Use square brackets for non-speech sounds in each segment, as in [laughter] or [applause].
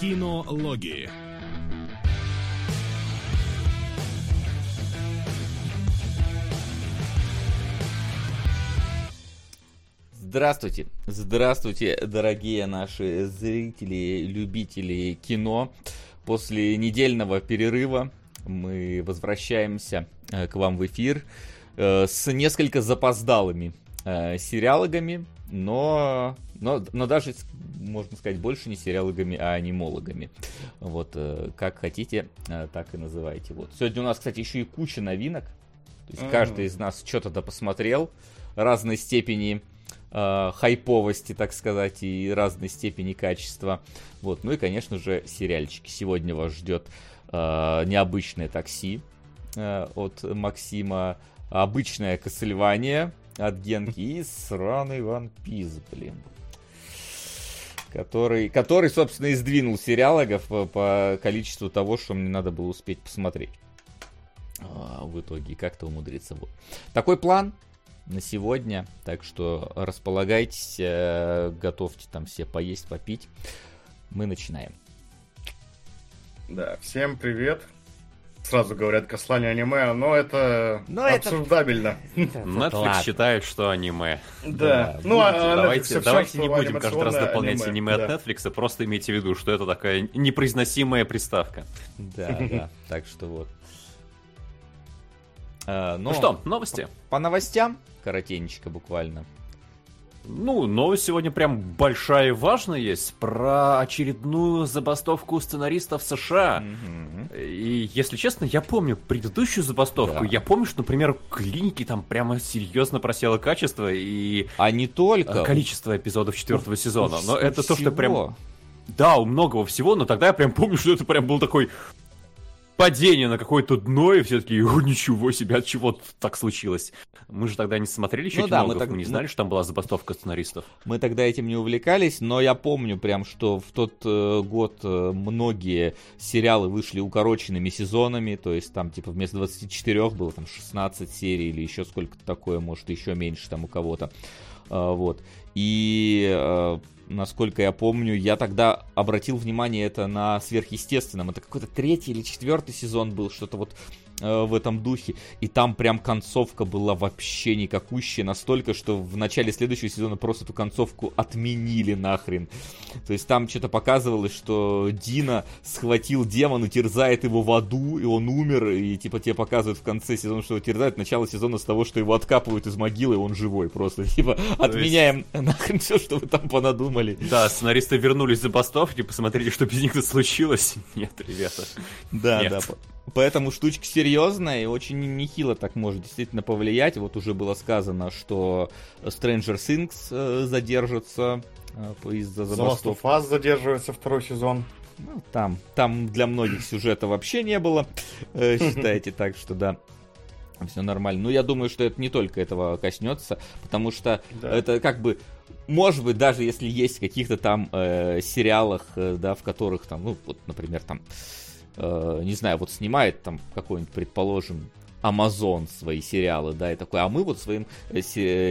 Кинологии. Здравствуйте, здравствуйте, дорогие наши зрители, любители кино. После недельного перерыва мы возвращаемся э, к вам в эфир э, с несколько запоздалыми э, сериалогами, но, но, но даже, можно сказать, больше не сериалогами, а анимологами. Вот, как хотите, так и называйте. Вот. Сегодня у нас, кстати, еще и куча новинок. То есть mm-hmm. каждый из нас что-то посмотрел разной степени э, хайповости, так сказать, и разной степени качества. Вот, ну и, конечно же, сериальчики. Сегодня вас ждет э, необычное такси э, от Максима, обычное Кассельвания от Генки и сраный One Piece, блин. Который, который, собственно, и сдвинул сериалогов по, по количеству того, что мне надо было успеть посмотреть. А, в итоге как-то умудриться. Вот. Такой план на сегодня. Так что располагайтесь, э, готовьте там все поесть, попить. Мы начинаем. Да, всем привет. Сразу говорят каслание аниме, но это но обсуждабельно. Это... Netflix считает, что аниме. Да. да. Ну, а давайте, давайте не будем каждый раз дополнять аниме, аниме да. от Netflix, а просто имейте в виду, что это такая непроизносимая приставка. Да, да. Так что вот. А, но ну что, новости? По, по новостям, коротенечко буквально. Ну, новость сегодня прям большая и важная есть про очередную забастовку сценаристов США. Mm-hmm. И, если честно, я помню предыдущую забастовку. Да. Я помню, что, например, клиники там прямо серьезно просело качество и... А не только. Количество эпизодов четвертого сезона. Но это всего. то, что прям... Да, у многого всего, но тогда я прям помню, что это прям был такой падение на какое-то дно, и все таки ничего себе, от чего так случилось. Мы же тогда не смотрели еще ну, да, мы, так... мы не знали, что там была забастовка сценаристов. Мы тогда этим не увлекались, но я помню прям, что в тот э, год э, многие сериалы вышли укороченными сезонами, то есть там типа вместо 24 было там 16 серий или еще сколько-то такое, может еще меньше там у кого-то. Э, вот. И насколько я помню, я тогда обратил внимание это на сверхъестественном. Это какой-то третий или четвертый сезон был, что-то вот в этом духе. И там прям концовка была вообще никакущая, настолько, что в начале следующего сезона просто эту концовку отменили нахрен. То есть там что-то показывалось, что Дина схватил демона, терзает его в аду, и он умер, и типа тебе показывают в конце сезона, что его терзают. Начало сезона с того, что его откапывают из могилы, и он живой просто. [laughs] Типа, отменяем есть... нахрен все, что вы там понадумали. Да, сценаристы вернулись за забастовки, посмотрели, что без них тут случилось. [laughs] Нет, ребята. Да, Нет. да. Поэтому штучка серьезная и очень нехило так может действительно повлиять. Вот уже было сказано, что Stranger Things э, задержится э, из-за забастовки. Last задерживается второй сезон. Ну, там, там для многих сюжета вообще не было. Э, [laughs] считайте так, что да. Все нормально. Ну, я думаю, что это не только этого коснется, потому что да. это как бы может быть, даже если есть в каких-то там э, сериалах, э, да, в которых там, ну, вот, например, там э, не знаю, вот снимает там какой-нибудь, предположим, Amazon свои сериалы, да, и такой, а мы вот своим э,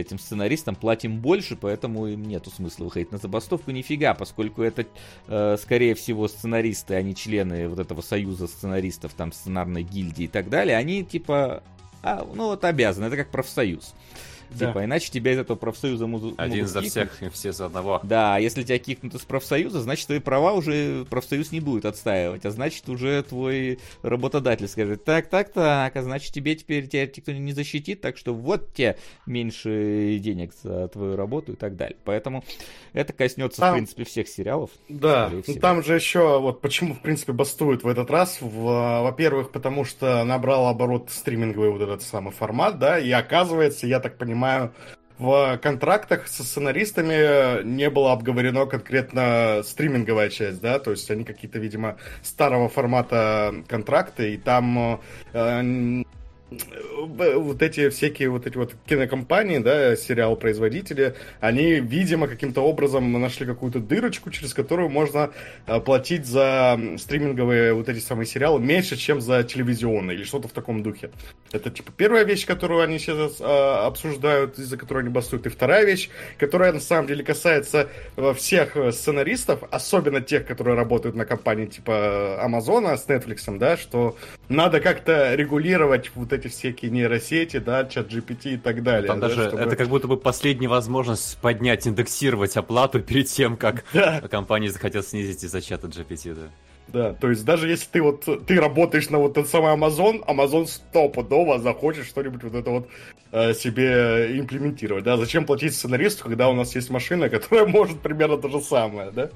этим сценаристам платим больше, поэтому им нету смысла выходить на забастовку, нифига, поскольку это, э, скорее всего, сценаристы, а не члены вот этого союза сценаристов, там, сценарной гильдии и так далее, они, типа, а, ну вот обязаны, это как профсоюз. Э, да. Типа, иначе тебя из этого профсоюза могут Один за всех и все за одного. Да, если тебя кикнут из профсоюза, значит, твои права уже профсоюз не будет отстаивать, а значит, уже твой работодатель скажет, так, так, так, а значит, тебе теперь тебя никто не защитит, так что вот тебе меньше денег за твою работу и так далее. Поэтому это коснется, там, в принципе, всех сериалов. Да, ну, там же еще, вот почему, в принципе, бастуют в этот раз, во-первых, потому что набрал оборот стриминговый вот этот самый формат, да, и оказывается, я так понимаю, понимаю, в контрактах со сценаристами не было обговорено конкретно стриминговая часть, да, то есть они какие-то, видимо, старого формата контракты, и там э, вот эти всякие вот эти вот кинокомпании, да, сериал-производители, они, видимо, каким-то образом нашли какую-то дырочку, через которую можно э, платить за стриминговые вот эти самые сериалы меньше, чем за телевизионные или что-то в таком духе. Это, типа, первая вещь, которую они сейчас а, обсуждают, из-за которой они бастуют. И вторая вещь, которая, на самом деле, касается э, всех э, сценаристов, особенно тех, которые работают на компании, типа, Амазона с Netflix, да, что надо как-то регулировать вот эти всякие нейросети, да, чат GPT и так далее. Там да, даже, чтобы... это как будто бы последняя возможность поднять, индексировать оплату [laughs] перед тем, как [laughs] Да. компании захотят снизить из-за чата GPT, да. Да, то есть даже если ты вот ты работаешь на вот тот самый Amazon, Amazon стопудово захочет что-нибудь вот это вот э, себе имплементировать, да? Зачем платить сценаристу, когда у нас есть машина, [laughs] которая может примерно то же самое, да?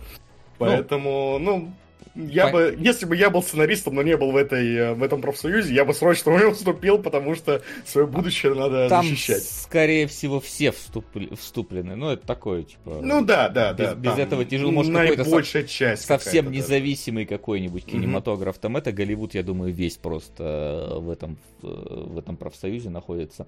Поэтому, ну, я Пон- бы, если бы я был сценаристом, но не был в этой в этом профсоюзе, я бы срочно [laughs] в него вступил, потому что свое будущее надо Там, защищать. скорее всего, все вступли- вступлены. Ну, это такое, типа... Ну да, да, без- да. без там этого тяжело. Может, какой-то со- наибольшая часть. совсем какая-то, да. независимый какой-нибудь кинематограф. Там это Голливуд, я думаю, весь просто э, в этом, э, в этом профсоюзе находится.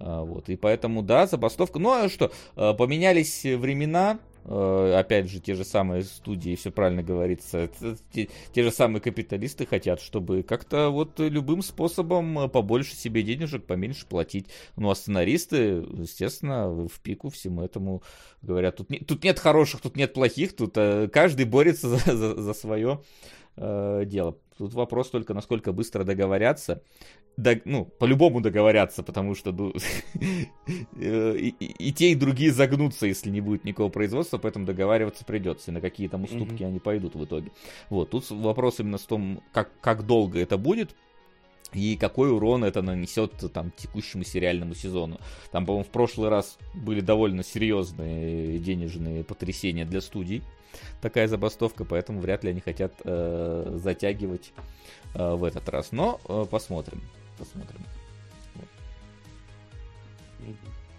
А, Вот. И поэтому, да, забастовка. Ну, а что, э, поменялись времена, э, опять же, те же самые студии, все правильно говорится, те, те же самые капиталисты хотят, чтобы как-то вот любым способом э, побольше себе денежек, поменьше платить. Ну, а сценаристы, естественно, в пику всему этому говорят, тут, не- тут нет хороших, тут нет плохих, тут э, каждый борется за, за, за свое э, дело. Тут вопрос только, насколько быстро договорятся. Дог- ну, по-любому договорятся, потому что ну, [laughs] э, и, и- и те, и другие загнутся, если не будет никакого производства, поэтому договариваться придется, и на какие там уступки они пойдут в итоге. Вот, тут вопрос именно в том, как, как долго это будет, и какой урон это нанесет там текущему сериальному сезону. Там, по-моему, в прошлый раз были довольно серьезные денежные потрясения для студий. Такая забастовка, поэтому вряд ли они хотят э, затягивать э, в этот раз. Но э, посмотрим. Посмотрим.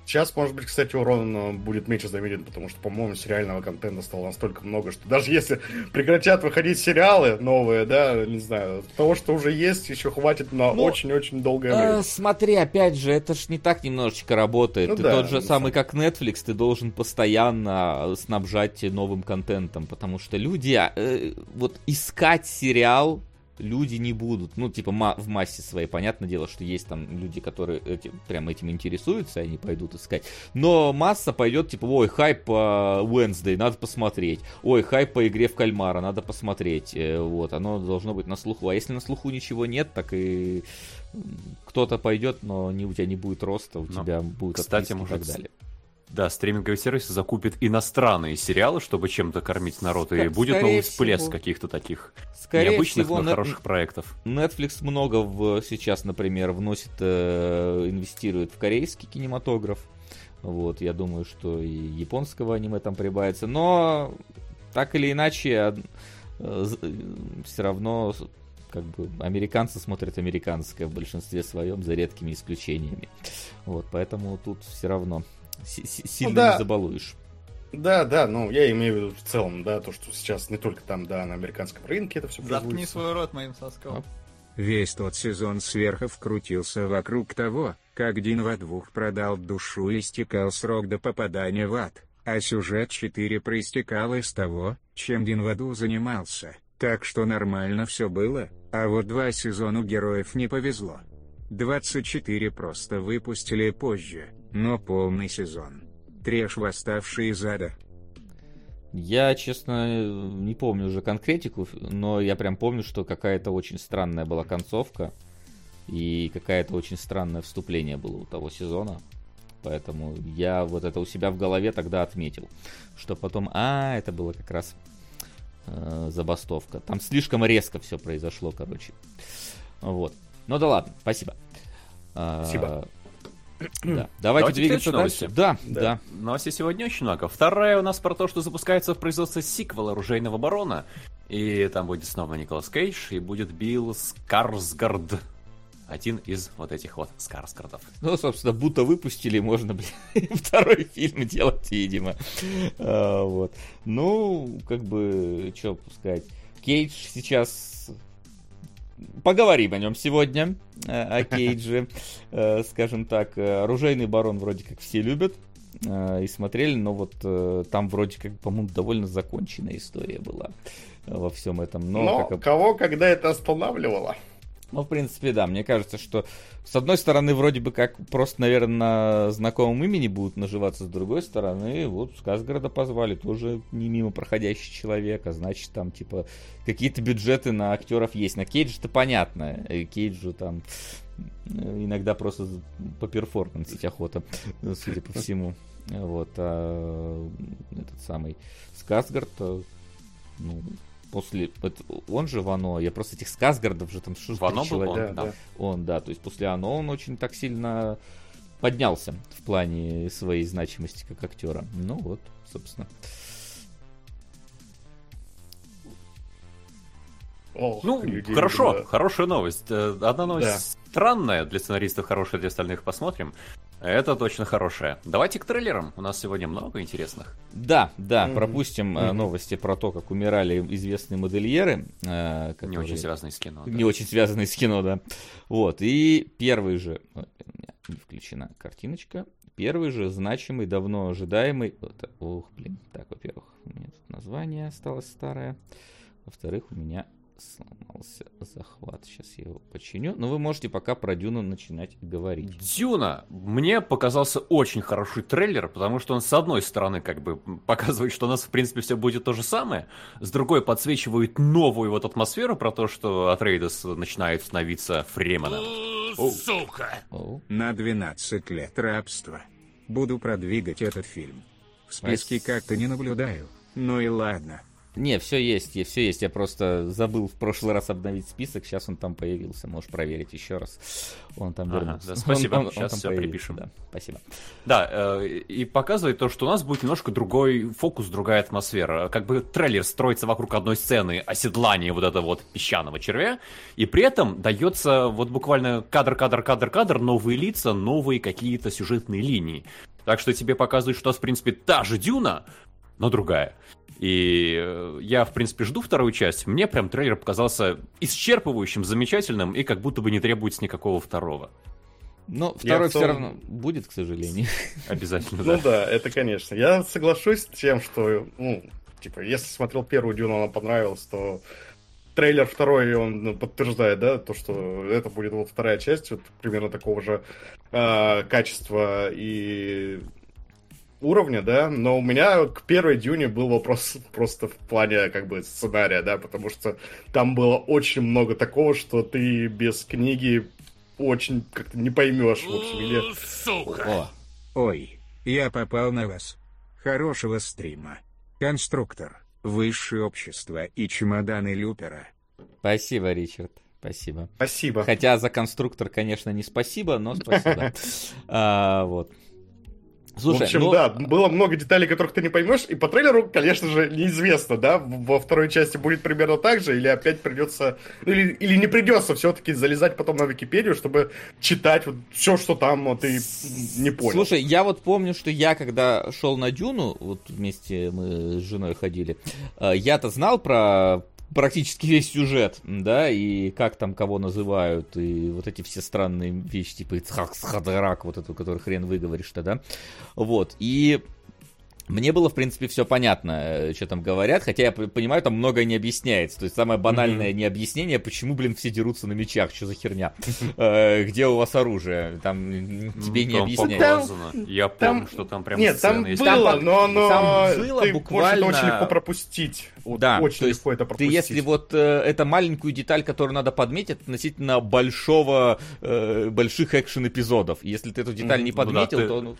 Сейчас, может быть, кстати, урон э, будет меньше заметен, потому что, по-моему, сериального контента стало настолько много, что даже если прекратят выходить сериалы новые, да, не знаю, того, что уже есть, еще хватит на Ну, очень-очень долгое Э, время. смотри, опять же, это ж не так немножечко работает. Ну ты да, тот же самый, как Netflix, ты должен постоянно снабжать новым контентом, потому что люди, а, э, вот искать сериал люди не будут. Ну, типа, ма- в массе своей. Понятное дело, что есть там люди, которые этим, прям этим интересуются, и они пойдут искать. Но масса пойдет, типа, ой, хайп по Wednesday, надо посмотреть. Ой, хайп по игре в кальмара, надо посмотреть. Э, Вот, оно должно быть на слуху. А если на слуху ничего нет, так и кто-то пойдет, но не, у тебя не будет роста, у Но, тебя будет кстати, отписки и может, так далее. Да, стриминговый сервис закупит иностранные сериалы, чтобы чем-то кормить народ, и Ска- будет новый всплеск всего. каких-то таких Скорее необычных, всего, но на- хороших проектов. Netflix много в, сейчас, например, вносит, э, инвестирует в корейский кинематограф. Вот, я думаю, что и японского аниме там прибавится. Но так или иначе, все равно как бы американцы смотрят американское в большинстве своем, за редкими исключениями. Вот, поэтому тут все равно си- сильно да. не забалуешь. Да, да, ну, я имею в виду в целом, да, то, что сейчас не только там, да, на американском рынке это все Заткни свой рот моим соском. Весь тот сезон сверхов крутился вокруг того, как Дин во двух продал душу и стекал срок до попадания в ад, а сюжет 4 проистекал из того, чем Дин в аду занимался, так что нормально все было, а вот два сезону героев не повезло. 24 просто выпустили позже, но полный сезон. Треш восставший из ада. Я, честно, не помню уже конкретику, но я прям помню, что какая-то очень странная была концовка и какая-то очень странное вступление было у того сезона. Поэтому я вот это у себя в голове тогда отметил, что потом, а, это было как раз э, забастовка. Там слишком резко все произошло, короче. Вот. Ну да ладно, спасибо. А, Спасибо. Да. Давайте, Давайте двигаться дальше. Да, Да. да. Новостей сегодня очень много. Вторая у нас про то, что запускается в производство сиквел «Оружейного барона». И там будет снова Николас Кейдж, и будет Билл Скарсгард. Один из вот этих вот Скарсгардов. Ну, собственно, будто выпустили, можно, блин, [laughs] второй фильм делать, видимо. А, вот. Ну, как бы, что сказать. Кейдж сейчас... Поговорим о нем сегодня, э, о Кейдже. Э, Скажем так, э, оружейный барон вроде как все любят и смотрели, но вот там вроде как, по-моему, довольно законченная история была во всем этом. Но, Но как кого, когда это останавливало? Ну, в принципе, да. Мне кажется, что с одной стороны, вроде бы как просто, наверное, на знакомом имени будут наживаться, с другой стороны, вот Сказгорода позвали, тоже не мимо проходящий человек, а значит, там, типа, какие-то бюджеты на актеров есть. На Кейдж-то понятно. Э, Кейджу там э, иногда просто по перформансить охота, судя по всему. Вот, а этот самый Сказгард, э, ну, после... Он же Вано, я просто этих Сказгардов же там... Что Вано был он, да, да. Он, да, то есть после Ано он очень так сильно поднялся в плане своей значимости как актера. Ну вот, собственно. Ох, ну, людей, хорошо, да. хорошая новость. Э, одна новость да. Странная для сценаристов, хорошая для остальных, посмотрим. Это точно хорошее. Давайте к трейлерам. У нас сегодня много интересных. Да, да, mm-hmm. пропустим mm-hmm. новости про то, как умирали известные модельеры. Э, которые... Не очень связанные с кино. Да. Не очень связанные с кино, да. Вот. И первый же... У меня не включена картиночка. Первый же значимый, давно ожидаемый... Ох, блин. Так, во-первых, у меня тут название осталось старое. Во-вторых, у меня сломался захват. Сейчас я его починю. Но вы можете пока про Дюну начинать говорить. Дюна! Мне показался очень хороший трейлер, потому что он с одной стороны как бы показывает, что у нас в принципе все будет то же самое, с другой подсвечивает новую вот атмосферу про то, что Атрейдес начинает становиться Фременом. Сука! На 12 лет рабства. Буду продвигать этот фильм. В списке как-то не наблюдаю. Ну и ладно. Не, все есть, все есть. Я просто забыл в прошлый раз обновить список, сейчас он там появился. Можешь проверить еще раз. Он там ага, вернулся. Да, спасибо, он, он, сейчас он все припишем. Да, спасибо. Да, э, и показывает то, что у нас будет немножко другой фокус, другая атмосфера. Как бы трейлер строится вокруг одной сцены оседлания вот этого вот песчаного червя, и при этом дается вот буквально кадр, кадр, кадр, кадр, новые лица, новые какие-то сюжетные линии. Так что тебе показывают, что у нас, в принципе, та же Дюна, но другая. И э, я, в принципе, жду вторую часть. Мне прям трейлер показался исчерпывающим, замечательным, и как будто бы не требуется никакого второго. Но второй все равно будет, к сожалению. [laughs] Обязательно, да. Ну да, это конечно. Я соглашусь с тем, что, ну, типа, если смотрел первую Дюну, она понравилась, то трейлер второй, он ну, подтверждает, да, то, что это будет вот вторая часть, вот примерно такого же э, качества и уровня, да, но у меня к первой Дюне был вопрос [laughs] просто в плане как бы сценария, да, потому что там было очень много такого, что ты без книги очень как-то не поймешь, в общем, или... Сука! Ой, я попал на вас. Хорошего стрима. Конструктор, высшее общество и чемоданы Люпера. Спасибо, Ричард. Спасибо. Спасибо. Хотя за конструктор, конечно, не спасибо, но спасибо. [laughs] А, вот. Слушай, в общем, ну... да, было много деталей, которых ты не поймешь, и по трейлеру, конечно же, неизвестно, да, во второй части будет примерно так же, или опять придется, или, или не придется все-таки залезать потом на Википедию, чтобы читать вот все, что там вот, ты не понял. Слушай, я вот помню, что я, когда шел на Дюну, вот вместе мы с женой ходили, э, я-то знал про практически весь сюжет, да, и как там кого называют, и вот эти все странные вещи, типа Ицхак Схадарак, вот эту, который хрен выговоришь-то, да, вот, и мне было, в принципе, все понятно, э, что там говорят, хотя я понимаю, там многое не объясняется. То есть самое банальное mm-hmm. необъяснение, почему, блин, все дерутся на мечах, что за херня? [laughs] Э, где у вас оружие? Там тебе не объясняют. Я помню, что там прям Нет, там было, но оно... было буквально... очень легко пропустить. Да, очень легко это пропустить. Ты если вот э, это маленькую деталь, которую надо подметить, относительно большого, больших экшен-эпизодов. Если ты эту деталь не ну подметил, то...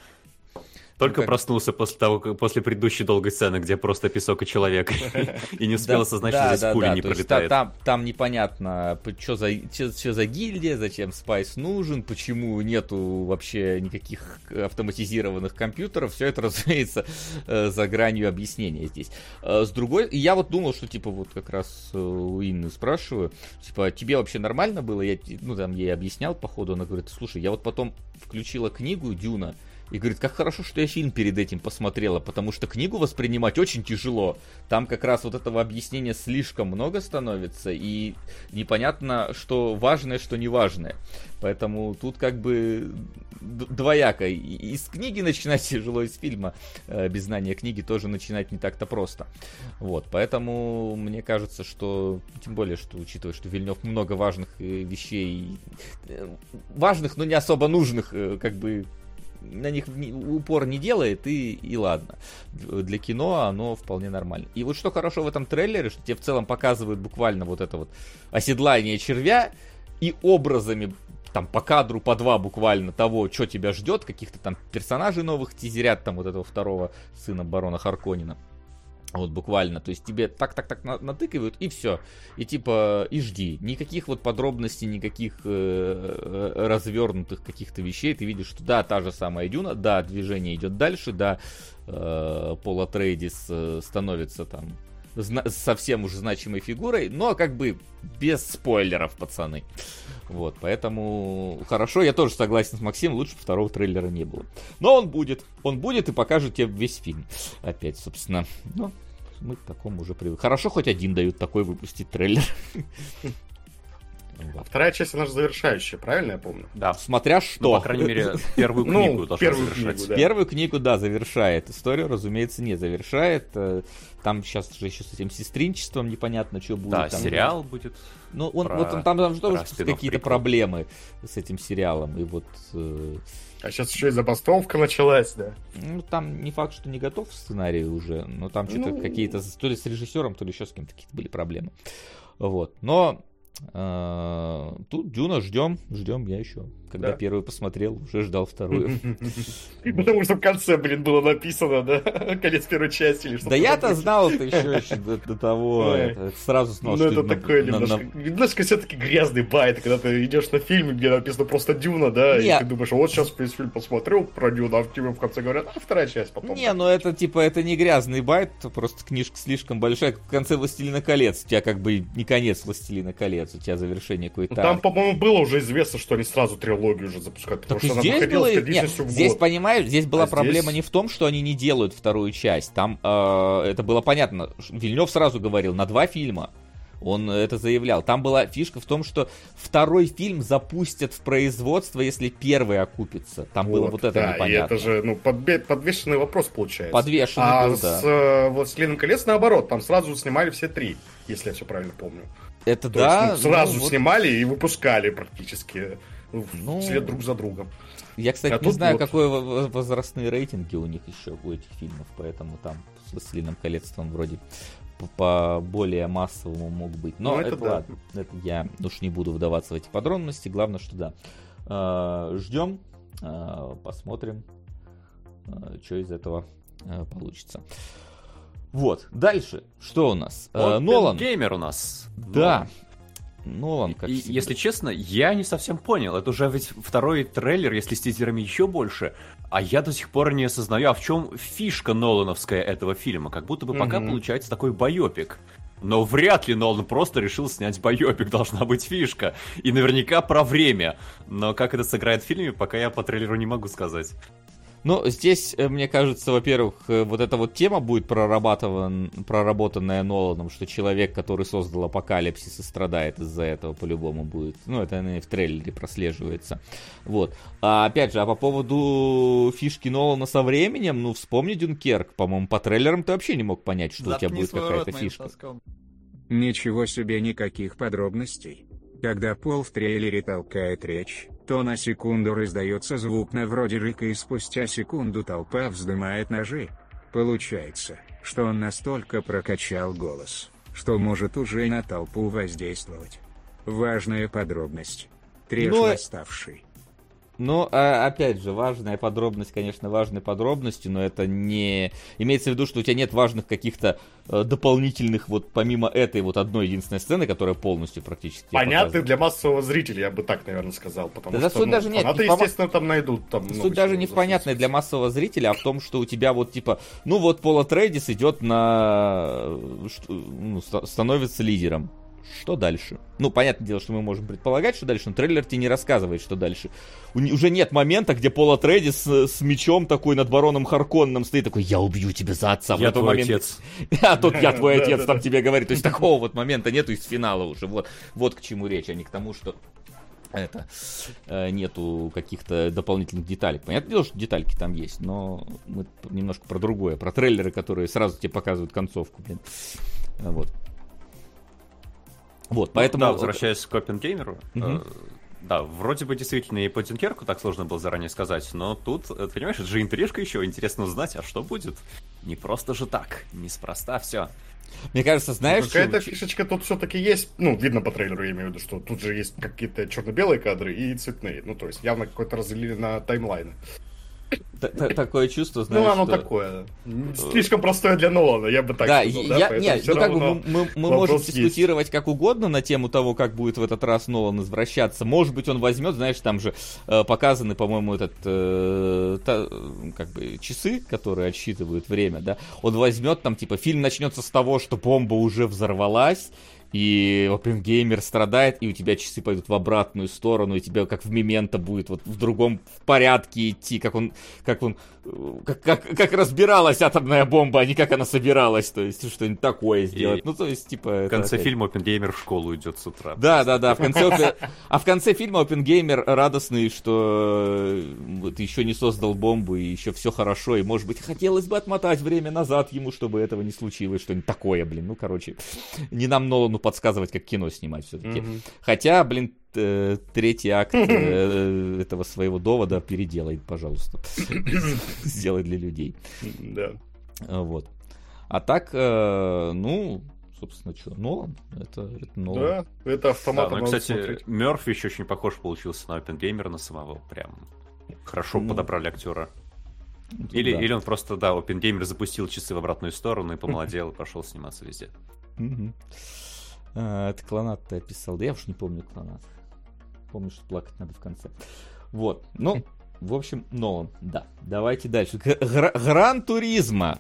Только ну, проснулся после того, после предыдущей долгой сцены, где просто песок и человек, [laughs] и не успел осознать, что здесь пули не пролетает. Там непонятно, что за гильдия, зачем Спайс нужен, почему нету вообще никаких автоматизированных компьютеров. Все это, [laughs] разумеется, э, за гранью объяснения здесь. Э, с другой, я вот думал, что типа вот как раз э, у Инны спрашиваю, типа, тебе вообще нормально было? Я, ну, там, ей объяснял по ходу, она говорит, слушай, я вот потом включила книгу Дюна, И говорит, как хорошо, что я фильм перед этим посмотрела, потому что книгу воспринимать очень тяжело. Там как раз вот этого объяснения слишком много становится, и непонятно, что важное, что неважное. Поэтому тут как бы двояко. Из книги [laughs] начинать тяжело, из фильма э, без знания книги тоже начинать не так-то просто. Вот, поэтому мне кажется, что, тем более, что учитывая, что Вильнев много важных э, вещей, э, важных, но не особо нужных, как бы на них упор не делает, и, и ладно. Для кино оно вполне нормально. И вот что хорошо в этом трейлере, что тебе в целом показывают буквально вот это вот оседлание червя, и образами там по кадру по два буквально того, что тебя ждет, каких-то там персонажей новых тизерят, там вот этого второго сына барона Харконина. Вот буквально, то есть тебе так-так-так натыкивают и все. И типа, и жди. Никаких вот подробностей, никаких э, э, развернутых каких-то вещей. Ты видишь, что да, та же самая Дюна, да, движение идет дальше, да, э, Пола Трейдис э, становится там совсем уже значимой фигурой, но как бы без спойлеров, пацаны. Вот, поэтому хорошо, я тоже согласен с Максимом, лучше второго трейлера не было. Но он будет, он будет и покажет тебе весь фильм. Опять, собственно, ну, мы к такому уже привыкли. Хорошо, хоть один дают такой выпустить трейлер. А вторая часть, она же завершающая, правильно я помню? Да. Смотря что. Ну, по крайней мере, первую [laughs] ну, книгу должна первую завершать. Книгу, да. Первую книгу, да, завершает. Историю, разумеется, не завершает. Э, там сейчас же еще с этим сестринчеством непонятно, что будет. Да, там, сериал будет. Ну, он, про... вот он, там, там же тоже какие-то проблемы с этим сериалом. И вот... Э... А сейчас еще и забастовка началась, да? Ну, там не факт, что не готов сценарий уже, но там что-то ну... какие-то, то ли с режиссером, то ли еще с кем-то какие-то были проблемы. Вот. Но тут Дюна ждем, ждем я еще. Когда да. первый посмотрел, уже ждал вторую. [laughs] Потому что в конце, блин, было написано, да? [laughs] Конец первой части или что-то. Да я-то знал это еще [laughs] до того. Сразу знал, Ну это такое немножко все-таки грязный bait, когда ты идешь на фильм, где написано просто Дюна, да, и ты думаешь, вот сейчас весь фильм посмотрел про Дюна, а тебе в конце говорят, а вторая часть потом. Не, ну это типа, это не грязный bait, просто книжка слишком большая, в конце Властелина колец, у тебя как бы не конец Властелина колец, у тебя завершение какое-то. Там, по-моему, было уже известно, что они сразу трилогию трилогию уже запускать. Так что здесь было... Нет, здесь, понимаешь, здесь была а проблема здесь... не в том, что они не делают вторую часть. Там э, это было понятно. Вильнев сразу говорил, на два фильма. Он это заявлял. Там была фишка в том, что второй фильм запустят в производство, если первый окупится. Там вот, было вот это да, непонятно. И это же ну, подбе- подвешенный вопрос получается. Подвешенный а был, да. с э, «Властелином колец» наоборот. Там сразу снимали все три, если я все правильно помню. Это То да. Есть, ну, сразу ну, снимали и выпускали практически ну, вслед друг за другом. Я, кстати, а не знаю, вот... какой возрастные рейтинги у них еще у этих фильмов, поэтому там с «Властелином колец» он вроде по более массовому мог быть. Но ну, это, это да. ладно, это я уж не буду вдаваться в эти подробности. Главное, что да. А, ждем, а, посмотрим, а, что из этого получится. Вот, дальше, что у нас? Вот Нолан. Геймер у нас. Да, Нолан, как И, если честно, я не совсем понял. Это уже ведь второй трейлер, если с тизерами еще больше. А я до сих пор не осознаю, а в чем фишка Нолановская этого фильма. Как будто бы пока mm-hmm. получается такой байопик. Но вряд ли Нолан просто решил снять байопик, [laughs] должна быть фишка. И наверняка про время. Но как это сыграет в фильме, пока я по трейлеру не могу сказать. Ну, здесь, э, мне кажется, во-первых, э, вот эта вот тема будет прорабатыван, проработанная Ноланом, что человек, который создал апокалипсис и страдает из-за этого, по-любому будет. Ну, это наверное, в трейлере прослеживается. Вот. А опять же, а по поводу фишки Нолана со временем, ну, вспомни Дюнкерк. По-моему, по трейлерам ты вообще не мог понять, что Запни у тебя будет какая-то фишка. Соском. Ничего себе, никаких подробностей. Когда Пол в трейлере толкает речь, то на секунду раздается звук на вроде рыка и спустя секунду толпа вздымает ножи. Получается, что он настолько прокачал голос, что может уже на толпу воздействовать. Важная подробность. Трешь Но... восставший. Ну, а, опять же, важная подробность, конечно, важной подробностью, но это не... Имеется в виду, что у тебя нет важных каких-то э, дополнительных, вот помимо этой вот одной единственной сцены, которая полностью практически... Понятный для массового зрителя, я бы так, наверное, сказал, потому да, что, суть ну, даже нет, фанаты, не естественно, там найдут. Там суть даже не в понятной для массового зрителя, а в том, что у тебя вот, типа, ну вот Пола Трейдис идет на... Ну, становится лидером что дальше? Ну, понятное дело, что мы можем предполагать, что дальше, но трейлер тебе не рассказывает, что дальше. У, уже нет момента, где Пола Тредди с, с мечом такой над бароном Харконном стоит такой, я убью тебя за отца. Я твой момент... отец. [laughs] А тут я твой [laughs] отец там тебе говорит. То есть такого вот момента нету из финала уже. Вот, вот к чему речь, а не к тому, что это э, нету каких-то дополнительных деталей. Понятное дело, что детальки там есть, но мы немножко про другое, про трейлеры, которые сразу тебе показывают концовку, блин. Вот. Вот, поэтому... Ну, да, возвращаясь к Опенгеймеру, угу. э, да, вроде бы действительно и по Дюнкерку так сложно было заранее сказать, но тут, э, понимаешь, это же интрижка еще, интересно узнать, а что будет? Не просто же так, неспроста все. Мне кажется, знаешь... Ну, какая-то фишечка тут все-таки есть. Ну, видно по трейлеру, я имею в виду, что тут же есть какие-то черно-белые кадры и цветные. Ну, то есть явно какой-то разделили на таймлайны. Такое чувство, знаешь, Ну, оно такое. Слишком простое для Нолана, я бы так да, сказал. Я, нет, ну как бы мы, мы, мы можем дискутировать есть. как угодно на тему того, как будет в этот раз Нолан возвращаться. Может быть, он возьмет, знаешь, там же э, показаны, по-моему, этот э, та, как бы часы, которые отсчитывают время, да. Он возьмет там, типа, фильм начнется с того, что бомба уже взорвалась, и Опенгеймер страдает, и у тебя часы пойдут в обратную сторону, и тебя как в Мементо будет вот в другом порядке идти, как он, как он, как, как, как разбиралась атомная бомба, а не как она собиралась, то есть что-нибудь такое сделать. И ну, то есть, типа... В конце опять... фильма Опенгеймер в школу идет с утра. Да, да, да, в конце, а в конце фильма Опенгеймер радостный, что ты еще не создал бомбу, и еще все хорошо, и, может быть, хотелось бы отмотать время назад ему, чтобы этого не случилось, что-нибудь такое, блин, ну, короче, не нам Нолану подсказывать, как кино снимать все-таки. Mm-hmm. Хотя, блин, третий акт э, [laughs] этого своего довода переделай, пожалуйста. [laughs] Сделай для людей. Да. Вот. А так, э, ну, собственно, что, Нолан? Это, это Нолан. Да, это автоматом да, ну, кстати, смотреть. Мерфи еще очень похож получился на Опенгеймера, на самого. Прям хорошо ну, подобрали актера. Или, да. или он просто, да, Опенгеймер запустил часы в обратную сторону и помолодел и пошел сниматься везде. Это клонат ты описал. Да я уж не помню клонат. Помню, что плакать надо в конце. Вот. Ну, [laughs] в общем, Нолан, да. Давайте дальше. Гран Туризма.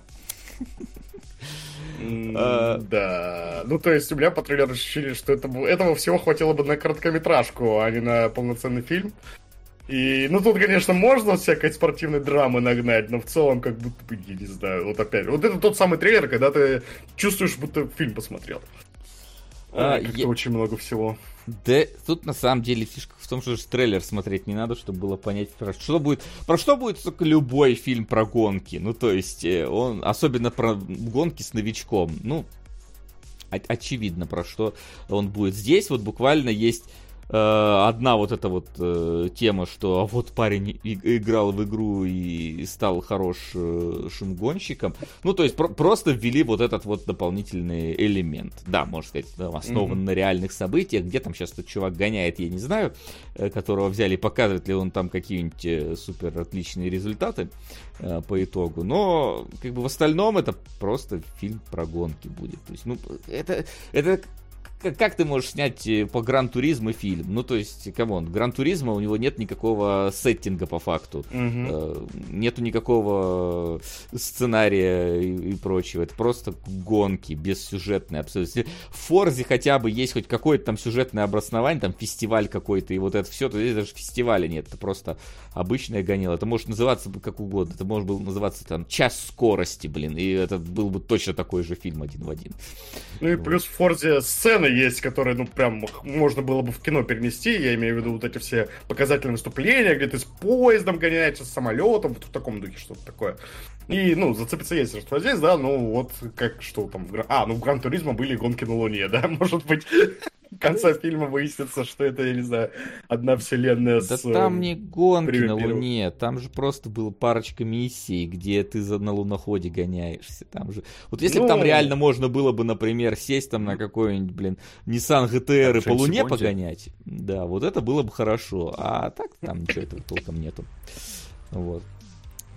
А, да. Ну, то есть у меня по трейлеру ощущение, что это, этого всего хватило бы на короткометражку, а не на полноценный фильм. И, ну, тут, конечно, можно всякой спортивной драмы нагнать, но в целом, как будто бы, я не знаю, вот опять, вот это тот самый трейлер, когда ты чувствуешь, будто фильм посмотрел. А, Как-то я... очень много всего. Да, тут на самом деле фишка в том, что же трейлер смотреть не надо, чтобы было понять, про что будет, про что будет только любой фильм про гонки. Ну, то есть, э, он, особенно про гонки с новичком. Ну, очевидно, про что он будет. Здесь вот буквально есть одна вот эта вот э, тема, что а вот парень и, играл в игру и стал хорошим гонщиком. Ну, то есть про- просто ввели вот этот вот дополнительный элемент. Да, можно сказать, основан mm-hmm. на реальных событиях. Где там сейчас этот чувак гоняет, я не знаю, э, которого взяли, показывает ли он там какие-нибудь э, супер отличные результаты э, по итогу. Но, как бы в остальном это просто фильм про гонки будет. То есть, ну, это, это как ты можешь снять э, по Gran Turismo фильм? Ну, то есть, come on, Gran Turismo у него нет никакого сеттинга по факту. Угу. Нету никакого сценария и, и прочего. Это просто гонки, бессюжетные абсолютно. В Форзе хотя бы есть хоть какое-то там сюжетное обоснование, там фестиваль какой-то, и вот это все, то здесь даже фестиваля нет. Это просто обычное гонило. Это может называться как угодно. Это может было называться там час скорости, блин. И это был бы точно такой же фильм один в один. Ну и вот. плюс в Форзе сцены есть, которые, ну, прям можно было бы в кино перенести. Я имею в виду вот эти все показательные выступления, где ты с поездом гоняешься, с самолетом, вот в таком духе что-то такое. И, ну, зацепиться есть что здесь, да, ну, вот как, что там, а, ну, в Гран-туризма были гонки на Луне, [laughs] да, может быть, в конце фильма выяснится, что это, я не знаю, одна вселенная да с... Да там не гонки на Луне, там же просто было парочка миссий, где ты за, на луноходе гоняешься, там же... Вот если ну... бы там реально можно было бы, например, сесть там на какой-нибудь, блин, Nissan GTR и по Луне погонять, да, вот это было бы хорошо, а так там ничего этого толком нету. Вот.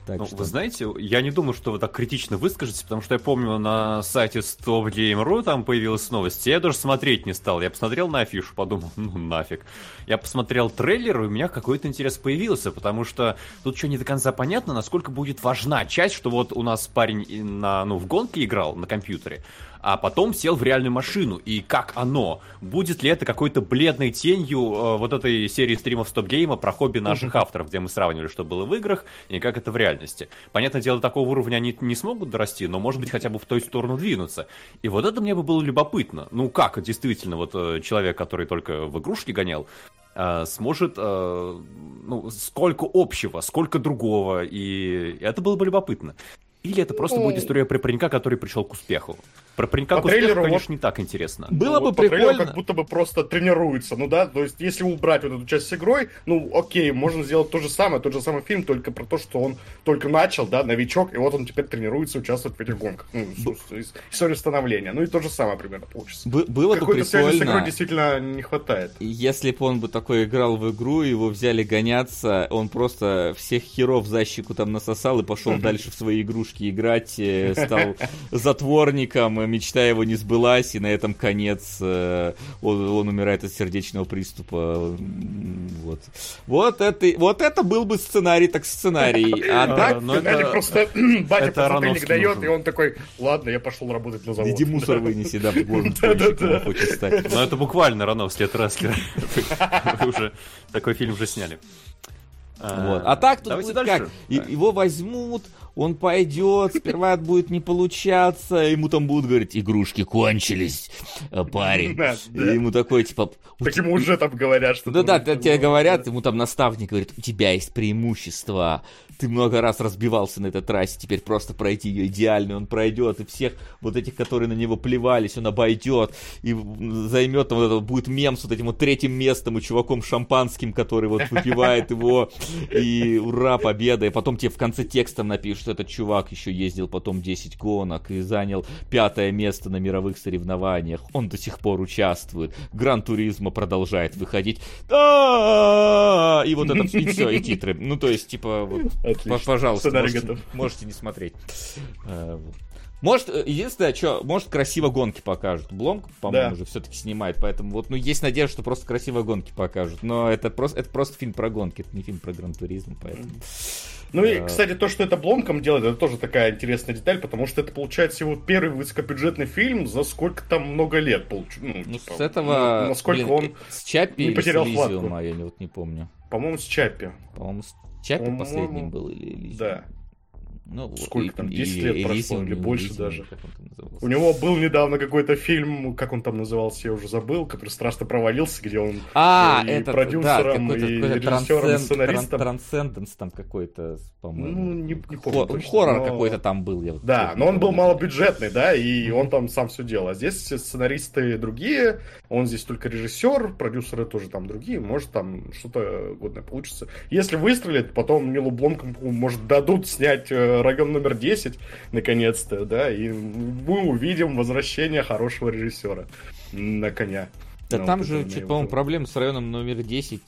Так ну, что... Вы знаете, я не думаю, что вы так критично выскажетесь, потому что я помню на сайте StopGame.ru там появилась новость. Я даже смотреть не стал. Я посмотрел на афишу, подумал, [laughs] ну нафиг. Я посмотрел трейлер, и у меня какой-то интерес появился, потому что тут что не до конца понятно, насколько будет важна часть, что вот у нас парень на, ну, в гонке играл на компьютере, а потом сел в реальную машину. И как оно? Будет ли это какой-то бледной тенью э, вот этой серии стримов стоп-гейма про хобби наших авторов, где мы сравнивали, что было в играх, и как это в реальности? Понятное дело, такого уровня они не смогут дорасти, но, может быть, хотя бы в той сторону двинуться. И вот это мне бы было любопытно. Ну, как действительно вот э, человек, который только в игрушки гонял, э, сможет, э, ну, сколько общего, сколько другого, и это было бы любопытно. Или это просто будет история про паренька, который пришел к успеху. Про паренька По трейлеру конечно, не так интересно. Было Ну, бы по трейлеру прикольно. как будто бы просто тренируется, ну да, то есть если убрать вот эту часть с игрой, ну окей, можно сделать то же самое, тот же самый фильм, только про то, что он только начал, да, новичок, и вот он теперь тренируется участвовать в этих гонках, ну, с- история становления, ну и то же самое примерно получится. Бы- было бы Какой-то связи с игрой прикольно. действительно не хватает. Если бы он бы такой играл в игру, его взяли гоняться, он просто всех херов за щеку там насосал и пошел дальше в свои игрушки играть, э, стал [laughs] затворником, э, мечта его не сбылась, и на этом конец, э, он, он умирает от сердечного приступа. Вот. Вот это, вот это был бы сценарий, так сценарий. [laughs] А А, так, но Ну, это... просто [clears throat] батя это подзатыльник Аронофски дает, и он такой, ладно, я пошел работать на завод. иди мусор [laughs] вынеси, да, в [laughs] стать. Но это буквально Рановский от рестлера. Вы уже такой фильм уже сняли. Вот. А так тут будет как? И- Его возьмут, он пойдет, сперва будет не получаться, ему там будут говорить, игрушки кончились, э, парень. Да, И да. ему такой, типа... Так ему уже там говорят, что... Да, там- да, тебе говорят, ему там наставник говорит, у тебя есть преимущество, ты много раз разбивался на этой трассе, теперь просто пройти ее идеально, он пройдет, и всех вот этих, которые на него плевались, он обойдет, и займет там вот это, будет мем с вот этим вот третьим местом и чуваком шампанским, который вот выпивает его, и ура, победа, и потом тебе в конце текстом напишут, что этот чувак еще ездил потом 10 гонок и занял пятое место на мировых соревнованиях, он до сих пор участвует, Гран Туризма продолжает выходить, да и вот это, и все, и титры, ну то есть, типа, вот, [laughs] Пожалуйста, можете, можете не смотреть. Э. Может, э, единственное, что, может, красиво гонки покажут. Бломк, по-моему, Да. уже все-таки снимает, поэтому вот, ну, есть надежда, что просто красиво гонки покажут. Но это просто, это просто фильм про гонки, это не фильм про гран-туризм, поэтому... Ну и, кстати, то, что это Бломком делает, это тоже такая интересная деталь, потому что это получается его первый высокобюджетный фильм за сколько там много лет получ... Ну, Ну, типа, с этого... ну, насколько блин, он, э, С Чаппи не или потерял с хватку. Я не, вот не помню. по-моему, с Чаппи. По-моему, с Чаппи По-моему, последним был или Элизиум. Да. Ну, Сколько и- там, и- 10 лет прошло Элизиум, или больше Элизиум, даже. как он там назывался. У него был недавно какой-то фильм, как он там назывался, я уже забыл, который страшно провалился, где он А, и это продюсером, да, и режиссером, и сценаристом. тран- Трансценденс там какой-то, по-моему. Ну, не- не помню Хо- точно, хоррор но- какой-то там был. Я вот Да, но он был малобюджетный, да, и он там сам все делал. А здесь сценаристы другие, он здесь только режиссер, продюсеры тоже там другие, может там что-то годное получится. Если выстрелит, потом Нилу Бломкомпу, может, дадут снять район номер 10, наконец-то, да, и мы увидим возвращение хорошего режиссера на коня. Да Ну, там же, мне по-моему, проблем с районом номер 10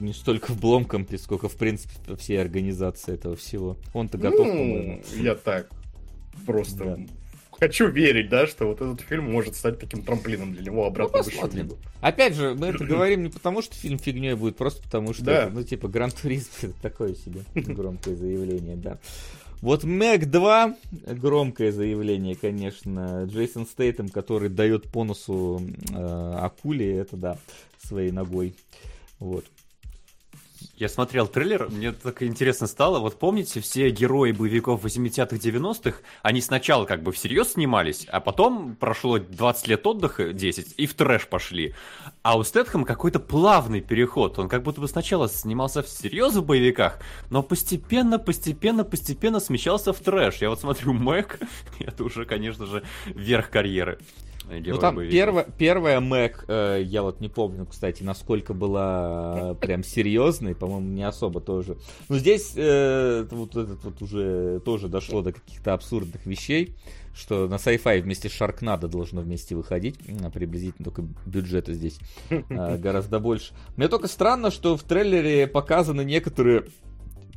не, столько в Бломкомпе, сколько, в принципе, во всей организации этого всего. Он-то готов, по-моему. Ну, я так просто Да. хочу верить, да, что вот этот фильм может стать таким трамплином для него обратно Ну, посмотрим. Опять же, мы это [clears throat] говорим не потому, что фильм фигней будет, просто потому что, Да. это, ну, типа, Гран Туризм [laughs] такое себе [laughs] громкое заявление, да. Вот Мэг 2, громкое заявление, конечно, Джейсон Стейтем, который дает по носу э, акуле, это да, своей ногой. Вот. Я смотрел трейлер, мне так интересно стало. Вот помните, все герои боевиков 80-х, 90-х, они сначала как бы всерьез снимались, а потом прошло 20 лет отдыха, 10, и в трэш пошли. А у Стэтхэма какой-то плавный переход. Он как будто бы сначала снимался всерьез в боевиках, но постепенно, постепенно, постепенно смещался в трэш. Я вот смотрю Мэг, [laughs] это уже, конечно же, верх карьеры. Ну там боевиков. первая, первая Мэг, э, я вот не помню, кстати, насколько была прям серьезной, по-моему, не особо тоже. Но здесь э, это вот этот вот уже тоже дошло до каких-то абсурдных вещей, что на sci-fi вместе с Шаркнадо должно вместе выходить, М, приблизительно только бюджета здесь э, [laughs] гораздо больше. Мне только странно, что в трейлере показаны некоторые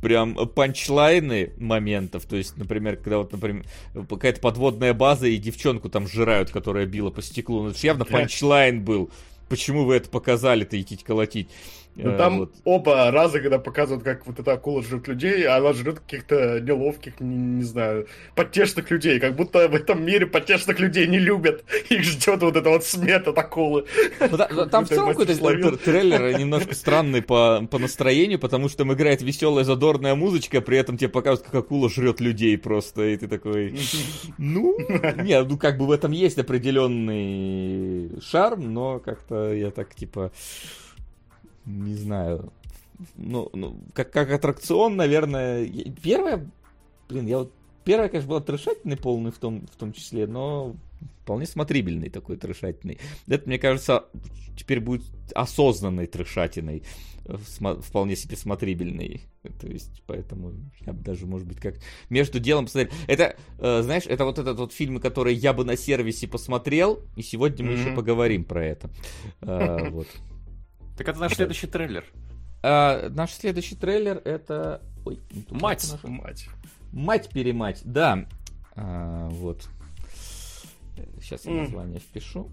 прям панчлайны моментов. То есть, например, когда вот, например, какая-то подводная база и девчонку там сжирают, которая била по стеклу. Ну, это явно панчлайн был. Почему вы это показали-то идти колотить? Ну, там вот. оба раза, когда показывают, как вот эта акула жрет людей, она жрет каких-то неловких, не, не знаю, потешных людей. Как будто в этом мире потешных людей не любят. Их ждет вот эта вот смерть от акулы. Ну, да, там в целом какой-то трейлер немножко странный по, по настроению, потому что там играет веселая задорная музычка, при этом тебе показывают, как акула жрет людей просто, и ты такой... Ну, [laughs] не, ну как бы в этом есть определенный шарм, но как-то я так типа не знаю, ну, ну как, как аттракцион, наверное, первое, блин, я вот, первое, конечно, было трешательный полный в том, в том числе, но вполне смотрибельный такой трешательный. Это, мне кажется, теперь будет осознанной трешатиной, вполне себе смотрибельный. То есть, поэтому я бы даже, может быть, как между делом посмотрел. Это, э, знаешь, это вот этот вот фильм, который я бы на сервисе посмотрел, и сегодня мы mm-hmm. еще поговорим про это. Э, вот. Так это наш следующий трейлер. А, наш следующий трейлер это... Ой, мать. Мать. Мать-перемать, да. А, вот. Сейчас я название впишу.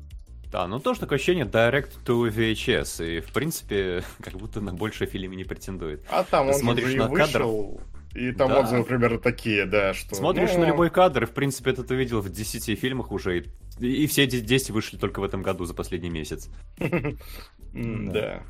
Да, ну тоже такое ощущение Direct to VHS, и в принципе [laughs] как будто на большее фильме не претендует. А там он смотришь на вышел, кадр, и там да. отзывы примерно такие, да, что... Смотришь ну... на любой кадр, и в принципе это ты видел в 10 фильмах уже, и, и все эти 10 вышли только в этом году за последний месяц. [laughs] Да.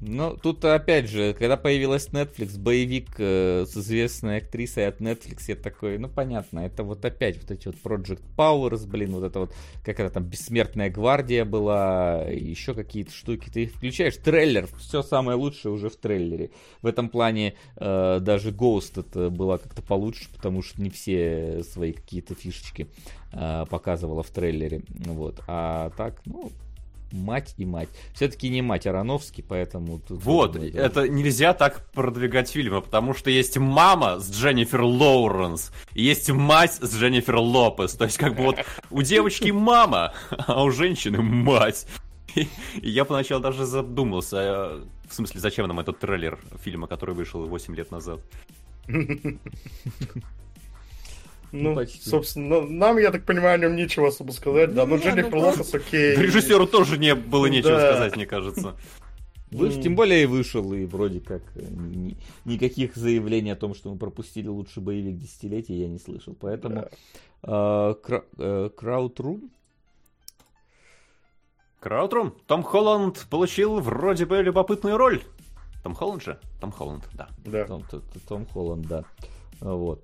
Ну, тут опять же, когда появилась Netflix, боевик э, с известной актрисой от Netflix, я такой, ну понятно, это вот опять вот эти вот Project Powers, блин, вот это вот, как это там, Бессмертная гвардия была, еще какие-то штуки. Ты включаешь трейлер, все самое лучшее уже в трейлере. В этом плане э, даже Ghost это была как-то получше, потому что не все свои какие-то фишечки э, показывала в трейлере. Вот. А так, ну, мать и мать. Все-таки не мать Ароновский, поэтому... Тут вот, это нельзя так продвигать фильмы, потому что есть мама с Дженнифер Лоуренс, и есть мать с Дженнифер Лопес. То есть, как бы вот у девочки мама, а у женщины мать. И я поначалу даже задумался, а, в смысле, зачем нам этот трейлер фильма, который вышел 8 лет назад. Ну, Почти. собственно, нам, я так понимаю, о нем нечего особо сказать, да, но Дженнифер ну, Лопес окей. Режиссеру тоже не было нечего да. сказать, мне кажется. Выш, тем более и вышел, и вроде как э, ни, никаких заявлений о том, что мы пропустили лучший боевик десятилетия, я не слышал. Поэтому да. э, Краудрум Краудрум? Том Холланд получил вроде бы любопытную роль. Том Холланд же? Том Холланд, да. да. Том, Том, Том Холланд, да. Вот.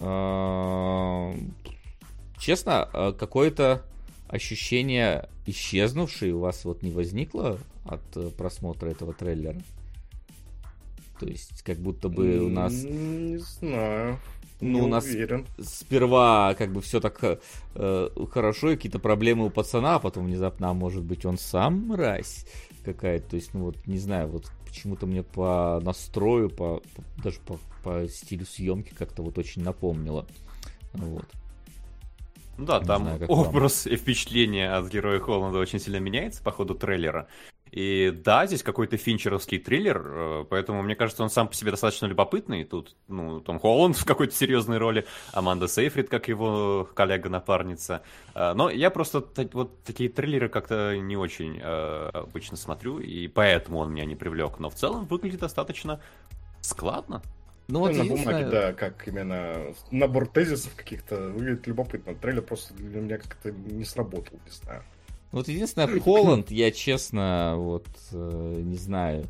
А, честно, а, какое-то ощущение исчезнувшее у вас вот не возникло от э, просмотра этого трейлера? То есть, как будто бы у нас... Не знаю. Ну, не у нас уверен. сперва как бы все так э, хорошо, и какие-то проблемы у пацана, а потом внезапно, а может быть, он сам мразь какая-то. То есть, ну вот, не знаю, вот почему-то мне по настрою, по, по даже по, по стилю съемки как-то вот очень напомнило. Вот. Ну да, там знаю, образ вам. и впечатление от героя Холланда очень сильно меняется по ходу трейлера. И да, здесь какой-то финчеровский триллер, э, поэтому мне кажется, он сам по себе достаточно любопытный. Тут, ну, Том Холланд [laughs] в какой-то серьезной роли, Аманда Сейфрид, как его коллега-напарница. Э, но я просто вот такие триллеры как-то не очень э, обычно смотрю, и поэтому он меня не привлек. Но в целом выглядит достаточно складно. Ну, вот на бумаге, да, как именно набор тезисов каких-то выглядит любопытно. Трейлер просто для меня как-то не сработал, не знаю. Вот единственное, Холланд, я честно, вот, э, не знаю,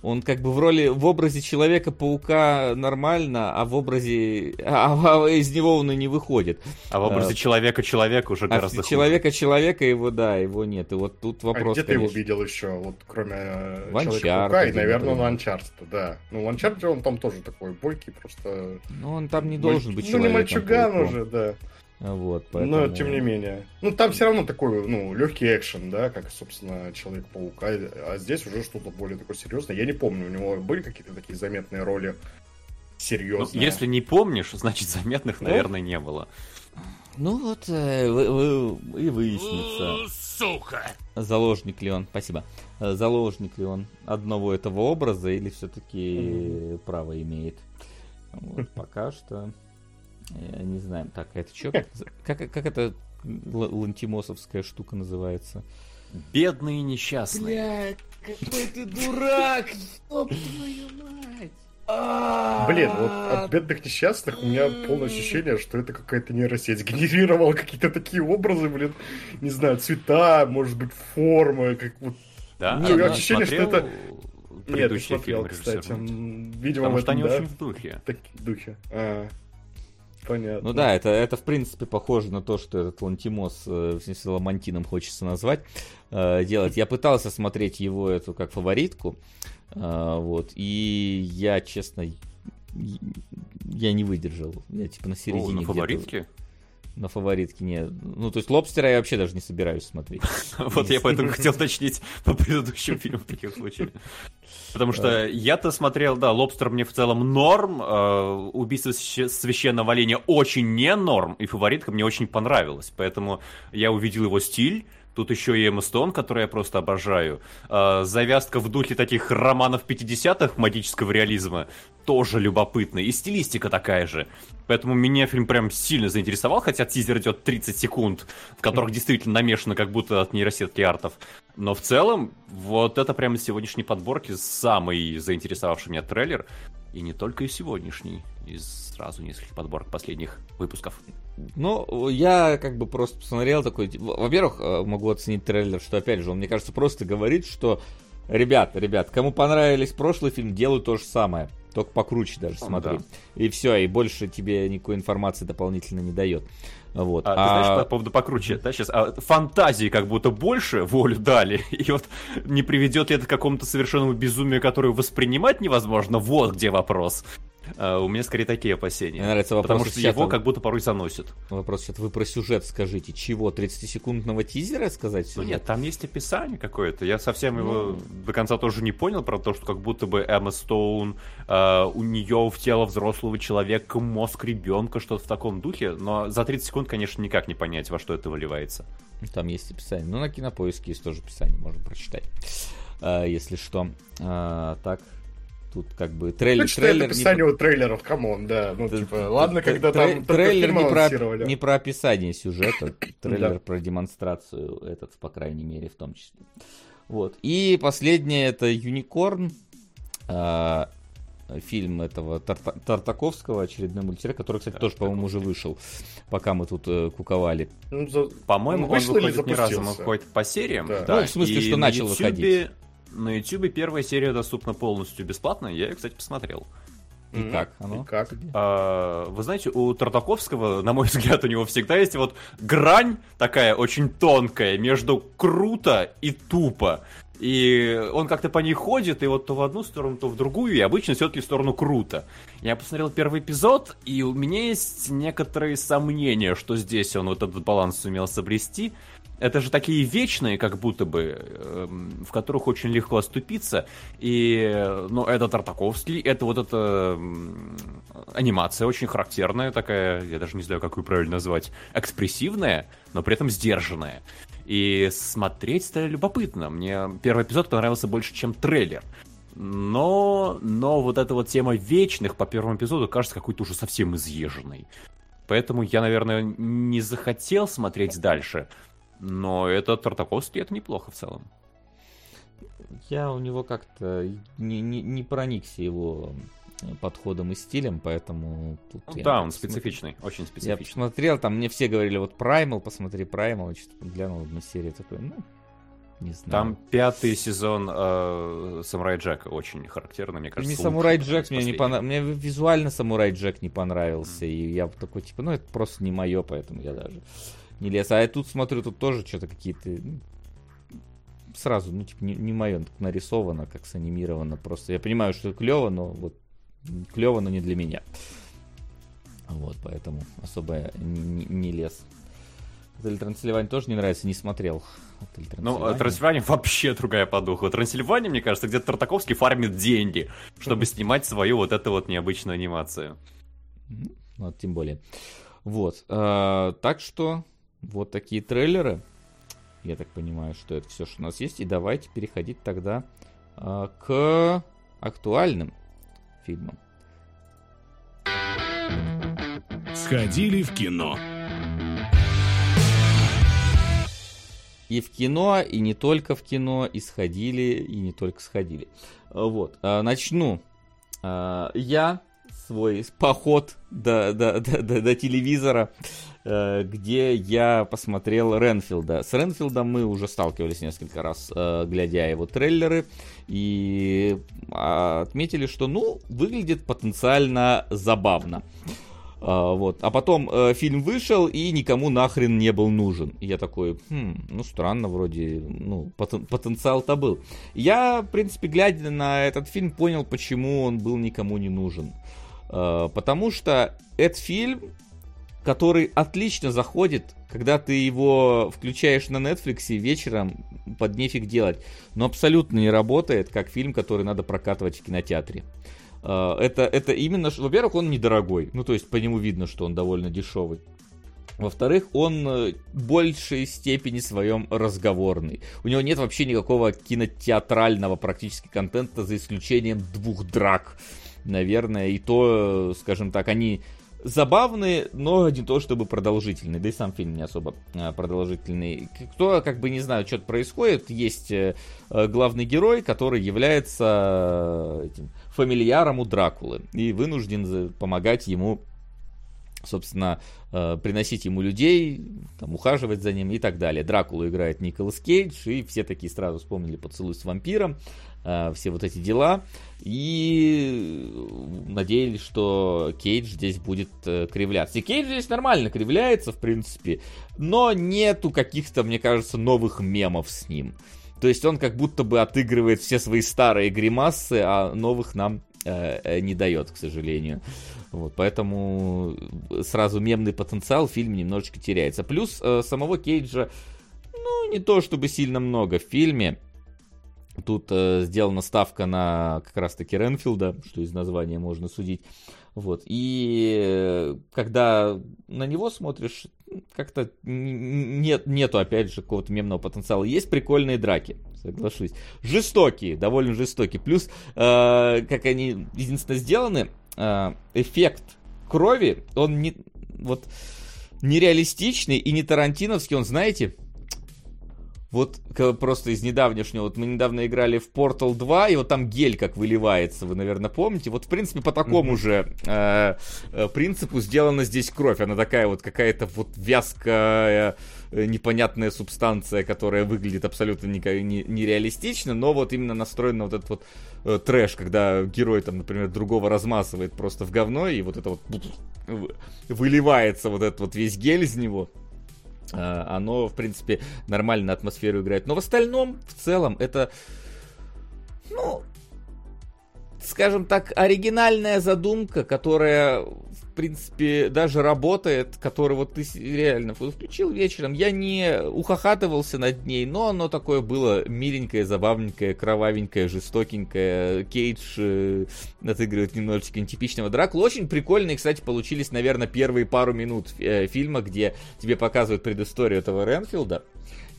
он как бы в роли, в образе Человека-паука нормально, а в образе... А, а, из него он и не выходит. А в образе Человека-человека уже а гораздо хуже. Человека-человека его, да, его нет. И вот тут вопрос, А где конечно... ты его видел еще, вот кроме э, Человека-паука и, наверное, на Uncharted, да. Ну, в Uncharted он там тоже такой бойкий, просто... Ну, он там не должен быть Ну, не мальчуган уже, да. Вот, поэтому... Но тем не менее. Ну, там все равно такой, ну, легкий экшен, да, как, собственно, Человек-паук. А, а здесь уже что-то более такое серьезное. Я не помню, у него были какие-то такие заметные роли серьезные. Ну, если не помнишь, значит, заметных, ну? наверное, не было. Ну вот, э, вы, вы, и выяснится. Сука! Заложник ли он, спасибо. Э, заложник ли он одного этого образа или все-таки mm-hmm. право имеет? Вот, пока что не знаю. Так, это что? Как, как это лантимосовская штука называется? Бедные несчастные. Блядь. Какой ты дурак! Стоп, твою мать! Блин, вот от бедных несчастных у меня полное ощущение, что это какая-то нейросеть генерировала какие-то такие образы, блин, не знаю, цвета, может быть, формы, как вот. Да, ну, ощущение, что смотрел это- Нет, не предыдущий смотрел, фильм кстати. Видимо, Потому в что этом, они да, очень в духе. такие духи. А, понятно. Ну да, это, это в принципе похоже на то, что этот Лантимос, э, в смысле Ламантином хочется назвать, э, делать. Я пытался смотреть его эту как фаворитку, э, вот, и я, честно, я не выдержал. Я типа на О, середине на где-то- фаворитке? На фаворитке не. Ну, то есть Лобстера я вообще даже не собираюсь смотреть. [laughs] Вот я поэтому хотел уточнить [laughs] по предыдущим фильмам в таких случаях. Потому что я-то смотрел, да, Лобстер мне в целом норм, э, Убийство свящ- священного оленя очень не норм, и фаворитка мне очень понравилась. Поэтому я увидел его стиль, Тут еще и Эмма Стоун, которую я просто обожаю. Э, завязка в духе таких романов 50-х магического реализма тоже любопытно. И стилистика такая же. Поэтому меня фильм прям сильно заинтересовал, хотя тизер идет 30 секунд, в которых действительно намешано как будто от нейросетки артов. Но в целом, вот это прямо из сегодняшней подборки самый заинтересовавший меня трейлер. И не только из сегодняшней, из сразу нескольких подборок последних выпусков. Ну, я как бы просто посмотрел такой... типа, Во-первых, э, могу оценить трейлер, что, опять же, он, мне кажется, просто говорит, что Ребят, ребят, кому понравились прошлый фильм, делай то же самое. Только покруче даже Ну, смотри. да. И все, и больше тебе никакой информации дополнительно не дает. Вот. А, ты знаешь, по поводу покруче, да, сейчас, а, фантазии как будто больше волю дали, [laughs] и вот не приведет ли это к какому-то совершенному безумию, которое воспринимать невозможно, вот где вопрос. А, у меня скорее такие опасения. Мне нравится вопрос Потому что его как будто порой заносит. Вопрос сейчас, вы про сюжет скажите. Чего, 30-секундного тизера сказать Ну сюжет? нет, там есть описание какое-то. Я совсем его до конца тоже не понял про то, что как будто бы Эмма Стоун, э, у нее в тело взрослого человека мозг ребенка, что-то в таком духе. Но за 30 секунд, конечно, никак не понять, во что это выливается. Там есть описание. Ну, на кинопоиске есть тоже описание, можно прочитать. А, если что. А, так, тут как бы трейлер... Ну, читает трейлер не описание у трейлеров, come on, да. Ну, Т- типа, ладно, когда трей- там трейлер не про, не про описание сюжета, [coughs] [coughs] трейлер про демонстрацию этот, по крайней мере, в том числе. Вот. И последнее это Юникорн. А, Фильм этого Тарта- Тартаковского, очередной мультсериал, который, кстати, тоже, по-моему, уже вышел, пока мы тут э, куковали. Ну, за- По-моему, Он выходит не разом, он выходит по сериям. Да. Ну, в смысле, и что на начал Ютубе- выходить. На Ютубе первая серия доступна полностью бесплатно. Я ее, кстати, посмотрел. И как оно? И как? А, Вы знаете, у Тартаковского, на мой [laughs] взгляд, у него всегда есть вот грань такая очень тонкая между круто и тупо. И он как-то по ней ходит, и вот то в одну сторону, то в другую, и обычно все-таки в сторону круто. Я посмотрел первый эпизод, и у меня есть некоторые сомнения, что здесь он вот этот баланс сумел соблюсти. Это же такие вечные, как будто бы, эм, в которых очень легко оступиться. И, ну, это Тартаковский, это вот эта м, анимация очень характерная такая, я даже не знаю, как ее правильно назвать, экспрессивная, но при этом сдержанная. И смотреть стало любопытно. Мне первый эпизод понравился больше, чем трейлер. Но, но вот эта вот тема вечных по первому эпизоду кажется какой-то уже совсем изъезженной. Поэтому я, наверное, не захотел смотреть дальше. Но это Тартаковский, это неплохо в целом. Я у него как-то не, не, не проникся его подходом и стилем, поэтому тут Ну я да, он посмотрел. специфичный, очень Я специфичный. посмотрел, там мне все говорили, вот Primal, посмотри Primal, я что-то глянул одну серию такой, ну, не знаю. Там пятый сезон э, Самурай Джека очень характерный, мне кажется. Лучший Самурай Джек мне не понравился. Мне визуально Самурай Джек не понравился. И я такой, типа, ну это просто не мое, поэтому я даже не лез. А я тут смотрю, тут тоже что-то какие-то. ну, Сразу, ну, типа, не, не мое, так нарисовано, как санимировано. Просто я понимаю, что клево, но вот клево, но не для меня. Вот, поэтому особо не, не- лез. Отель Трансильвания тоже не нравится, не смотрел. Отель Ну, Трансильвания. а Трансильвания вообще другая по духу. Трансильвания, мне кажется, где Тартаковский фармит деньги, чтобы снимать свою вот эту вот необычную анимацию. Мгм. Ну, Вот, тем более. Вот. э, так что, вот такие трейлеры. Я так понимаю, что это все, что у нас есть. И давайте переходить тогда э, к актуальным фильмам. Сходили в кино. и в кино, и не только в кино, и сходили, и не только сходили. Вот, а, начну. А, я свой поход до, до, до, до, до телевизора, э, где я посмотрел Ренфилда. С Ренфилдом мы уже сталкивались несколько раз, э, глядя его трейлеры, и отметили, что, ну, выглядит потенциально забавно. А, вот. А потом э, фильм вышел и никому нахрен не был нужен. И я такой, хм, ну странно, вроде, ну, потен- потенциал-то был. Я, в принципе, глядя на этот фильм, понял, почему он был никому не нужен. Э, потому что этот фильм, который отлично заходит, когда ты его включаешь на Netflix вечером под нефиг делать, но абсолютно не работает, как фильм, который надо прокатывать в кинотеатре. А, это, это именно, во-первых, он недорогой, ну то есть по нему видно, что он довольно дешевый. Во-вторых, он э, в большей степени своем разговорный. У него нет вообще никакого кинотеатрального практически контента, за исключением двух драк, наверное. И то, скажем так, они забавные, но не то чтобы продолжительные. Да и сам фильм не особо а, продолжительный. Кто как бы не знает, что происходит, есть э, главный герой, который является э, этим, фамильяром у Дракулы и вынужден помогать ему собственно, э, приносить ему людей, там, ухаживать за ним и так далее. Дракулу играет Николас Кейдж, и все такие сразу вспомнили «Поцелуй с вампиром», э, все вот эти дела, и надеялись, что Кейдж здесь будет э, кривляться. И Кейдж здесь нормально кривляется, в принципе, но нету каких-то, мне кажется, новых мемов с ним. То есть он как будто бы отыгрывает все свои старые гримасы, а новых нам э, э, не дает, к сожалению. Вот, поэтому сразу мемный потенциал в фильме немножечко теряется. Плюс э, самого Кейджа, ну, не то чтобы сильно много в фильме. Тут э, сделана ставка на как раз-таки Ренфилда, что из названия можно судить. Вот. И э, когда на него смотришь, как-то нет, нету, опять же, какого-то мемного потенциала. Есть прикольные драки, соглашусь. Жестокие, довольно жестокие. Плюс, э, как они единственно сделаны, э, эффект крови, он не, вот, нереалистичный и не тарантиновский, он, знаете, вот просто из недавнешнего, вот мы недавно играли в Portal 2, и вот там гель как выливается, вы, наверное, помните. Вот, в принципе, по такому mm-hmm. же э, э, принципу сделана здесь кровь. Она такая вот какая-то вот вязкая, э, непонятная субстанция, которая выглядит абсолютно нереалистично, но вот именно настроен на вот этот вот э, трэш, когда герой там, например, другого размазывает просто в говно, и вот это вот выливается вот этот вот весь гель из него. А, оно, в принципе, нормально атмосферу играет. Но в остальном, в целом, это, ну, скажем так, оригинальная задумка, которая в принципе, даже работает, который вот ты реально включил вечером. Я не ухахатывался над ней, но оно такое было миленькое, забавненькое, кровавенькое, жестокенькое. Кейдж э, отыгрывает немножечко нетипичного Дракула. Очень прикольные, кстати, получились, наверное, первые пару минут э, фильма, где тебе показывают предысторию этого Ренфилда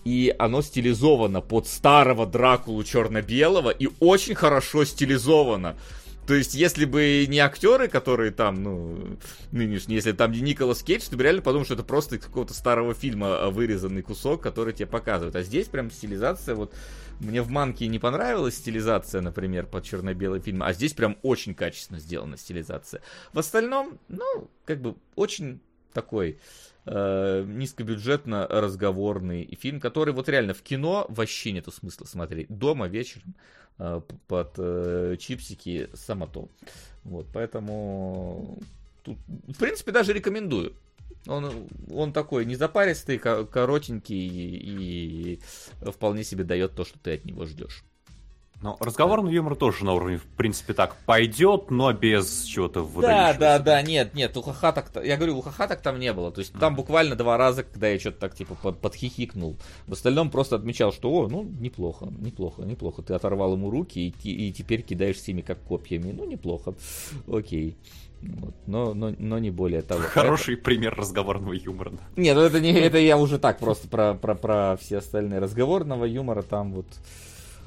и оно стилизовано под старого Дракулу черно-белого и очень хорошо стилизовано. То есть, если бы не актеры, которые там, ну, нынешние, если там не Николас Кейдж, ты бы реально подумал, что это просто из какого-то старого фильма а, вырезанный кусок, который тебе показывают. А здесь прям стилизация, вот, мне в Манке не понравилась стилизация, например, под черно-белый фильм, а здесь прям очень качественно сделана стилизация. В остальном, ну, как бы, очень такой э, низкобюджетно разговорный фильм, который вот реально в кино вообще нету смысла смотреть. Дома вечером Э, под э, чипсики самото. Вот, поэтому тут, в принципе, даже рекомендую. Он, он такой незапаристый, коротенький и, и вполне себе дает то, что ты от него ждешь. Но разговорный юмор тоже на уровне, в принципе, так пойдет, но без чего-то Да, да, да, нет, нет, у хахаток, я говорю, у хахаток там не было. То есть там буквально два раза, когда я что-то так типа под, подхихикнул. В остальном просто отмечал, что, о, ну, неплохо, неплохо, неплохо. Ты оторвал ему руки и, и теперь кидаешь ими как копьями. Ну, неплохо. Окей. Вот. Но, но, но не более того. Хороший это... пример разговорного юмора. Нет, ну это не это я уже так просто про, про, про все остальные разговорного юмора там вот.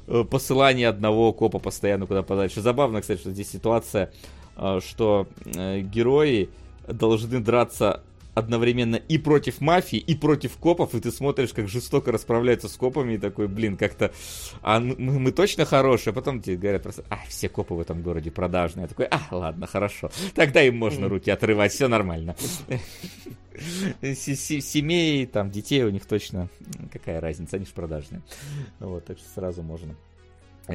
Э, посылание одного копа постоянно куда подальше. Забавно, кстати, что здесь ситуация, э, что э, герои должны драться одновременно и против мафии, и против копов, и ты смотришь, как жестоко расправляются с копами, и такой, блин, как-то, а мы, мы точно хорошие, а потом тебе говорят просто, а, все копы в этом городе продажные. Я такой, а, ладно, хорошо, тогда им можно руки отрывать, все нормально. Семей, там, детей у них точно, какая разница, они же продажные. Вот, так что сразу можно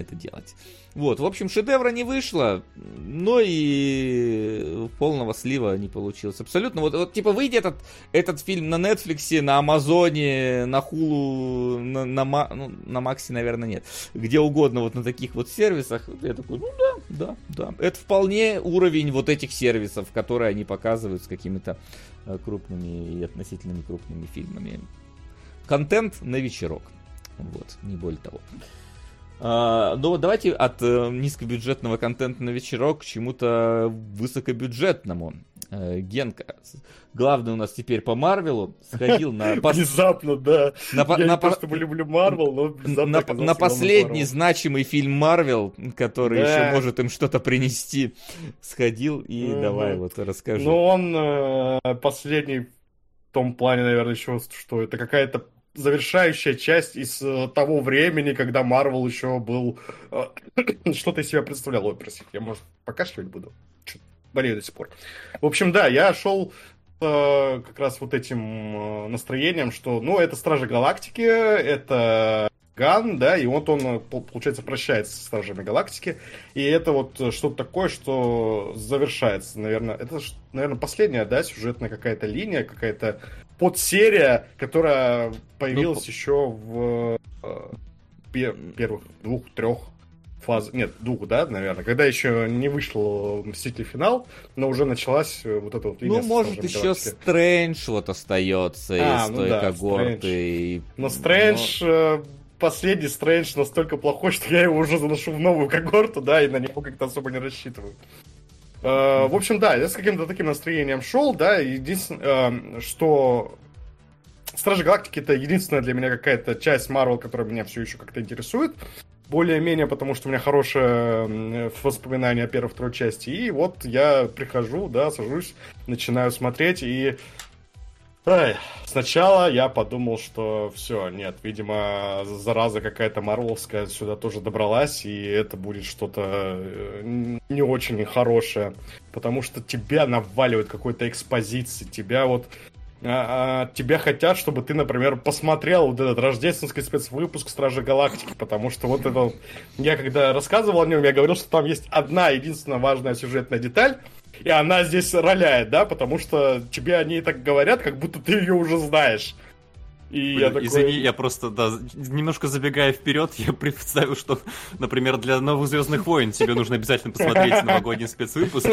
это делать. Вот, в общем, шедевра не вышло, но и полного слива не получилось. Абсолютно. Вот, вот типа, выйдет этот, этот фильм на Netflix, на Амазоне, на Хулу, на, на, ну, на Максе, наверное, нет. Где угодно, вот на таких вот сервисах. Я такой, ну да, да, да. Это вполне уровень вот этих сервисов, которые они показывают с какими-то э, крупными и относительно крупными фильмами. Контент на вечерок. Вот, не более того. Uh, ну, давайте от uh, низкобюджетного контента на вечерок к чему-то высокобюджетному. Uh, Генка, главный у нас теперь по Марвелу, сходил на... [laughs] Внезапно, да. На, Я на, не то, чтобы люблю Марвел, но на, на последний значимый фильм Марвел, который да. еще может им что-то принести, сходил и mm-hmm. давай вот расскажи. Ну, он э, последний в том плане, наверное, еще, что это какая-то завершающая часть из э, того времени, когда Марвел еще был... Э, [clears throat] что-то из себя представлял. Ой, простите, я, может, покашливать буду? Болею до сих пор. В общем, да, я шел э, как раз вот этим настроением, что, ну, это Стражи Галактики, это Ган, да, и вот он, получается, прощается со Стражами Галактики, и это вот что-то такое, что завершается, наверное, это, наверное, последняя, да, сюжетная какая-то линия, какая-то подсерия, которая появилась ну, еще в э, первых двух-трех фаз, нет, двух, да, наверное, когда еще не вышел Мститель финал, но уже началась э, вот эта вот. Ну, может, еще Стрэндж вот остается а, из ну той да, когорты. Но Стрэндж, но... Э, последний Стрэндж настолько плохой, что я его уже заношу в новую когорту, да, и на него как-то особо не рассчитываю. Э, в общем, да, я с каким-то таким настроением шел, да, единственное, э, что Стражи Галактики это единственная для меня какая-то часть Марвел, которая меня все еще как-то интересует. Более-менее, потому что у меня хорошее воспоминание о первой второй части. И вот я прихожу, да, сажусь, начинаю смотреть, и Ай, сначала я подумал, что все, нет, видимо, зараза какая-то марвеловская сюда тоже добралась, и это будет что-то э, не очень хорошее, потому что тебя наваливают какой-то экспозиции, тебя вот а, а, тебя хотят, чтобы ты, например, посмотрел вот этот рождественский спецвыпуск Стражи Галактики, потому что вот это... Я когда рассказывал о нем, я говорил, что там есть одна единственная важная сюжетная деталь, и она здесь роляет, да, потому что тебе о ней так говорят, как будто ты ее уже знаешь. И Блин, я такой... Извини, я просто, да, немножко забегая вперед, [laughs] я представил, что, например, для новых Звездных войн тебе нужно обязательно посмотреть новогодний спецвыпуск.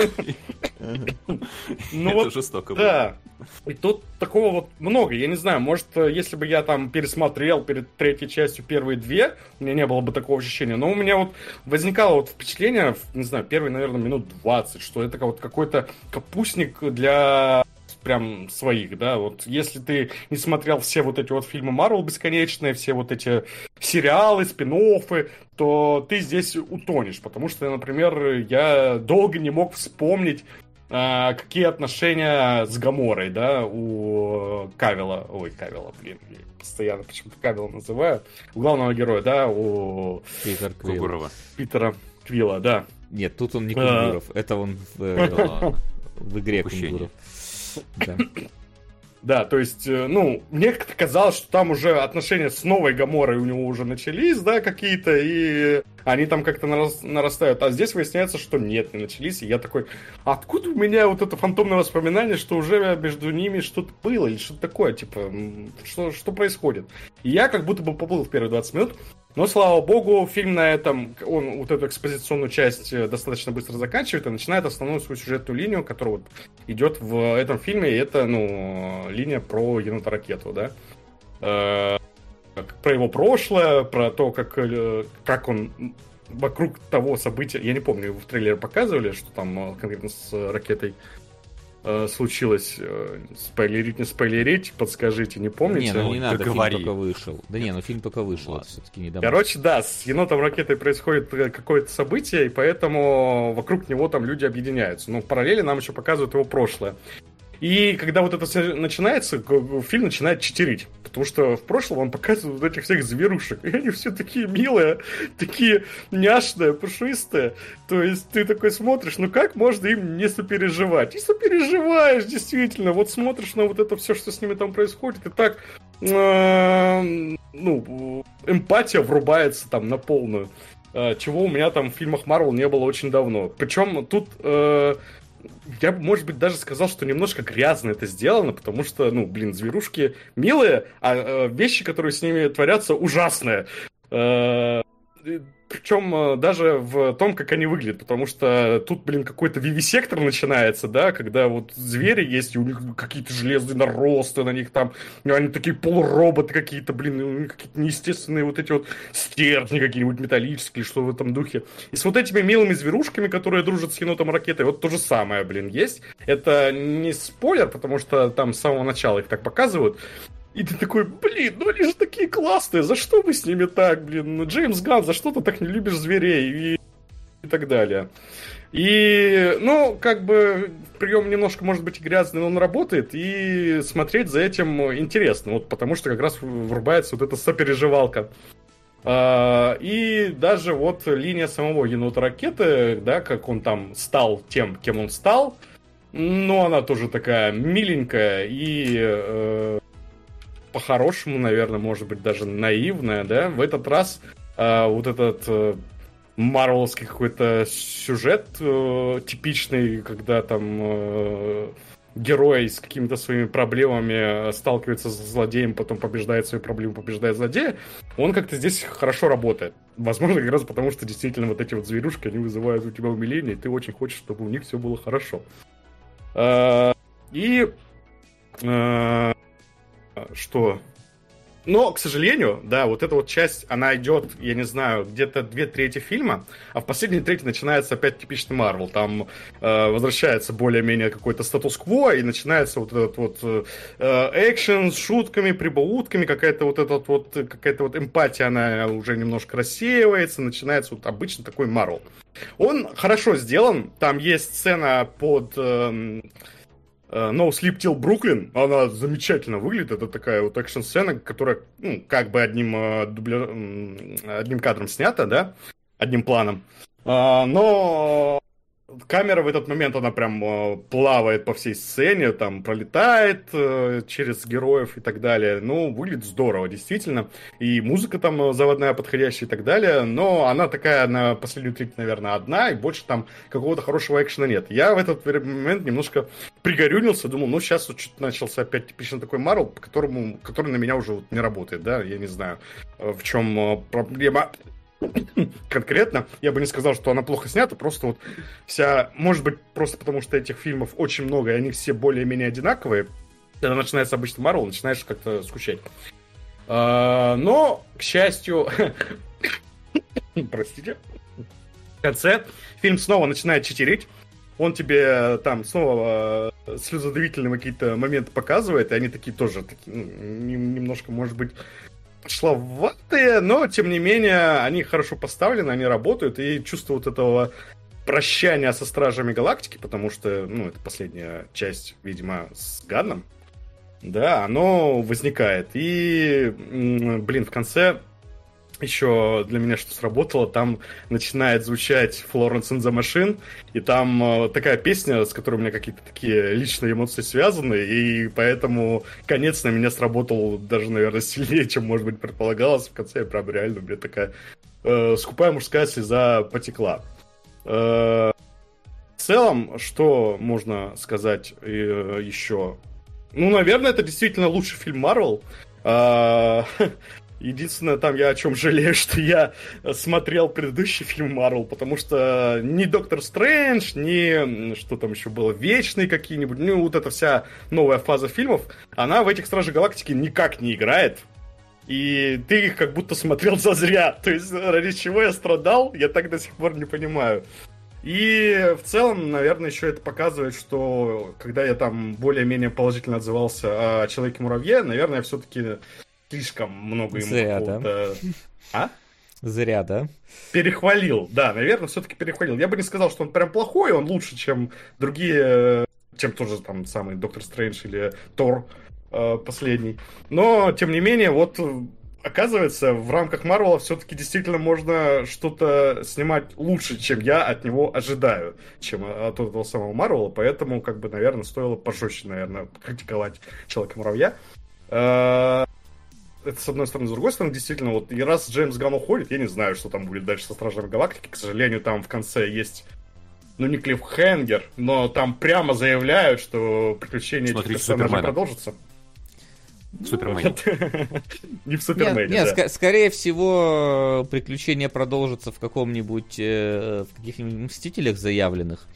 Ну вот, жестоко. Да. И тут такого вот много. Я не знаю, может, если бы я там пересмотрел перед третьей частью первые две, у меня не было бы такого ощущения. Но у меня вот возникало вот впечатление, не знаю, первые, наверное, минут 20, что это вот какой-то капустник для прям своих, да, вот если ты не смотрел все вот эти вот фильмы Марвел бесконечные, все вот эти сериалы, спин то ты здесь утонешь, потому что, например, я долго не мог вспомнить, а, какие отношения с Гаморой, да, у Кавила, ой, Кавила, блин, постоянно почему-то Кавила называю, у главного героя, да, у Питер Кугурова. Питера Квилла, да. Нет, тут он не Кугуров, а... это он в, э, [laughs] в игре Кугуров. Да. Да, то есть, э, ну, мне как-то казалось, что там уже отношения с новой Гаморой у него уже начались, да, какие-то, и они там как-то нарастают. А здесь выясняется, что нет, не начались. И я такой, откуда у меня вот это фантомное воспоминание, что уже между ними что-то было, или что-то такое, типа, что, что происходит? И я как будто бы поплыл в первые 20 минут, но, слава богу, фильм на этом, он вот эту экспозиционную часть э, достаточно быстро заканчивает и начинает основную свою сюжетную линию, которая вот идет в этом фильме, и это, ну, линия про енота-ракету, да. Э, про его прошлое, про то, как, э, как он вокруг того события, я не помню, его в трейлере показывали, что там конкретно с ракетой э, случилось. Э, спойлерить, не спойлерить, подскажите, не помните? Не, ну не надо, фильм только вышел. Да не, ну фильм только вышел, это все-таки не Короче, да, с енотом ракетой происходит э, какое-то событие, и поэтому вокруг него там люди объединяются. Но в параллели нам еще показывают его прошлое. И когда вот это все начинается, фильм начинает читерить. Потому что в прошлом он показывал вот этих всех зверушек. [laughs] И они все такие милые, такие няшные, пушистые. То есть ты такой смотришь, ну как можно им не сопереживать? И сопереживаешь, действительно. Вот смотришь на вот это все, что с ними там происходит, и так ну, эмпатия врубается там на полную. Э, чего у меня там в фильмах Марвел не было очень давно. Причем тут э, я может быть, даже сказал, что немножко грязно это сделано, потому что, ну, блин, зверушки милые, а э, вещи, которые с ними творятся, ужасные. Э, причем э, даже в том, как они выглядят, потому что тут, блин, какой-то вивисектор начинается, да, когда вот звери есть, и у них какие-то железные наросты на них там, они такие полуроботы какие-то, блин, у них какие-то неестественные вот эти вот стержни какие-нибудь металлические, что в этом духе. И с вот этими милыми зверушками, которые дружат с енотом ракетой, вот то же самое, блин, есть. Это не спойлер, потому что там с самого начала их так показывают, и ты такой, блин, ну они же такие классные, за что вы с ними так, блин? Ну, Джеймс Ган, за что ты так не любишь зверей? И, и так далее. И, ну, как бы, прием немножко, может быть, грязный, но он работает, и смотреть за этим интересно, вот потому что как раз врубается вот эта сопереживалка. А, и даже вот линия самого енота ракеты, да, как он там стал тем, кем он стал, ну, она тоже такая миленькая и э, по-хорошему, наверное, может быть, даже наивная, да, в этот раз э, вот этот э, марвелский какой-то сюжет э, типичный, когда там э, герой с какими-то своими проблемами сталкивается с злодеем, потом побеждает свои проблемы, побеждает злодея, он как-то здесь хорошо работает. Возможно, как раз потому, что действительно вот эти вот зверюшки, они вызывают у тебя умиление, и ты очень хочешь, чтобы у них все было хорошо. Э, и э, что... Но, к сожалению, да, вот эта вот часть, она идет, я не знаю, где-то две трети фильма, а в последней трети начинается опять типичный Марвел. Там э, возвращается более-менее какой-то статус-кво, и начинается вот этот вот э, экшен с шутками, прибаутками, какая-то вот эта вот, какая-то вот эмпатия, она уже немножко рассеивается, начинается вот обычно такой Марвел. Он хорошо сделан, там есть сцена под... Э, Э, no Sleep Till Brooklyn, она замечательно выглядит, это такая вот экшн-сцена, которая, ну, как бы одним, э, дубля... одним кадром снята, да, одним планом, а, но камера в этот момент, она прям э, плавает по всей сцене, там пролетает э, через героев и так далее. Ну, выглядит здорово, действительно. И музыка там э, заводная подходящая и так далее. Но она такая на последнюю треть, наверное, одна, и больше там какого-то хорошего экшена нет. Я в этот момент немножко пригорюнился, думал, ну, сейчас вот что-то начался опять типично такой Марвел, по которому, который на меня уже вот не работает, да, я не знаю, в чем проблема [laughs] конкретно, я бы не сказал, что она плохо снята, просто вот вся, может быть, просто потому что этих фильмов очень много, и они все более-менее одинаковые, когда начинается обычно Марвел, начинаешь как-то скучать. А, но, к счастью, [laughs] простите, в конце фильм снова начинает читерить, он тебе там снова э, слезодавительные какие-то моменты показывает, и они такие тоже такие, ну, немножко, может быть, шловатые, но, тем не менее, они хорошо поставлены, они работают, и чувство вот этого прощания со Стражами Галактики, потому что, ну, это последняя часть, видимо, с Ганном, да, оно возникает. И, блин, в конце еще для меня что сработало, там начинает звучать Florence in the Machine, и там э, такая песня, с которой у меня какие-то такие личные эмоции связаны, и поэтому конец на меня сработал даже, наверное, сильнее, чем, может быть, предполагалось. В конце я прям реально, меня такая э, скупая мужская слеза потекла. Э, в целом, что можно сказать э, еще? Ну, наверное, это действительно лучший фильм Марвел. [laughs] Единственное, там я о чем жалею, [laughs] что я смотрел предыдущий фильм Марвел, потому что ни Доктор Стрэндж, ни что там еще было, Вечные какие-нибудь, ну вот эта вся новая фаза фильмов, она в этих Стражах Галактики никак не играет. И ты их как будто смотрел [laughs] зазря. То есть ради чего я страдал, я так до сих пор не понимаю. И в целом, наверное, еще это показывает, что когда я там более-менее положительно отзывался о Человеке-муравье, наверное, все-таки слишком много ему Зря, да? А? Зря, да? Перехвалил, да, наверное, все-таки перехвалил. Я бы не сказал, что он прям плохой, он лучше, чем другие чем тоже там самый Доктор Стрэндж или Тор э, последний. Но, тем не менее, вот оказывается, в рамках Марвела все-таки действительно можно что-то снимать лучше, чем я от него ожидаю, чем от этого самого Марвела, поэтому, как бы, наверное, стоило пожестче, наверное, критиковать Человека-муравья. Это с одной стороны, с другой стороны, действительно, вот и раз Джеймс Ганн уходит, я не знаю, что там будет дальше со Стражами Галактики. К сожалению, там в конце есть ну не клиффхенгер, но там прямо заявляют, что приключения Смотрите этих персонажей продолжатся. В Супермене. [laughs] Не в Супермене, Нет, нет скорее всего, приключения продолжатся в каком-нибудь, э, в каких-нибудь Мстителях заявленных.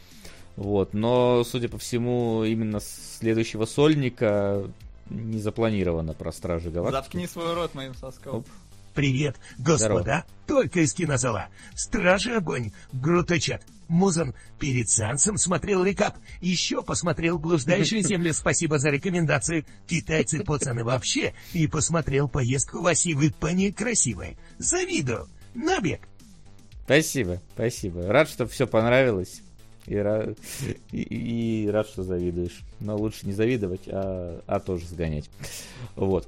Вот, но, судя по всему, именно следующего сольника не запланировано про Стражи Галактики. Заткни свой рот моим соском. Оп. Привет, господа, Здорово. только из кинозала. Стражи огонь, Груточат. Музан перед сеансом смотрел рекап. Еще посмотрел «Блуждающую [laughs] землю». Спасибо за рекомендации. Китайцы пацаны вообще. И посмотрел поездку Васи в Ипане красивой. Завидую. Набег. Спасибо, спасибо. Рад, что все понравилось. И и, и рад, что завидуешь. Но лучше не завидовать, а, а тоже сгонять. Вот.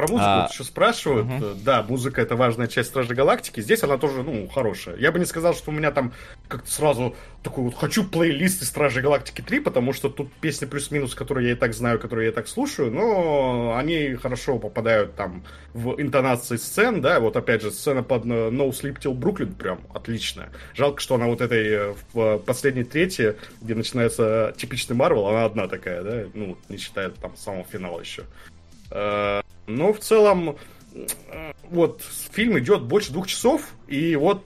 Про музыку а... еще спрашивают. Угу. Да, музыка это важная часть Стражей Галактики. Здесь она тоже, ну, хорошая. Я бы не сказал, что у меня там как-то сразу такой вот хочу плейлист из Стражей Галактики 3, потому что тут песни плюс-минус, которые я и так знаю, которые я и так слушаю, но они хорошо попадают там в интонации сцен, да, вот опять же, сцена под No Sleep Till Brooklyn прям отличная. Жалко, что она вот этой э, в последней трети, где начинается типичный Марвел, она одна такая, да, ну, не считая там самого финала еще. Э, но в целом, э, вот фильм идет больше двух часов, и вот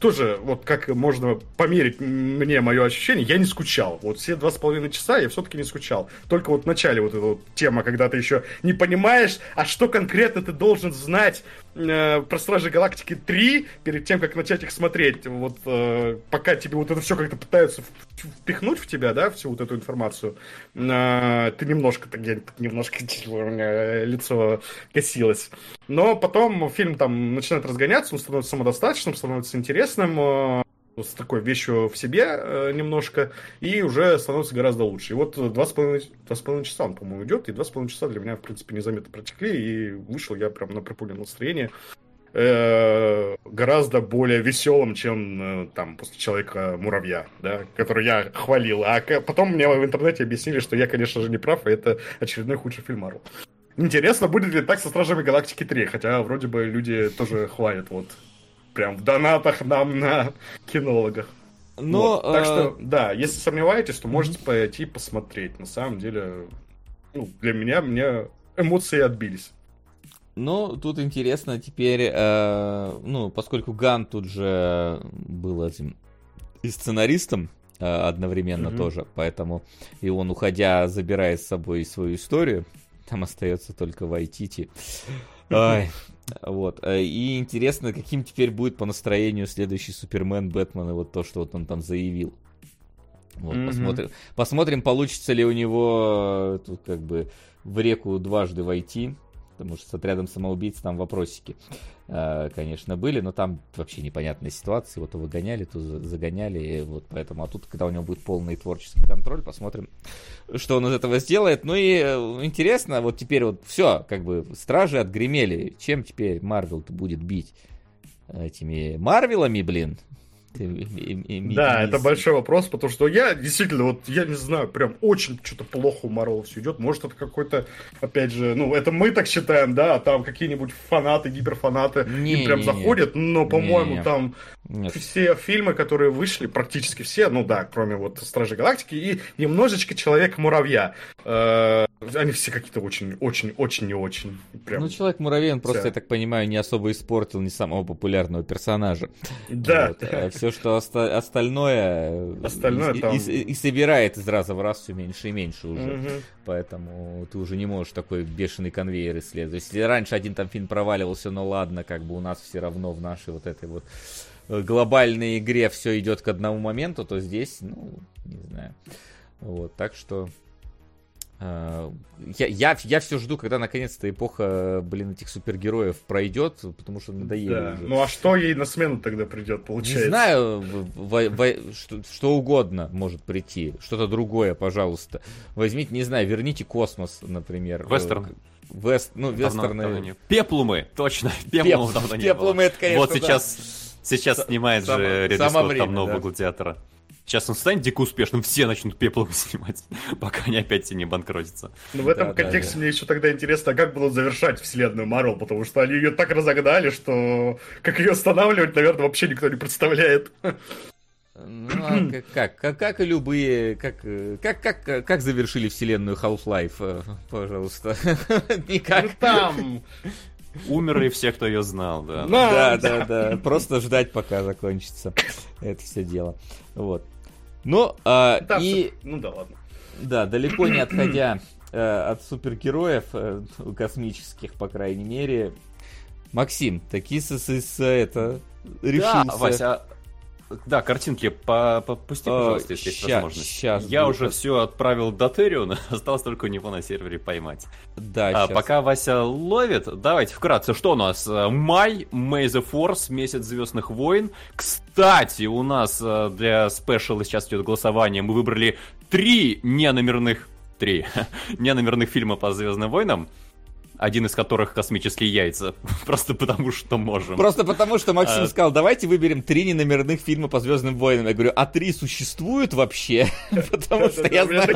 тоже, вот как можно померить мне мое ощущение, я не скучал. Вот все два с половиной часа я все-таки не скучал. Только вот в начале вот эта вот тема, когда ты еще не понимаешь, а что конкретно ты должен знать э, про Стражи Галактики 3 перед тем, как начать их смотреть. Вот э, пока тебе вот это все как-то пытаются впихнуть в тебя, да, всю вот эту информацию, э, ты немножко, так, я, немножко [laughs] меня лицо косилось. Но потом фильм там начинает разгоняться, он становится самодостаточным, становится интересным, э, с такой вещью в себе э, немножко, и уже становится гораздо лучше. И вот два с половиной, два с половиной часа он, по-моему, идет, и два с половиной часа для меня, в принципе, незаметно протекли, и вышел я прям на припуленном настроении э, гораздо более веселым, чем э, там после Человека-муравья, да, который я хвалил. А потом мне в интернете объяснили, что я, конечно же, не прав, и это очередной худший фильм Марвел. Интересно, будет ли так со Стражами Галактики 3, хотя вроде бы люди тоже хвалят вот прям в донатах нам на кинологах. Но, вот. Так что, э, да, если сомневаетесь, то можете пойти посмотреть. На самом деле, ну, для меня, мне эмоции отбились. Ну, тут интересно теперь, э, ну, поскольку Ган тут же был этим и сценаристом э, одновременно mm-hmm. тоже, поэтому и он, уходя, забирает с собой свою историю. Там остается только Вайтити. Ай, вот. Э, и интересно, каким теперь будет по настроению следующий Супермен, Бэтмен и вот то, что вот он там заявил. Вот, mm-hmm. посмотрим, посмотрим, получится ли у него э, тут как бы в реку дважды войти потому что с отрядом самоубийц там вопросики, э, конечно, были, но там вообще непонятная ситуация, его то выгоняли, то загоняли, и вот поэтому, а тут, когда у него будет полный творческий контроль, посмотрим, что он из этого сделает. Ну и э, интересно, вот теперь вот все, как бы, стражи отгремели, чем теперь Марвел-то будет бить? Этими Марвелами, блин, да, это большой вопрос, потому что я действительно, вот я не знаю, прям очень что-то плохо у Марвел все идет. Может, это какой-то, опять же, ну, это мы так считаем, да, а там какие-нибудь фанаты, гиперфанаты не, им прям не, заходят, но, по-моему, там нет. все фильмы, которые вышли, практически все, ну да, кроме вот Стражи Галактики и немножечко Человека-муравья. Э, они все какие-то очень, очень, очень не очень. Прям ну, Человек-муравей, он просто, я так понимаю, не особо испортил не самого популярного персонажа. Да. Вот. А все, что оста- остальное, остальное и, там... и, и, собирает из раза в раз все меньше и меньше уже. Угу. Поэтому ты уже не можешь такой бешеный конвейер исследовать. Если раньше один там фильм проваливался, ну ладно, как бы у нас все равно в нашей вот этой вот э, глобальной игре все идет к одному моменту, то здесь, ну, не знаю. Вот, так что я, я, я все жду, когда наконец-то эпоха, блин, этих супергероев пройдет, потому что надоели Да. уже. Ну а что ей на смену тогда придет, получается? Не знаю, в- в- в- что, что угодно может прийти, что-то другое, пожалуйста. Возьмите, не знаю, верните космос, например. Вестерн. Э, Вест, ну, Давно- вестерны. давно не- Пеплумы, точно. [laughs] Пеплумов давно не Пеплумы, было. это, конечно, Вот да. сейчас, сейчас снимает само- же Ридли Скотт там нового да. гладиатора. Сейчас он станет дико успешным, все начнут пеплом [laughs] снимать, пока они опять не банкротятся. Ну, в этом Да, да, контексте да. мне еще тогда интересно, а как будут завершать вселенную Марвел, потому что они ее так разогнали, что как ее останавливать, наверное, вообще никто не представляет. Ну, а [clears throat] как, как, как, как и любые, как, как, как, как завершили вселенную Half-Life, э, пожалуйста. [laughs] Никак. Ну, там... Умерли все, кто ее знал, да. Да, да, да. Просто ждать, пока закончится это все дело. Вот. Ну, а, там и, Ну да, ладно. да, далеко не [clears throat] отходя э, от супергероев, э, [laughs] космических, по крайней мере, Максим, таки с, с- с- это решился. Да, Вася, а- да, картинки по, по- пусти, А, пожалуйста, если есть возможность. щас Я уже все отправил до Териона, [laughs] осталось только у него на сервере поймать. Да, А, пока Вася ловит, давайте вкратце, что у нас? Э, Май, May the Force, месяц Звездных войн. Кстати, у нас э, для спешала сейчас идет голосование. Мы выбрали три неномерных три [laughs] неномерных фильма по Звездным войнам. Один из которых космические яйца. [laughs] Просто потому что можем. Просто потому, что Максим А. сказал, давайте выберем три неномерных фильма по Звездным войнам. Я говорю, а три существуют вообще? [laughs] Потому что я знаю...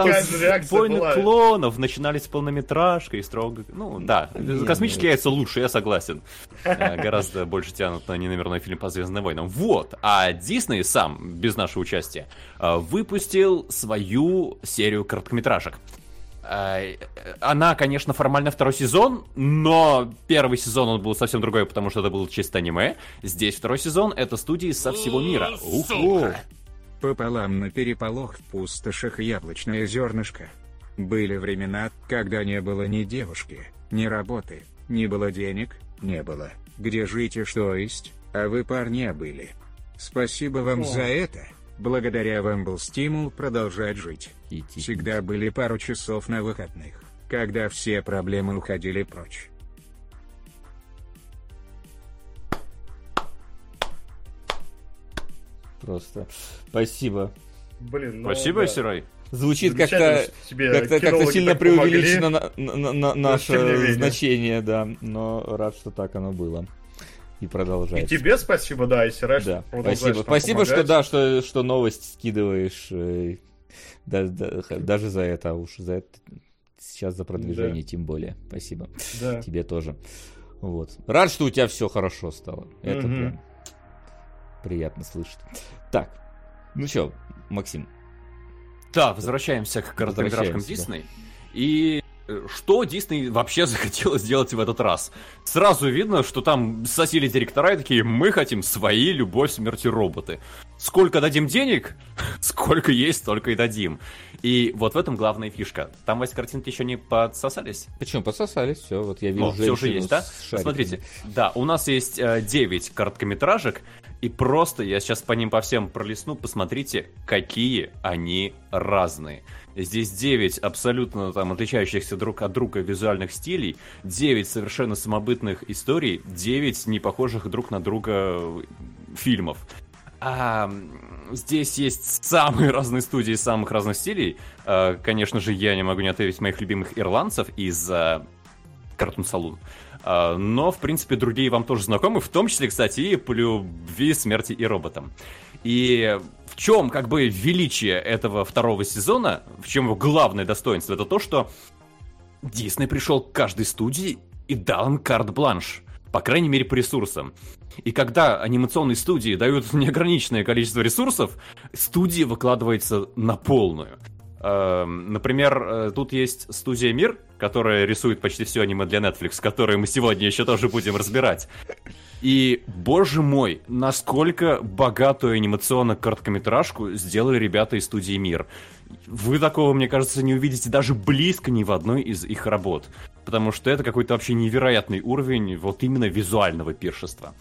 реакция Войны клонов начинались с полнометражкой, строго... Ну, да, космические яйца лучше, я согласен. Э, Гораздо больше тянут на неномерной фильм по Звездным войнам. Вот, а Дисней сам, без нашего участия, э, выпустил свою серию короткометражек. Э, Она, конечно, формально второй сезон, но первый сезон он был совсем другой, потому что это был чисто аниме. Здесь второй сезон — это студии со всего мира. Уху! Пополам на переполох в пустошах яблочное зернышко. Были времена, когда не было ни девушки, ни работы, не было денег, не было, где жить и что есть, а вы парня были. Спасибо вам за это. Благодаря вам был стимул продолжать жить. Идти. Всегда были пару часов на выходных, когда все проблемы уходили прочь. Просто. Спасибо. Блин, ну, Спасибо, да. Сирай. Звучит как-то как-то как сильно преувеличено на, на- на- наше не менее. значение, да. Но рад, что так оно было. И И продолжается. тебе спасибо, да, и Сирай, Да, спасибо. Спасибо, что да, что, что новость скидываешь. э, да- да- даже за это, а уж за это сейчас за продвижение тем более. Спасибо. Да. Тебе тоже. Вот. Рад, что у тебя все хорошо стало. Это Мгм. прям приятно слышать. Так, ну что, Максим, Да, возвращаемся к короткометражкам Дисней. И что Дисней вообще [laughs] захотела сделать в этот раз? Сразу видно, что там сосили директора и такие, мы хотим свои любовь, смерть и роботы. Сколько дадим денег, [laughs] сколько есть, столько и дадим. И вот в этом главная фишка. Там, Вась, картинки еще не подсосались? почему подсосались? Все, вот я вижу Ну, все уже есть, да? шариками. Смотрите, да, у нас есть э, 9 короткометражек, и просто я сейчас по ним по всем пролистну, посмотрите, какие они разные. Здесь 9 абсолютно там отличающихся друг от друга визуальных стилей, 9 совершенно самобытных историй, 9 не похожих друг на друга э, фильмов. А, здесь есть самые [laughs] разные студии самых разных стилей. А, конечно же, я не могу не ответить моих любимых ирландцев из а, Cartoon. А, но, в принципе, другие вам тоже знакомы, в том числе, кстати, и по любви, смерти и роботам. И в чем, как бы, величие этого второго сезона, в чем его главное достоинство, это то, что Дисней пришел к каждой студии и дал им карт-бланш. По крайней мере, по ресурсам. И когда анимационные студии дают [laughs] неограниченное количество ресурсов, студия выкладывается на полную. Эм, Например, э, тут есть студия Мир, которая рисует почти все аниме для Netflix, которые мы сегодня еще тоже будем разбирать. И, боже мой, насколько богатую анимационную короткометражку сделали ребята из студии Мир. Вы такого, мне кажется, не увидите даже близко ни в одной из их работ. Потому что это какой-то вообще невероятный уровень вот именно визуального пиршества.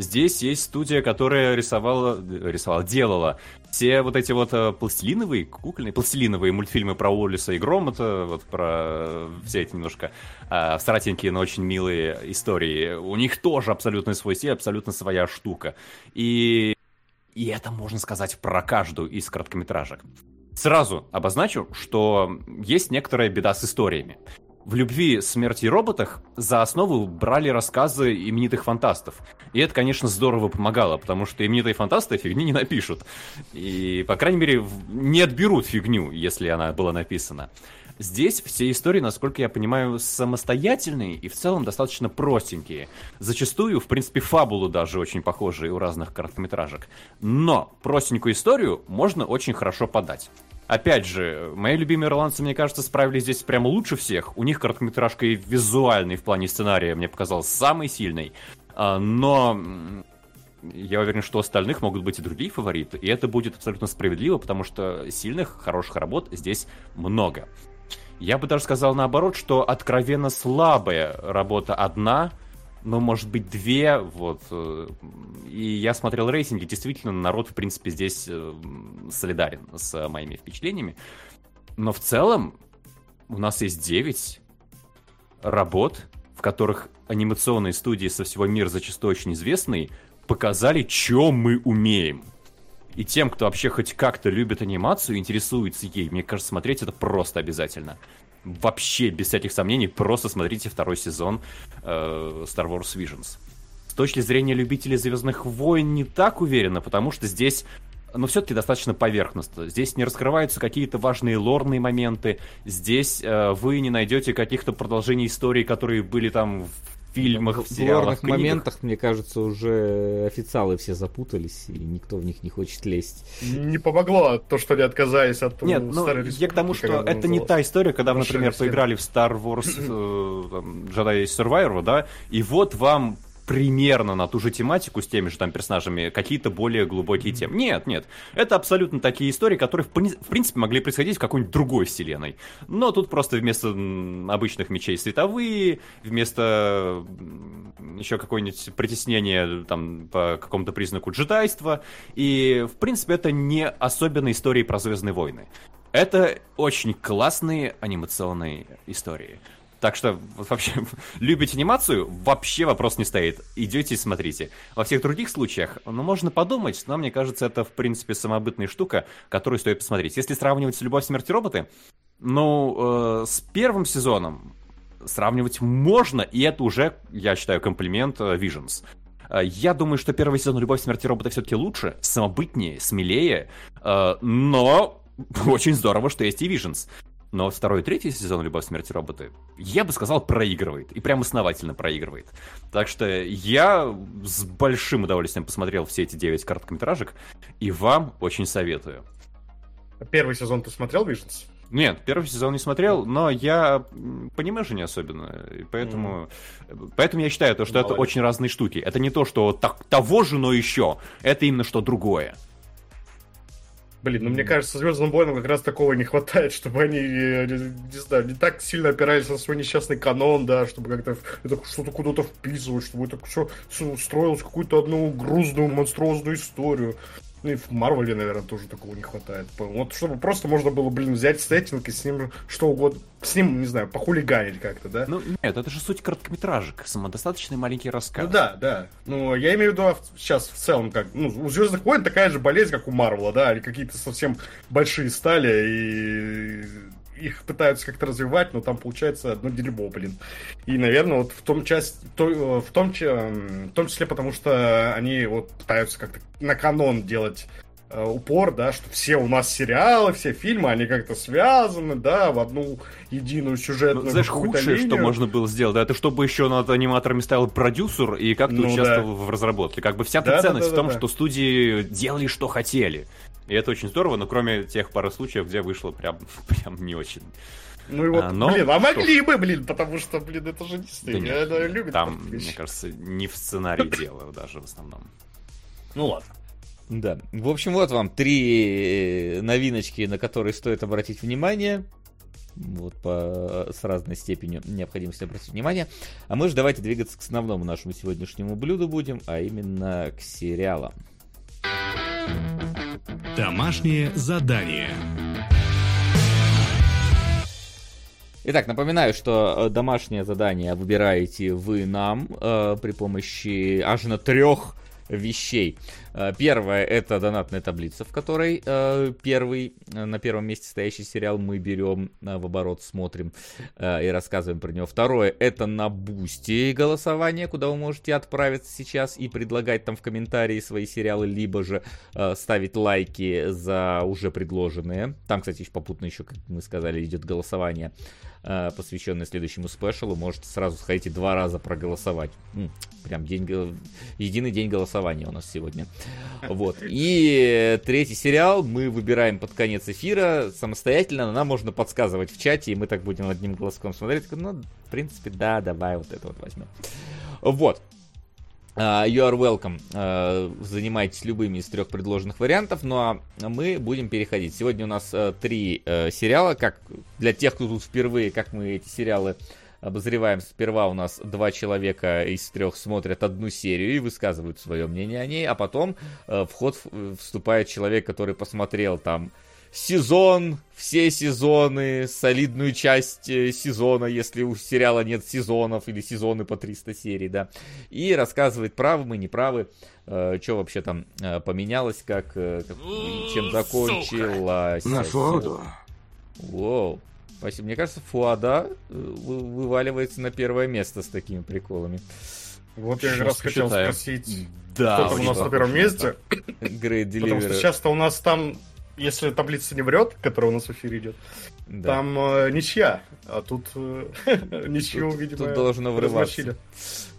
Э, здесь есть студия, которая рисовала, рисовала, делала все вот эти вот э, пластилиновые, кукольные, пластилиновые мультфильмы про Уоллиса и Громота, вот про все эти немножко э, старатенькие, но очень милые истории. У них тоже абсолютно свой стиль, абсолютно своя штука. И, и это можно сказать про каждую из короткометражек. Сразу обозначу, что есть некоторая беда с историями. В «Любви, смерти и роботах» за основу брали рассказы именитых фантастов. И это, конечно, здорово помогало, потому что именитые фантасты фигни не напишут. И, по крайней мере, не отберут фигню, если она была написана. Здесь все истории, насколько я понимаю, самостоятельные и в целом достаточно простенькие. Зачастую, в принципе, фабулы даже очень похожие у разных короткометражек. Но простенькую историю можно очень хорошо подать. Опять же, мои любимые ирландцы, мне кажется, справились здесь прямо лучше всех. У них короткометражка и визуальный в плане сценария, мне показалось, самый сильный. А, но я уверен, что у остальных могут быть и другие фавориты, и это будет абсолютно справедливо, потому что сильных, хороших работ здесь много. Я бы даже сказал наоборот, что откровенно слабая работа одна — ну, может быть, две, вот. Э, и я смотрел рейтинги, действительно, народ, в принципе, здесь э, солидарен с моими впечатлениями. Но в целом у нас есть девять работ, в которых анимационные студии со всего мира, зачастую очень известные, показали, что мы умеем. И тем, кто вообще хоть как-то любит анимацию, интересуется ей, мне кажется, смотреть это просто обязательно вообще без всяких сомнений просто смотрите второй сезон э, Star Wars Visions. С точки зрения любителей Звездных войн не так уверенно, потому что здесь но все-таки достаточно поверхностно. Здесь не раскрываются какие-то важные лорные моменты. Здесь э, вы не найдете каких-то продолжений истории, которые были там в фильмах, в сериалах, В моментах, мне кажется, уже официалы все запутались, и никто в них не хочет лесть. Не помогло то, что они отказались от Нет, ну, я к тому, что это не та история, когда, например, поиграли в Star Wars [clears throat] э, там, Jedi Survivor, да, и вот вам примерно на ту же тематику с теми же там персонажами какие-то более глубокие темы. Нет, нет. Это абсолютно такие истории, которые в, принципе могли происходить в какой-нибудь другой вселенной. Но тут просто вместо обычных мечей световые, вместо еще какое-нибудь притеснение там по какому-то признаку джедайства. И в принципе это не особенно истории про Звездные войны. Это очень классные анимационные истории. Так что вообще [laughs] любите анимацию, вообще вопрос не стоит. Идете и смотрите. Во всех других случаях, ну, можно подумать, но мне кажется, это, в принципе, самобытная штука, которую стоит посмотреть. Если сравнивать с «Любовь, смерть роботы», ну, э, с первым сезоном сравнивать можно, и это уже, я считаю, комплимент э, Visions. Э, я думаю, что первый сезон «Любовь, смерти робота» все-таки лучше, самобытнее, смелее, э, но [laughs] очень здорово, что есть и Visions. Но второй и третий сезон «Любовь, смерти роботы», я бы сказал, проигрывает. И прям основательно проигрывает. Так что я с большим удовольствием посмотрел все эти девять короткометражек, и вам очень советую. Первый сезон ты смотрел, Visions? Нет, первый сезон не смотрел, но я понимаю же не особенно, и поэтому, mm. поэтому я считаю, то, что Молодец. это очень разные штуки. Это не то, что так, того же, но еще. Это именно что другое. Блин, ну мне кажется, Звездным войнам как раз такого не хватает, чтобы они, не, не знаю, не так сильно опирались на свой несчастный канон, да, чтобы как-то это что-то куда-то вписывать, чтобы это все строилось какую-то одну грузную, монструозную историю. Ну и в Марвеле, наверное, тоже такого не хватает. Вот чтобы просто можно было, блин, взять сеттинг и с ним что угодно, с ним, не знаю, похулиганить как-то, да? Ну, нет, это же суть короткометражек, самодостаточный маленький рассказ. Ну да, да. Ну, я имею в виду сейчас в целом, как, ну, у Звездных войн такая же болезнь, как у Марвела, да, они какие-то совсем большие стали, и их пытаются как-то развивать, но там получается одно дерьмо, блин. И, наверное, вот в том часть, то, э, в том, в том числе потому, что они вот пытаются как-то на канон делать э, упор, да, что все у нас сериалы, все фильмы, они как-то связаны, да, в одну единую сюжетную ну, Знаешь, худшее, линию. что можно было сделать, да, это чтобы еще над аниматорами стоял продюсер и как-то ну, участвовал да. в разработке. Как бы вся да, ценность да, да, в том, да, что студии делали, что хотели. И это очень здорово, но кроме тех пары случаев, где вышло прям, [laughs] прям не очень. Ну и вот, а, но, блин, а могли что? бы, блин, потому что, блин, это же не стыдно. Да нет, нет, любит там, мне кажется, не в сценарии дело даже в основном. Ну ладно. Да. В общем, вот вам три э, новиночки, на которые стоит обратить внимание. вот по, с разной степенью необходимости обратить внимание. А мы же давайте двигаться к основному нашему сегодняшнему блюду будем, а именно к сериалам. Домашнее задание. Итак, напоминаю, что э, домашнее задание выбираете вы нам э, при помощи аж на трех вещей. Э, первое это донатная таблица, в которой э, первый, э, на первом месте стоящий сериал мы берем в оборот, смотрим и рассказываем про него. Второе это на бусте голосование, куда вы можете отправиться сейчас и предлагать там в комментарии свои сериалы, либо же ставить лайки за уже предложенные. Там, кстати, еще попутно еще, как мы сказали, идет голосование посвященное следующему спешалу. Можете сразу сходить и два раза проголосовать. Прям день, единый день голосования у нас сегодня. Вот. И третий сериал мы выбираем под конец эфира самостоятельно, но нам можно подсказывать в чате, и мы так будем одним глазком смотреть. Ну, в принципе, да, давай вот это вот возьмем. Вот. Uh, you are welcome. Uh, занимайтесь любыми из трех предложенных вариантов. Ну а мы будем переходить. Сегодня у нас uh, три uh, сериала. Как для тех, кто тут впервые, как мы эти сериалы обозреваем. Сперва у нас два человека из трех смотрят одну серию и высказывают свое мнение о ней, а потом э, в ход вступает человек, который посмотрел там сезон, все сезоны, солидную часть э, сезона, если у сериала нет сезонов или сезоны по 300 серий, да, и рассказывает, правы мы, неправы, э, что вообще там э, поменялось, как, э, как чем закончилась. На фото. Воу. Спасибо. Мне кажется, Фуада э, вываливается на первое место с такими приколами. Вот я как раз хотел считаем. спросить, Да, кто там у нас на первом месте. Great Потому что сейчас-то у нас там, если таблица не врет, которая у нас в эфире идет, Да. там э, ничья. А тут э, [laughs] ничью, Тут- видимо, тут должно врываться. размочили.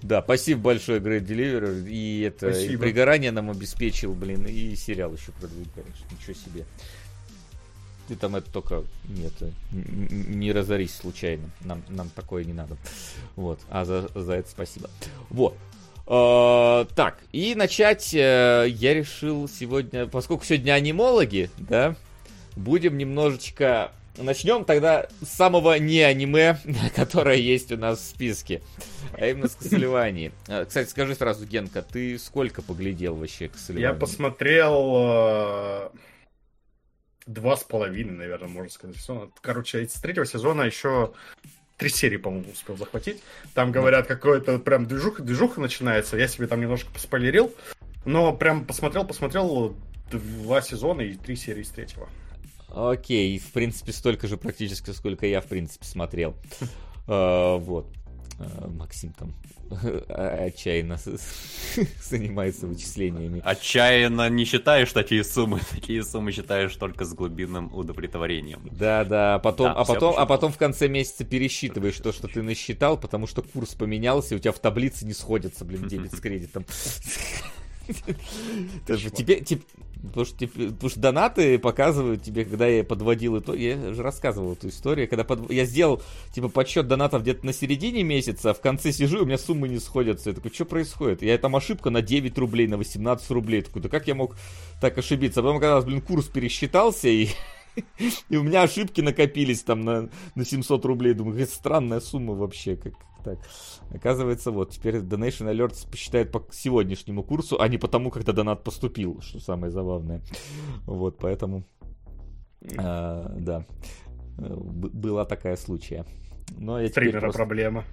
Да, спасибо большое, Great Delivery. И это и пригорание нам обеспечил, блин, и сериал еще продвинул, конечно. Ничего себе. Ты там это только нет, не разорись случайно. Нам, нам такое не надо. Вот. А за, за это спасибо. Вот. Э, так, и начать э, я решил сегодня, поскольку сегодня анимологи, да, будем немножечко... Начнем тогда с самого не аниме, [laughs] которое есть у нас в списке, а именно с Castlevania. Э, Кстати, скажи сразу, Генка, ты сколько поглядел вообще Castlevania? Я посмотрел два с половиной, наверное, можно сказать. сезона. Короче, из третьего сезона еще три серии, по-моему, успел захватить. Там говорят, какой-то прям движуха, движуха начинается. Я себе там немножко поспойлерил. Но прям посмотрел, посмотрел два сезона и три серии из третьего. Окей, в принципе, столько же практически, сколько я, в принципе, смотрел. [laughs] Э, Вот. Э, Максим там [laughs] отчаянно [laughs] занимается вычислениями. Отчаянно не считаешь такие суммы, [laughs] такие суммы считаешь только с глубинным удовлетворением. Да, да, а потом, Да, а потом, а потом в конце месяца пересчитываешь то, что ты насчитал, потому что курс поменялся, и у тебя в таблице не сходятся, блин, дебет с кредитом. Тебе, потому что, потому что донаты показывают тебе, когда я подводил это, я же рассказывал эту историю, когда под- я сделал типа подсчет донатов где-то на середине месяца, а в конце сижу, у меня суммы не сходятся. Я такой, что происходит? Я там ошибка на 9 рублей, на 18 рублей. Я такой, да как я мог так ошибиться? А потом, когда, блин, курс пересчитался, и [laughs] и у меня ошибки накопились там на, на 700 рублей. Думаю, какая странная сумма вообще. Как так? Оказывается, вот, теперь Donation Alerts посчитает по сегодняшнему курсу, а не потому, когда донат поступил, что самое забавное. Вот, поэтому, а, да, Э, б- была такая случая. Но я Стримера просто- проблема.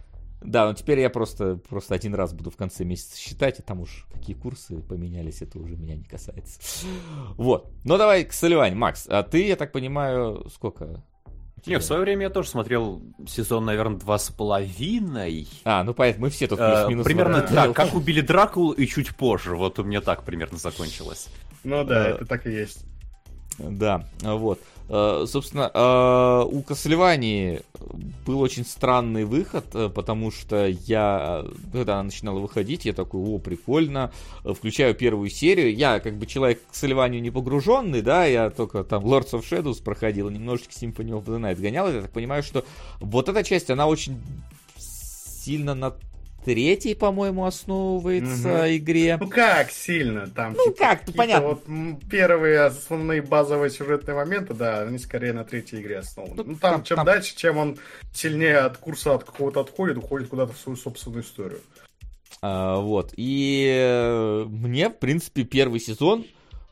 Да, но теперь я просто, просто один раз буду в конце месяца считать, и там уж какие курсы поменялись, это уже меня не касается. Вот. Ну давай к Соливань. Макс, а ты, я так понимаю, сколько? тебя? Не, в свое время я тоже смотрел сезон, наверное, два с половиной. А, ну понятно, мы все тут Э, плюс-минус. примерно в этом так, как убили Дракулу и чуть позже. Вот у меня так примерно закончилось. Ну да, Э, это так и есть. Да, вот. Э, Собственно, э, у Castlevania был очень странный выход, э, потому что я, когда она начинала выходить, я такой, о, прикольно, включаю первую серию. Я, как бы, человек к Castlevania не погруженный, да, я только там Lords of Shadows проходил, немножечко Symphony of the Night гонял, я так понимаю, что вот эта часть, она очень сильно на третьей, по-моему, основывается Мгм. игре. Ну как сильно там? Ну типа, как, понятно. Вот первые основные базовые сюжетные моменты, да, они скорее на третьей игре основаны. Ну, Ну, там, там- чем там- дальше, чем он сильнее от курса от какого-то отходит, уходит куда-то в свою собственную историю. А, вот. И э, мне, в принципе, первый сезон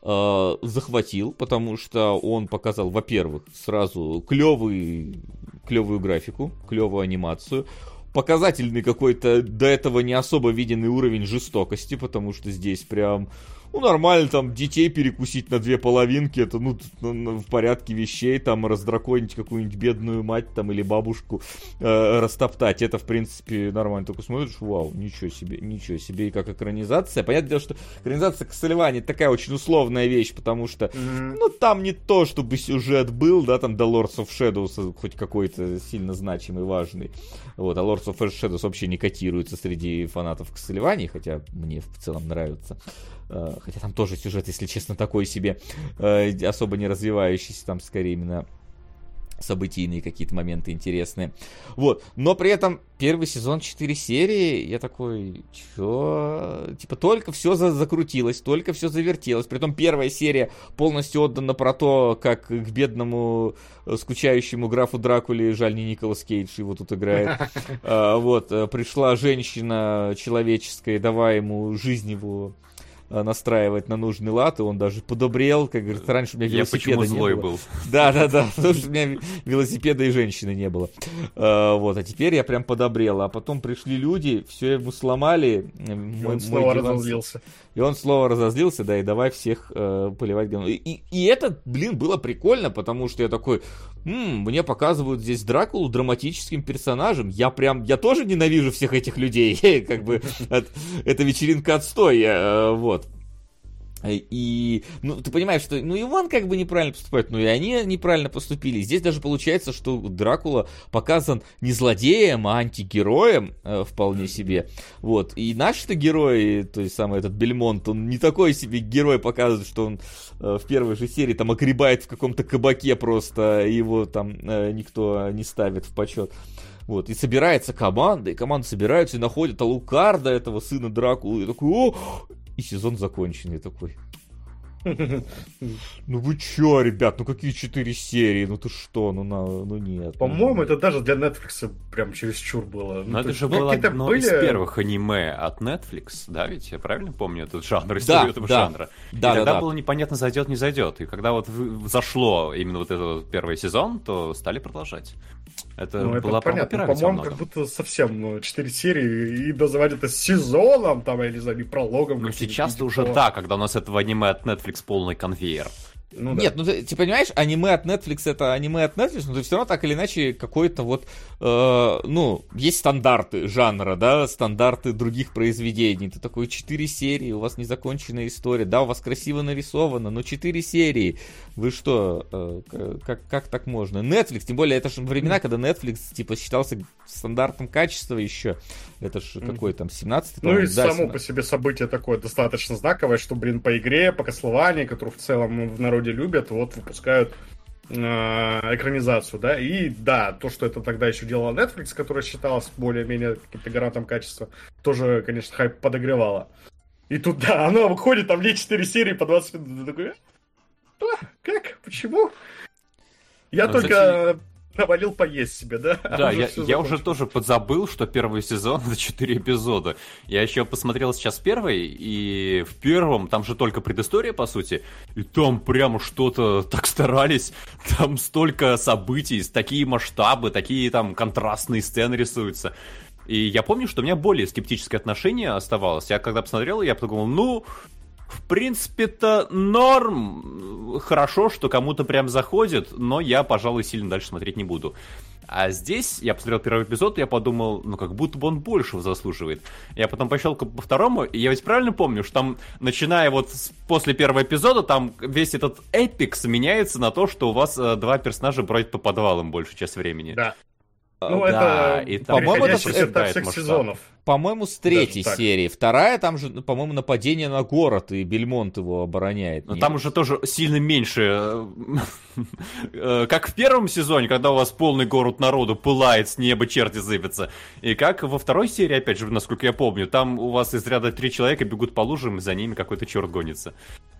э, захватил, потому что он показал, во-первых, сразу клевый, клевую графику, клевую анимацию, показательный какой-то до этого не особо виденный уровень жестокости, потому что здесь прям, ну, нормально там детей перекусить на две половинки, это, ну, ну, ну, в порядке вещей, там, раздраконить какую-нибудь бедную мать, там, или бабушку, э, растоптать, это, в принципе, нормально. Только смотришь, вау, ничего себе, ничего себе, и как экранизация. Понятное дело, что экранизация Кассельвани такая очень условная вещь, потому что, ну, там не то, чтобы сюжет был, да, там до Lords of Shadows хоть какой-то сильно значимый, важный. Вот, а Lords of Shadows вообще не котируется среди фанатов Кассельвани, хотя мне в целом нравится. Э, Хотя там тоже сюжет, если честно, такой себе, э, особо не развивающийся, там скорее именно событийные какие-то моменты интересные. Вот, но при этом первый сезон 4 серии, я такой, чё? Типа только все закрутилось, только все завертелось. Притом первая серия полностью отдана про то, как к бедному э, скучающему графу Дракуле, жаль, не Николас Кейдж его тут играет, [laughs] А, вот, пришла женщина человеческая, давая ему жизнь его настраивать на нужный лад, и он даже подобрел, как говорит, раньше у меня Я велосипеда почему не злой было. был? [laughs] Да, да, да, потому что у меня велосипеда и женщины не было. А, вот, а теперь я прям подобрел. А потом пришли люди, все ему сломали. э, И мой- он снова диван- разозлился. И он снова разозлился, да, и давай всех э, поливать. И, и, и это, блин, было прикольно, потому что я такой, «М, мне показывают здесь Дракулу драматическим персонажем. Я прям, я тоже ненавижу всех этих людей. [laughs] Как бы, это вечеринка отстой, э, вот. И, ну, ты понимаешь, что, ну, и он как бы неправильно поступает, ну, и они неправильно поступили. Здесь даже получается, что Дракула показан не злодеем, а антигероем э, вполне себе. Вот, и наши-то герои, то есть самый этот Бельмонт, он не такой себе герой показывает, что он э, в первой же серии там огребает в каком-то кабаке просто, и его там э, никто не ставит в почет. Вот, и собирается команда, и команда собирается и находит Алукарда, этого сына Дракулы, и такой, о, и сезон закончен. Я такой, [laughs] ну вы чё, ребят, ну какие четыре серии, ну ты что, ну, на, ну нет. По-моему, ну, это даже для Netflix прям чересчур было. Ну, это же ну, было какие-то одно были- из первых аниме от Netflix, да, ведь я правильно помню этот жанр, Да, историю этого да. жанра? Да, и да, тогда да. было непонятно, зайдет, не зайдет. И когда вот зашло именно вот этот первый сезон, то стали продолжать. Это Ну, это была понятно. правда По-моему, как будто совсем ну, 4 серии и называть это сезоном, там, я не знаю, не прологом. Ну, сейчас-то типа уже так, когда у нас этого аниме от Netflix полный конвейер. Ну, да. Нет, ну ты, ты понимаешь, аниме от Netflix это аниме от Netflix, но ты все равно так или иначе какой-то вот, э, ну, есть стандарты жанра, да, стандарты других произведений. Ты такой, 4 серии, у вас незаконченная история, да, у вас красиво нарисовано, но 4 серии. Вы что, э, как, как так можно? Netflix, тем более, это же времена, когда Netflix, типа, считался стандартом качества еще. Это же какой там, 17 Ну и да, само 17. по себе событие такое достаточно знаковое, что, блин, по игре, по Кослованию, которую в целом в народе любят, вот выпускают э, экранизацию, да, и да, то, что это тогда еще делала Netflix, которая считалась более-менее каким-то гарантом качества, тоже, конечно, хайп подогревало. И тут, да, [laughs] оно выходит, там есть 4 серии по 20 минут, ты такой, «А, как, почему? Я Ну, только навалил поесть себе, да? А Да, уже я, я уже тоже подзабыл, что первый сезон это 4 эпизода. Я еще посмотрел сейчас первый, и в первом там же только предыстория, по сути, и там прямо что-то так старались. Там столько событий, такие масштабы, такие там контрастные сцены рисуются. И я помню, что у меня более скептическое отношение оставалось. Я когда посмотрел, я подумал, ну, в принципе-то норм. Хорошо, что кому-то прям заходит, но я, пожалуй, сильно дальше смотреть не буду. А здесь я посмотрел первый эпизод, и я подумал, ну как будто бы он большего заслуживает. Я потом пощелкал по второму, и я ведь правильно помню, что там, начиная вот с- после первого эпизода, там весь этот эпикс меняется на то, что у вас э, два персонажа бродят по подвалам большую часть времени. Да. Ну, Да, это и там По-моему, это это всех масштаб. сезонов. По-моему, с третьей серии. Вторая, там же, по-моему, нападение на город, и Бельмонт его обороняет. Но Нет? там уже тоже сильно меньше. э, э, Как в первом сезоне, когда у вас полный город народу пылает, с неба черти зыбятся. И как во второй серии, опять же, насколько я помню, там у вас из ряда три человека бегут по лужам, и за ними какой-то черт гонится.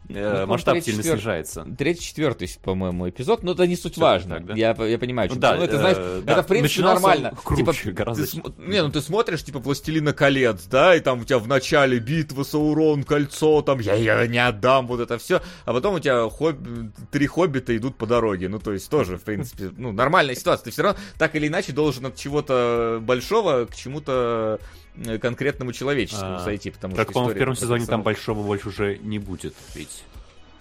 Э, Ну, Масштаб третий, сильно снижается. Третий, четвертый, по-моему, эпизод, но это не суть важно. так, да? я, я понимаю, что да, ну, это, э, знаешь, да, это в принципе начинался нормально. круче типа, гораздо. ты Не, ну ты смотришь, типа, Властелина колец, да, и там у тебя в начале битва, Саурон, кольцо, там, я ее не отдам, вот это все, а потом у тебя хоб... три хоббита идут по дороге, ну, то есть тоже, в принципе, ну, нормальная ситуация. Ты все равно, так или иначе, должен от чего-то большого к чему-то э, конкретному человеческому А, сойти, потому Так, что по-моему, в первом сезоне там большого больше уже не будет. Ведь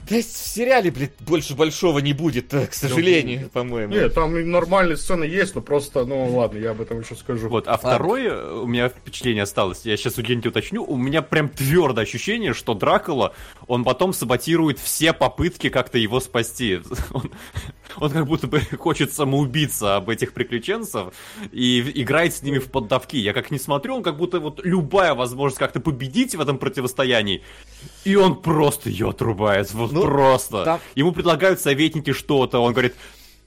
Да в сериале, блядь, больше большого не будет, э, к сожалению, по-моему. Нет, там и нормальные сцены есть, но просто, ну ладно, я об этом еще скажу. Вот, а второе у меня впечатление осталось, я сейчас у Генти уточню, у меня прям твердое ощущение, что Дракула, он потом саботирует все попытки как-то его спасти. [laughs] Он, он как будто бы [laughs] хочет самоубиться об этих приключенцев и играет с ними в поддавки. Я как не смотрю, он как будто вот любая возможность как-то победить в этом противостоянии, и он просто ее отрубает, вот Ну, просто. там- Ему предлагают советники что-то, он говорит,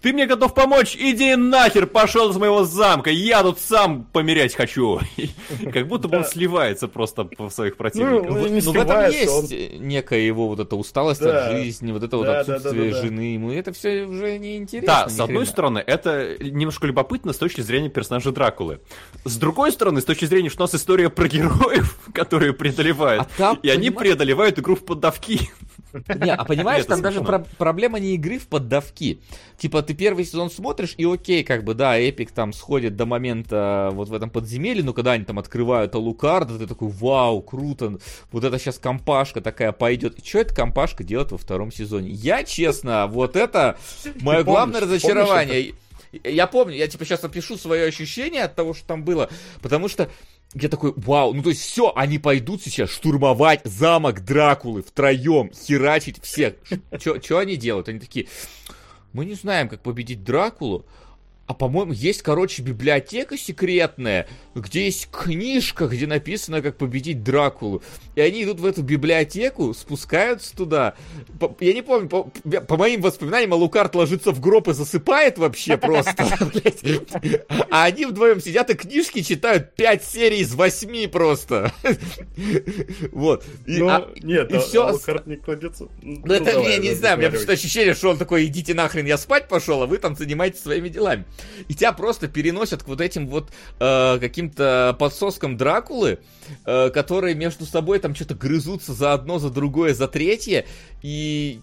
ты мне готов помочь? Иди нахер, пошел из моего замка, я тут сам померять хочу. [laughs] Как будто бы он сливается просто в своих противниках. Ну, не Ну, в этом есть некая его вот эта усталость от жизни, вот это вот отсутствие жены. Ему это все уже не интересно. Да, с одной стороны, это немножко любопытно с точки зрения персонажа Дракулы. С другой стороны, с точки зрения, что у нас история про героев, [laughs] которые преодолевают. А и они преодолевают игру в поддавки. [laughs] Не, а понимаешь, там даже про- проблема не игры в поддавки. Типа, ты первый сезон смотришь, и окей, как бы, да, Эпик там сходит до момента вот в этом подземелье, но когда они там открывают Алукарда, ты такой, вау, круто, вот это сейчас компашка такая пойдет. И что эта компашка делает во втором сезоне? Я, честно, вот это мое главное разочарование. Я помню, я типа сейчас опишу свое ощущение от того, что там было, потому что я такой, вау, ну то есть все, они пойдут сейчас штурмовать замок Дракулы втроем, херачить всех. Что они делают? Они такие, мы не знаем, как победить Дракулу, а по-моему, есть, короче, библиотека секретная, где есть книжка, где написано, как победить Дракулу. И они идут в эту библиотеку, спускаются туда. По- я не помню, по, по моим воспоминаниям, Алукарт ложится в гроб и засыпает вообще [laughs] просто. А они вдвоем сидят и книжки читают 5 серий из 8 просто. [laughs] Вот. Ну, а- нет, и а- всё Алукард не кладется. ну, это я не да, знаю, у меня ощущение, что он такой, идите нахрен, я спать пошел, а вы там занимаетесь своими делами. И тебя просто переносят к вот этим вот э, каким-то подсоскам Дракулы, э, которые между собой там что-то грызутся за одно, за другое, за третье, и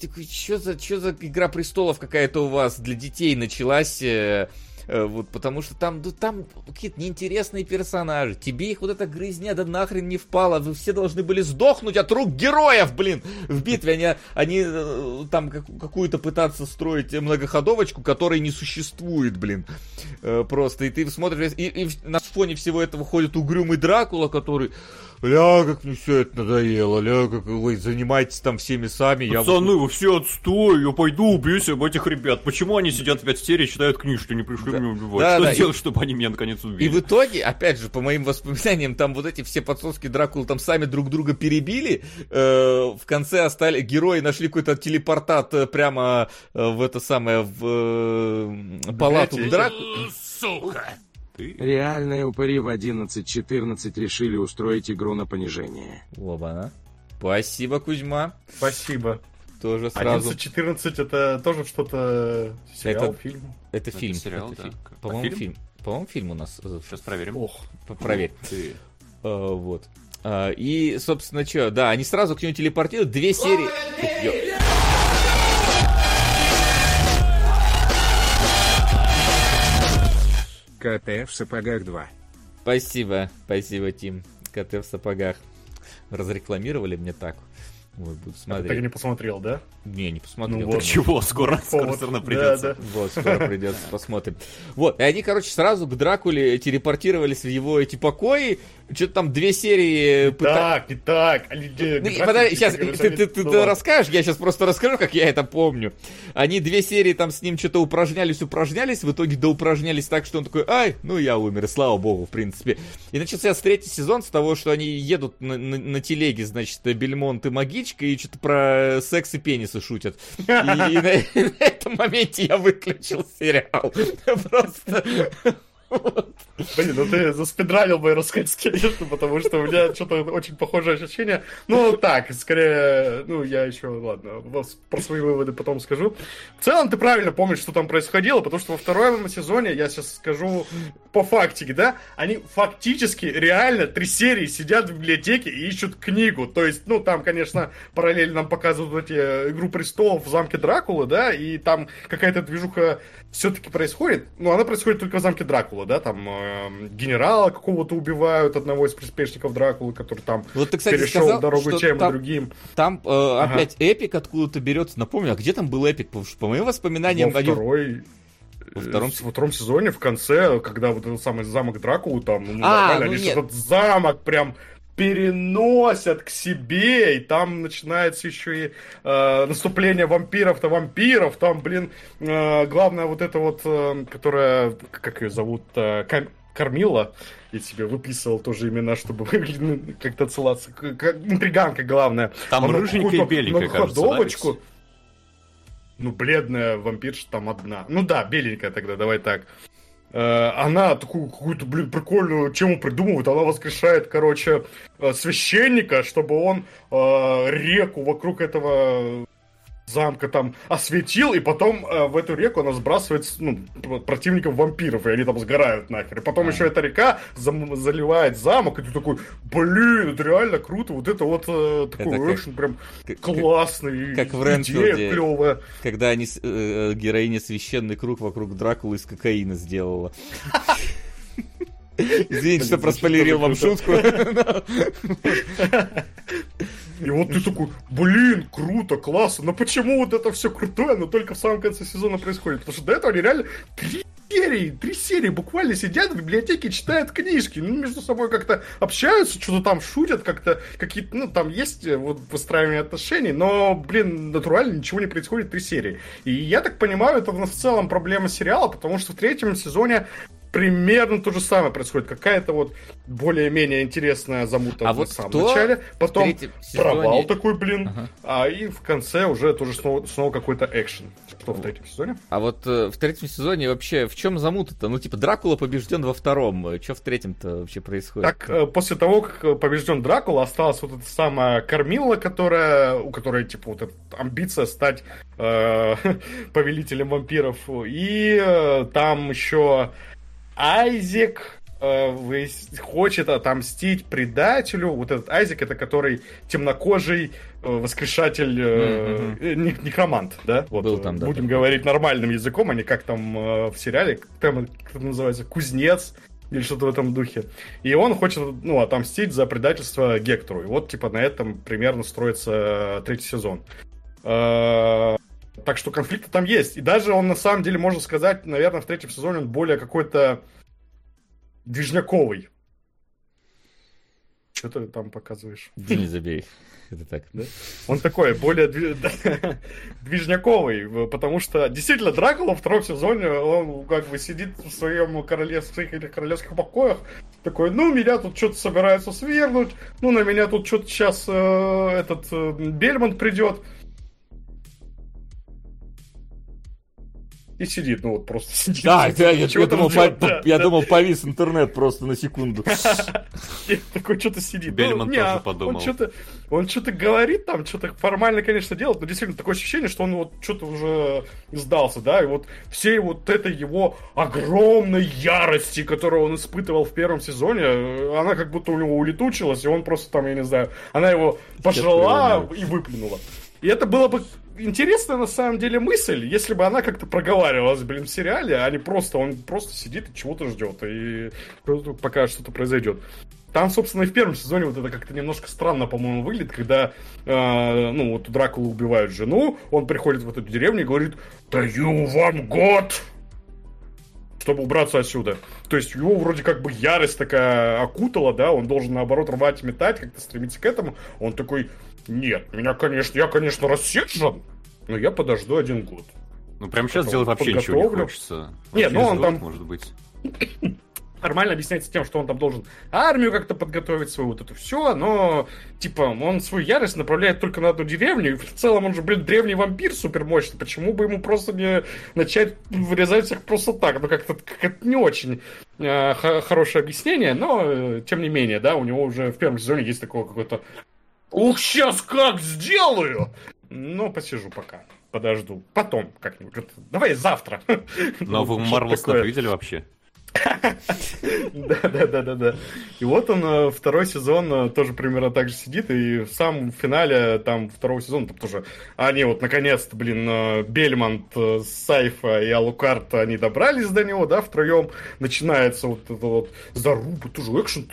такой, что за, чё за игра престолов какая-то у вас для детей началась? э, вот, потому что там, ну, там какие-то неинтересные персонажи. Тебе их вот эта грызня да нахрен не впала. Вы все должны были сдохнуть от рук героев, блин, в битве. Они, они э, там как- какую-то пытаться строить многоходовочку, которой не существует, блин. Э, просто. И ты смотришь, и, и на фоне всего этого ходит угрюмый Дракула, который... Ля, как мне все это надоело, ля, как вы занимаетесь там всеми сами. я Пацаны, вы все отстой, я пойду убьюсь об этих ребят. Почему они сидят в 5 серий и читают книжки, не пришли Да. меня убивать? Да, что да, и- сделать, чтобы они меня наконец И убили? в итоге, опять же, по моим воспоминаниям, там вот эти все подсоски Дракулы там сами друг друга перебили. Э, в конце остали герои нашли какой-то телепортат э, прямо э, в это самое в э, палату Библиотеки. Дракулы. Реальные упыри в 11-14 решили устроить игру на понижение. Оба, Спасибо, Кузьма. Спасибо. Тоже сразу. 11-14 это тоже что-то сериал, Это- фильм. Это Это фильм. сериал, это да. фильм. А По-моему, фильм? фильм. По-моему, фильм у нас. э, Сейчас проверим. Ох. Проверь. Ты. Э, вот. А, И, собственно, что, да, они сразу к нему телепортируют, две серии. КТ в сапогах 2. Спасибо, спасибо, Тим. КТ в сапогах. Разрекламировали мне так. Ой, буду А ты так и смотреть. не посмотрел, да? Не, не посмотрел. Ну вот. Чего? Скоро, скоро все равно Да, придется. да. Вот, скоро придется, посмотрим. Вот, и они, короче, сразу к Дракуле телепортировались в его эти покои, что-то там две серии... пыта- Так, не так. Они, э, Ну, не подожди, сейчас, ты, ты- ты- ты расскажешь, я сейчас просто расскажу, как я это помню. Они две серии там с ним что-то упражнялись, упражнялись, в итоге доупражнялись так, что он такой, ай, ну я умер, слава богу, в принципе. И начался третий сезон с того, что они едут на, на- на телеге, значит, Бельмонт и Магичка, и что-то про секс и пенисы шутят. [laughs] И, на этом моменте я выключил сериал. [laughs] Просто... Блин, ну ты заспидранил мои рассказки, конечно, потому что у меня что-то очень похожее ощущение. Ну, так, скорее, ну, я еще, ладно, про свои выводы потом скажу. В целом, ты правильно помнишь, что там происходило, потому что во втором сезоне, я сейчас скажу по фактике, да, они фактически, реально, три серии сидят в библиотеке и ищут книгу. То есть, ну, там, конечно, параллельно нам показывают эти «Игру престолов» в замке Дракулы, да, и там какая-то движуха все-таки происходит, но она происходит только в замке Дракула, да, там э, генерала какого-то убивают, одного из приспешников Дракулы, который там Вот ты, кстати, перешел сказал, дорогу что тем и там- другим. Там э, опять эпик откуда-то берется. Напомню, а где там был эпик? Потому что, по моим воспоминаниям, Во они- второй... Во э, втором во втором сезоне, в конце, когда вот этот самый замок Дракулы, там, ну, А, нормально, ну они замок прям переносят к себе, и там начинается еще и э, наступление вампиров-то вампиров, там, блин, э, главное вот это вот, э, которая, как ее зовут, э, Кам- Кормила, я себе выписывал тоже имена, чтобы [laughs] как-то отсылаться, к- к- интриганка главная. Там Она рыженькая и беленькая, кажется, да? Ну, бледная вампирша там одна. Ну да, беленькая тогда, давай так. Э, Она такую какую-то, блин, прикольную тему придумывает. Она воскрешает, короче, э, священника, чтобы он э, реку вокруг этого замка там осветил, и потом э, в эту реку она сбрасывает ну, п- противников вампиров, и они там сгорают нахер. И потом А. еще эта река зам- заливает замок, и ты такой, блин, это реально круто, вот это вот э, такой Это как- экшен прям как- классный, как в идея клевая. когда они э, э, героиня священный круг вокруг Дракулы из кокаина сделала. [laughs] Извините, что проспойлерил вам шутку. [laughs] [laughs] И вот ты такой, блин, круто, классно, но почему вот это все крутое, но только в самом конце сезона происходит? Потому что до этого они реально три серии, три серии буквально сидят в библиотеке, читают книжки, ну, между собой как-то общаются, что-то там шутят, как-то какие-то, ну, там есть э, вот выстраивание отношений, но, блин, натурально ничего не происходит три серии. И я так понимаю, это в целом проблема сериала, потому что в третьем сезоне примерно то же самое происходит. Какая-то вот более-менее интересная замута А в вот самом начале, потом третьем сезоне- провал такой, блин, Ага. а и в конце уже тоже снова, снова какой-то экшен. Что в третьем сезоне? А вот э, в третьем сезоне вообще в чем замута-то? Ну, типа, Дракула побежден во втором. Что в третьем-то вообще происходит? Так, э, после того, как э, побежден Дракула, осталась вот эта самая Кормила, которая, у которой, типа, вот эта амбиция стать э, [laughs] повелителем вампиров. И э, там еще Айзек э, хочет отомстить предателю. Вот этот Айзек, это который темнокожий э, воскрешатель, э, мгм. э, нек- некромант, да? Вот, Был э, там, да, Будем такой. говорить нормальным языком, а не как там э, в сериале, как там, как это называется, кузнец или что-то в этом духе. И он хочет, ну, отомстить за предательство Гектору. И вот, типа, на этом примерно строится э, третий сезон. Э, Так что конфликты там есть. И даже он, на самом деле, можно сказать, наверное, в третьем сезоне он более какой-то движняковый. Что ты там показываешь? Да не забей. Это так. Он такой, более дви- [laughs] движняковый, потому что действительно Дракула во втором сезоне, он как бы сидит в своем королев... в своих этих королевских покоях, такой, ну, меня тут что-то собираются свергнуть, ну, на меня тут что-то сейчас этот э, Бельмонт придет. И сидит, ну вот просто сидит. Да, да, я, я думал, по- да, я да. думал, повис интернет просто на секунду. Такой что-то сидит. Бельмонт не, тоже а подумал. Он что-то, он что-то говорит там, что-то формально, конечно, делает, но действительно такое ощущение, что он вот что-то уже сдался, да, и вот всей вот этой его огромной ярости, которую он испытывал в первом сезоне, э, она как будто у него улетучилась, и он просто там, я не знаю, она его пожрала и выплюнула. И это было бы интересная на самом деле мысль, если бы она как-то проговаривалась, блин, в сериале, а не просто, он просто сидит и чего-то ждет, и пока что-то произойдет. Там, собственно, и в первом сезоне вот это как-то немножко странно, по-моему, выглядит, когда, э, ну, вот у Дракулы убивают жену, он приходит в эту деревню и говорит, даю вам год, чтобы убраться отсюда. То есть его вроде как бы ярость такая окутала, да, он должен наоборот рвать метать, как-то стремиться к этому. Он такой, нет, меня, конечно, я, конечно, рассержен, но я подожду один год. Ну, прям сейчас делать вообще ничего не хочется. Нет, ну он год, там... Может быть. [coughs] Нормально объясняется тем, что он там должен армию как-то подготовить, свою вот это все, но, типа, он свою ярость направляет только на одну деревню, и в целом он же, блин, древний вампир супермощный, почему бы ему просто не начать вырезать всех просто так? Ну, как-то как не очень э, хорошее объяснение, но, э, тем не менее, да, у него уже в первом сезоне есть такое какое-то Ух, сейчас как сделаю! Ну, посижу пока. Подожду. Потом как-нибудь. Давай завтра. [laughs] Но вы Марвел видели вообще? [laughs] Да, да, да, да, да. И вот он э, второй сезон э, тоже примерно так же сидит, и в самом финале там второго сезона там тоже они вот наконец-то, блин, э, Бельмонт, Сайфа и Алукарт, они добрались до него, да, втроем начинается вот это вот заруба, тоже экшен,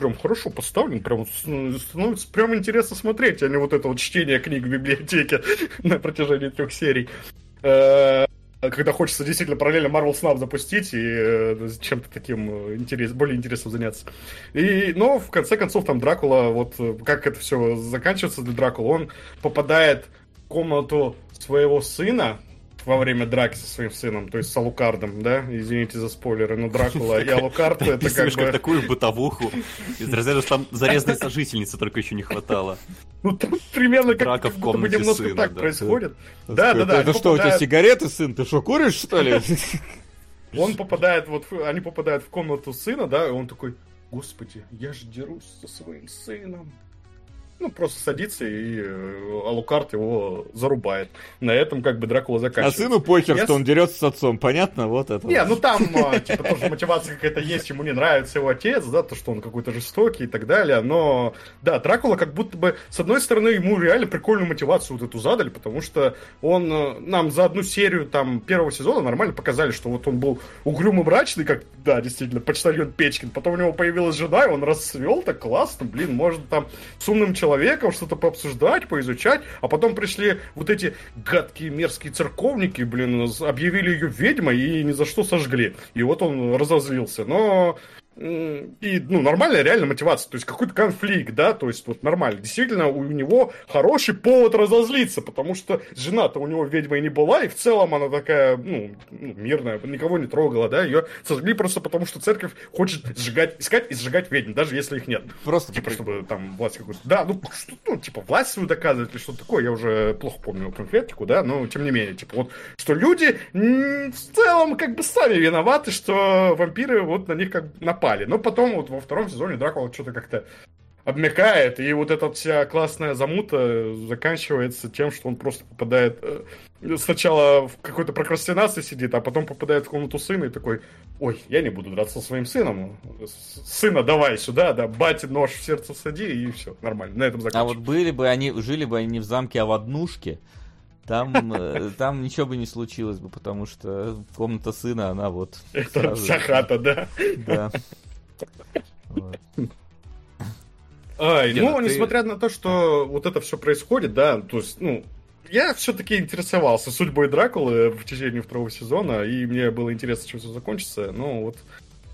прям хорошо поставлен, прям становится прям интересно смотреть, а не вот это вот чтение книг в библиотеке [laughs] на протяжении трех серий. Э, когда хочется действительно параллельно Marvel Snap запустить и э, чем-то таким э, интерес, более интересным заняться. И, но в конце концов там Дракула, вот как это все заканчивается для Дракула, он попадает в комнату своего сына, во время драки со своим сыном, то есть с Алукардом, да? Извините за спойлеры, но Дракула и Алукард это как бы... такую бытовуху. Из разряда, что там зарезанной сожительницы только еще не хватало. [laughs] Ну, там примерно как Драка в комнате немножко сына, так происходит. Да, да, да. Это что, у тебя сигареты, сын? Ты что, куришь, что ли? [laughs] Он попадает, вот, они попадают в комнату сына, да, и он такой, господи, я же дерусь со своим сыном. Ну, просто садится, и э, Алукарт его зарубает. На этом как бы Дракула А заканчивается. сыну похер, Я что он дерется с отцом, понятно? Вот это. Не, вот. ну там, [laughs] а, типа, тоже мотивация какая-то есть, ему не нравится его отец, да, то, что он какой-то жестокий и так далее, но, да, Дракула как будто бы, с одной стороны, ему реально прикольную мотивацию вот эту задали, потому что он э, нам за одну серию, там, первого сезона нормально показали, что вот он был угрюмый мрачный, как, да, действительно, почтальон Печкин, потом у него появилась жена, и он расцвел так классно, блин, может там с умным человеком что-то пообсуждать, поизучать, а потом пришли вот эти гадкие мерзкие церковники, блин, объявили ее ведьмой и ни за что сожгли. И вот он разозлился. Но и, ну, нормальная реально мотивация, то есть какой-то конфликт, да, то есть вот нормально. Действительно, у него хороший повод разозлиться, потому что жена-то у него ведьмой не была, и в целом она такая, ну, ну, мирная, никого не трогала, да, ее сожгли просто потому, что церковь хочет сжигать, искать и сжигать ведьм, даже если их нет. Просто Типа, чтобы там власть какую-то... Да, ну, что, ну, типа, власть свою доказывать или что-то такое, я уже плохо помню конкретику, да, но тем не менее, типа, вот, что люди в целом как бы сами виноваты, что вампиры вот на них как бы напали. Но потом вот во втором сезоне Дракула что-то как-то обмякает, и вот эта вся классная замута заканчивается тем, что он просто попадает э, сначала в какой-то прокрастинации сидит, а потом попадает в комнату сына и такой, ой, я не буду драться со своим сыном, сына давай сюда, да, бате нож в сердце всади, и все, нормально, на этом А вот заканчивается. были бы они, жили бы они не в замке, а в однушке, там, э, там ничего бы не случилось бы, потому что комната сына, она вот... Это сразу- вся хата, да. Да. Вот. Ай, ну, ты- несмотря на то, что вот это все происходит, да, то есть, ну, я все-таки интересовался судьбой Дракулы в течение второго сезона, и мне было интересно, чем все закончится. Ну, вот.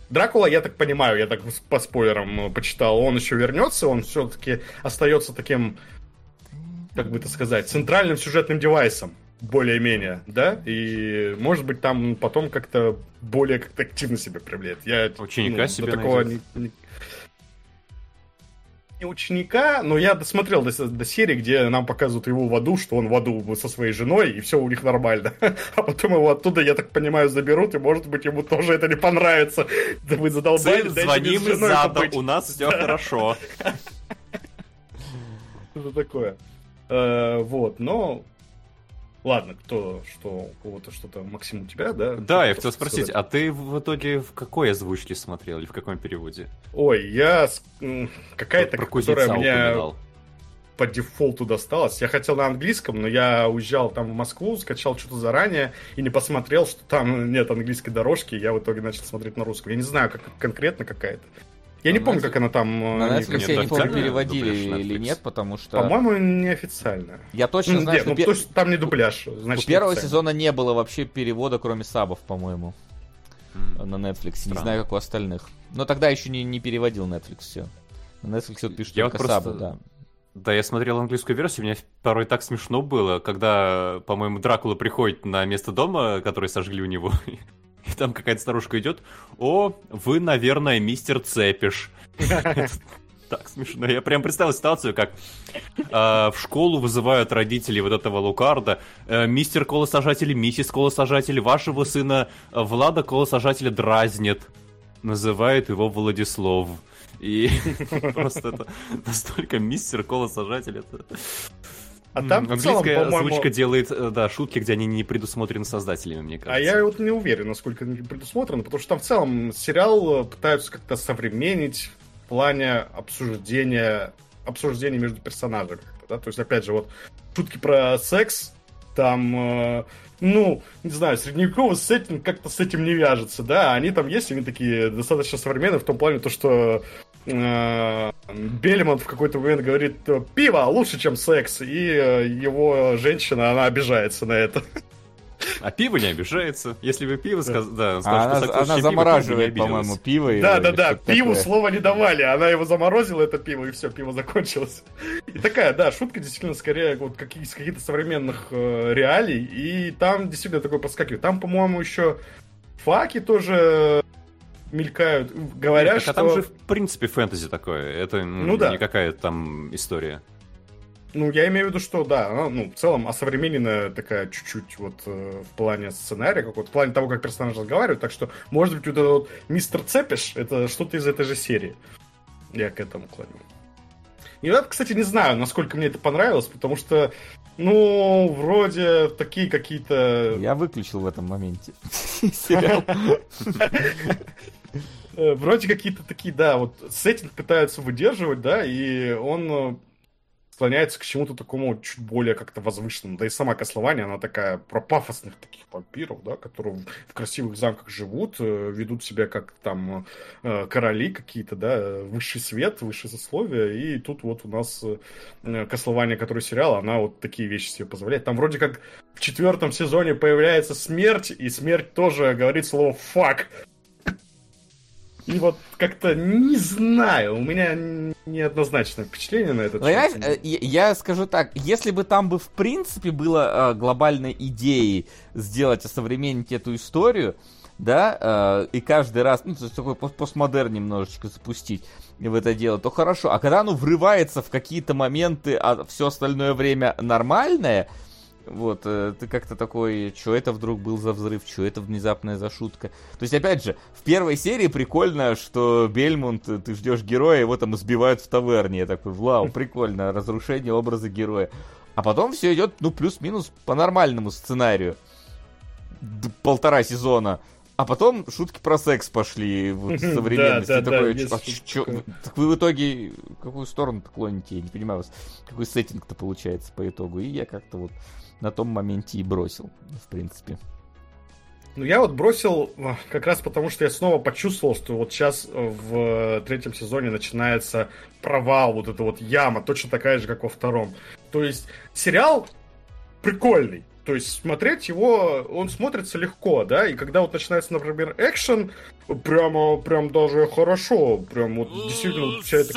Дракула, я так понимаю, я так по спойлерам э, почитал, он еще вернется, он все-таки остается таким, как бы это сказать, центральным сюжетным девайсом более-менее, да, и может быть там потом как-то более как-то активно себя проявляет. Я Ученика ну, себе такого не, не- не ученика, но я досмотрел до, до серии, где нам показывают его в аду, что он в аду со своей женой, и все у них нормально. [laughs] А потом его оттуда, я так понимаю, заберут, и, может быть, ему тоже это не понравится. Да вы задолбали, звоним из побыть. у нас все [laughs] хорошо. Что такое? Э, Вот, но... Ладно, кто, что, у кого-то что-то, Максим, у тебя, да? Да, я хотел спросить, сказать? а ты в итоге в какой озвучке смотрел или в каком переводе? Ой, я... Какая-то, которая упоминал. по дефолту досталась. Я хотел на английском, но я уезжал там в Москву, скачал что-то заранее и не посмотрел, что там нет английской дорожки. и Я в итоге начал смотреть на русском. Я не знаю, как конкретно какая-то. Я не помню, как она там... э, На не- Netflix я не помню, переводили или нет, потому что... По-моему, неофициально. Я точно Ну, знаю, что ну, там не дубляж, у первого сезона не было вообще перевода, кроме сабов, по-моему. на Netflix. Не знаю, как у остальных. Но тогда еще не, не переводил Netflix все. На Netflix вот пишут только просто- сабы, да. Да, я смотрел английскую версию, мне порой так смешно было, когда, по-моему, Дракула приходит на место дома, который сожгли у него, [laughs] [laughs] и там какая-то старушка идет. О, вы, наверное, мистер Цепиш. [laughs] Так смешно. Я прям представил ситуацию, как а, в школу вызывают родители вот этого Лукарда. Э, мистер колосажатель, миссис колосажатель, вашего сына э, Влада колосажателя дразнит. Называет его Владислав. И [laughs] просто это настолько мистер колосажатель. Это... А там в М, целом, по-моему... озвучка делает, э, да, шутки, где они не предусмотрены создателями, мне кажется. А я вот не уверен, насколько это предусмотрено, потому что там в целом сериал э, пытаются как-то современнить в плане обсуждения, обсуждения между персонажами. Да? То есть, опять же, вот шутки про секс, там, э, ну, не знаю, средневековый сеттинг как-то с этим не вяжется, да, они там есть, они такие достаточно современные в том плане, то, что Бельмонт в какой-то момент говорит, э, пиво лучше, чем секс, и э, его женщина, она обижается на это. А пиво не обижается. Если бы пиво сказал, да, А сказал, она, что она пиво, замораживает, пиво по-моему, пиво. Да, да, да, пиву такое. слова не давали, она его заморозила, это пиво, и все, пиво закончилось. И такая, да, шутка действительно скорее вот как из каких-то современных э, реалий, и там действительно такой подскакивает. Там, по-моему, еще факи тоже мелькают, говорят, Так, что... а там же, в принципе, фэнтези такое. Это Ну да. не какая-то там история. Ну, я имею в виду, что да, она, ну, в целом осовремененная такая чуть-чуть вот э, в плане сценария, как вот в плане того, как персонажи разговаривают, так что, может быть, вот этот вот мистер Цепиш, это что-то из этой же серии. Я к этому клоню. И я, кстати, не знаю, насколько мне это понравилось, потому что, ну, вроде такие какие-то... Я выключил в этом моменте [laughs] сериал. Э, Вроде какие-то такие, да, вот сеттинг пытаются выдерживать, да, и он э, склоняется к чему-то такому чуть более как-то возвышенному. Да и сама Кослования, она такая про пафосных таких вампиров, да, которые в, красивых замках живут, э, ведут себя как там э, короли какие-то, да, высший свет, высшее сословие, и тут вот у нас э, Кослования, который сериал, она вот такие вещи себе позволяет. Там вроде как в четвертом сезоне появляется смерть, и смерть тоже говорит слово «фак». И вот как-то не знаю, у меня неоднозначное впечатление на этот Понимаешь, счет. э, я скажу так, если бы там бы в принципе было э, глобальной идеей сделать, осовременить эту историю, да, э, и каждый раз, ну, то есть такой пост- постмодерн немножечко запустить в это дело, то хорошо. А когда оно врывается в какие-то моменты, а все остальное время нормальное, вот, э, ты как-то такой, что это вдруг был за взрыв, что это внезапная за шутка. То есть, опять же, в первой серии прикольно, что Бельмонт, э, ты ждешь героя, его там избивают в таверне. Я такой, вау, [laughs] прикольно, разрушение образа героя. А потом все идет, ну, плюс-минус по нормальному сценарию. Полтора сезона. А потом шутки про секс пошли вот, современности. [laughs] Да, да, Такой, да, «А чё- так вы в итоге какую сторону-то клоните? Я не понимаю вас. Какой сеттинг-то получается по итогу. И я как-то вот на том моменте и бросил, в принципе. Ну, я вот бросил а, как раз потому, что я снова почувствовал, что вот сейчас в третьем сезоне начинается провал, вот эта вот яма, точно такая же, как во втором. То есть сериал прикольный. То есть смотреть его, он смотрится легко, да, и когда вот начинается, например, экшен, прямо, прям даже хорошо, прям вот действительно вся эта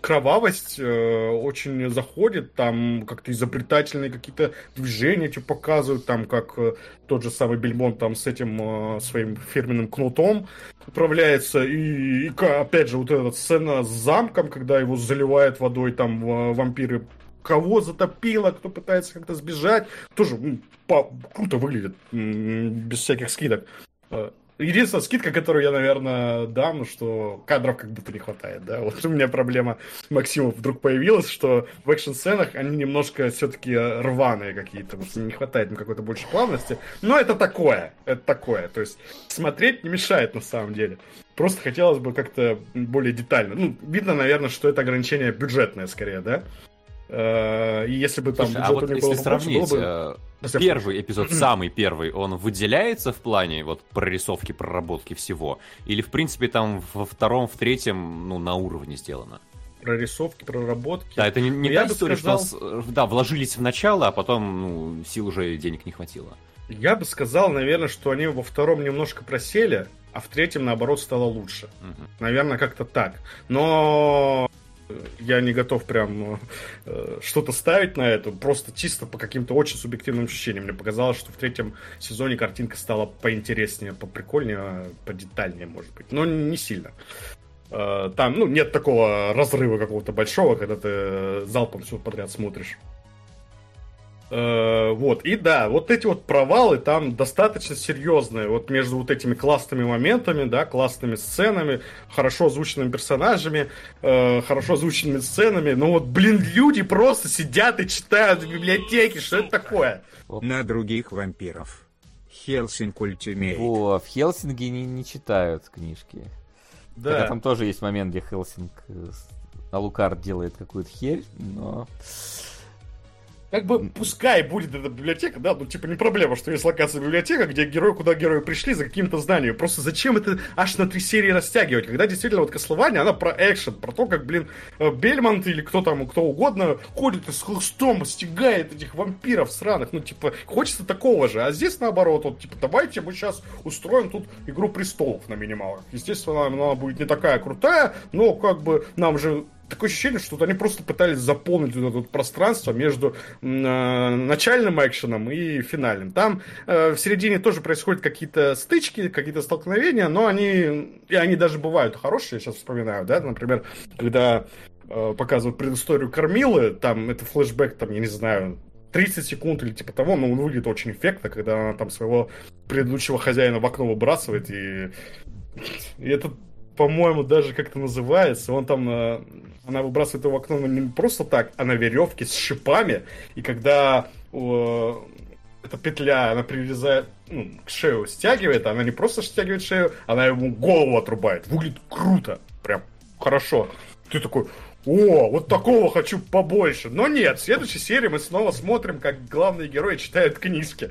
кровавость э, очень заходит, там как-то изобретательные какие-то движения тебе показывают, там как э, тот же самый Бельмон там с этим э, своим фирменным кнутом управляется, и, и опять же вот эта сцена с замком, когда его заливает водой там э, вампиры, кого затопило, кто пытается как-то сбежать, тоже по- круто выглядит, без всяких скидок. Единственная скидка, которую я, наверное, дам, что кадров как будто не хватает, да. Вот у меня проблема с Максимом вдруг появилась, что в экшн-сценах они немножко все-таки рваные какие-то, вот не хватает им какой-то больше плавности. Но это такое, это такое. То есть смотреть не мешает на самом деле. Просто хотелось бы как-то более детально. Ну, видно, наверное, что это ограничение бюджетное скорее, да? Э, И если бы там Слушай, а вот если было сравнить, было бы... э, первый эпизод, самый первый, он выделяется в плане вот прорисовки, проработки всего? Или, в принципе, там во втором, в третьем, ну, на уровне сделано? Прорисовки, проработки. Да, это не, не Ну, та история, сказал- что нас, э, да, вложились в начало, а потом, ну, сил уже денег не хватило. Я бы сказал, наверное, что они во втором немножко просели, а в третьем, наоборот, стало лучше. Мгм. Наверное, как-то так. Но я не готов прям э, что-то ставить на это. Просто чисто по каким-то очень субъективным ощущениям. Мне показалось, что в третьем сезоне картинка стала поинтереснее, поприкольнее, подетальнее, может быть. Но не сильно. Э, Там, ну, нет такого разрыва какого-то большого, когда ты залпом все подряд смотришь. Э, Вот, и да, вот эти вот провалы там достаточно серьезные, вот между вот этими классными моментами, да, классными сценами, хорошо озвученными персонажами, э, хорошо озвученными сценами, но вот, блин, люди просто сидят и читают в библиотеке, что это такое? На других вампиров. Хелсинг Ultimate. Во, в Хелсинге не, не читают книжки. Хотя Да, там тоже есть момент, где Хелсинг э, Алукард делает какую-то херь, но... как бы пускай будет эта библиотека, да, ну типа не проблема, что есть локация библиотека, где герои, куда герои пришли за каким-то знанием. Просто зачем это аж на три серии растягивать, когда действительно вот Каслвания, она про экшен, про то, как, блин, э, Бельмонт или кто там, кто угодно ходит с хлыстом стягает этих вампиров сраных, ну типа хочется такого же, а здесь наоборот, вот типа давайте мы сейчас устроим тут Игру Престолов на минималах. Естественно, она будет не такая крутая, но как бы нам же такое ощущение, что они просто пытались заполнить вот это вот пространство между э, начальным экшеном и финальным. Там э, в середине тоже происходят какие-то стычки, какие-то столкновения, но они, и они даже бывают хорошие, я сейчас вспоминаю, да, например, когда э, показывают предысторию Кормилы, там это флешбэк, там, я не знаю, 30 секунд или типа того, но он выглядит очень эффектно, когда она там своего предыдущего хозяина в окно выбрасывает, и, и это, по-моему, даже как-то называется, он там, э, она выбрасывает его в окно ну, не просто так, а на веревке с шипами, и когда э, эта петля, она прирезает, ну, к шею стягивает, она не просто стягивает шею, она ему голову отрубает. Выглядит круто, прям хорошо. Ты такой, о, вот такого хочу побольше. Но нет, в следующей серии мы снова смотрим, как главные герои читают книжки.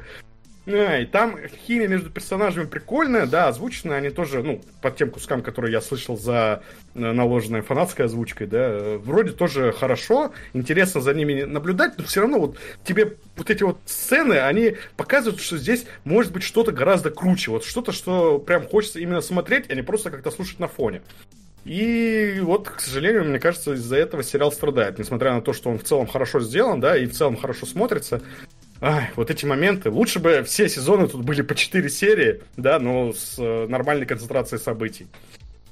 А, и там химия между персонажами прикольная, да, озвученная они тоже, ну, по тем кускам, которые я слышал за э, наложенной фанатской озвучкой, да, э, вроде тоже хорошо, интересно за ними наблюдать, но все равно вот тебе вот эти вот сцены, они показывают, что здесь может быть что-то гораздо круче, вот что-то, что прям хочется именно смотреть, а не просто как-то слушать на фоне. И вот, к сожалению, мне кажется, из-за этого сериал страдает. Несмотря на то, что он в целом хорошо сделан, да, и в целом хорошо смотрится. Ай, вот эти моменты. Лучше бы все сезоны тут были по 4 серии, да, но с э, нормальной концентрацией событий.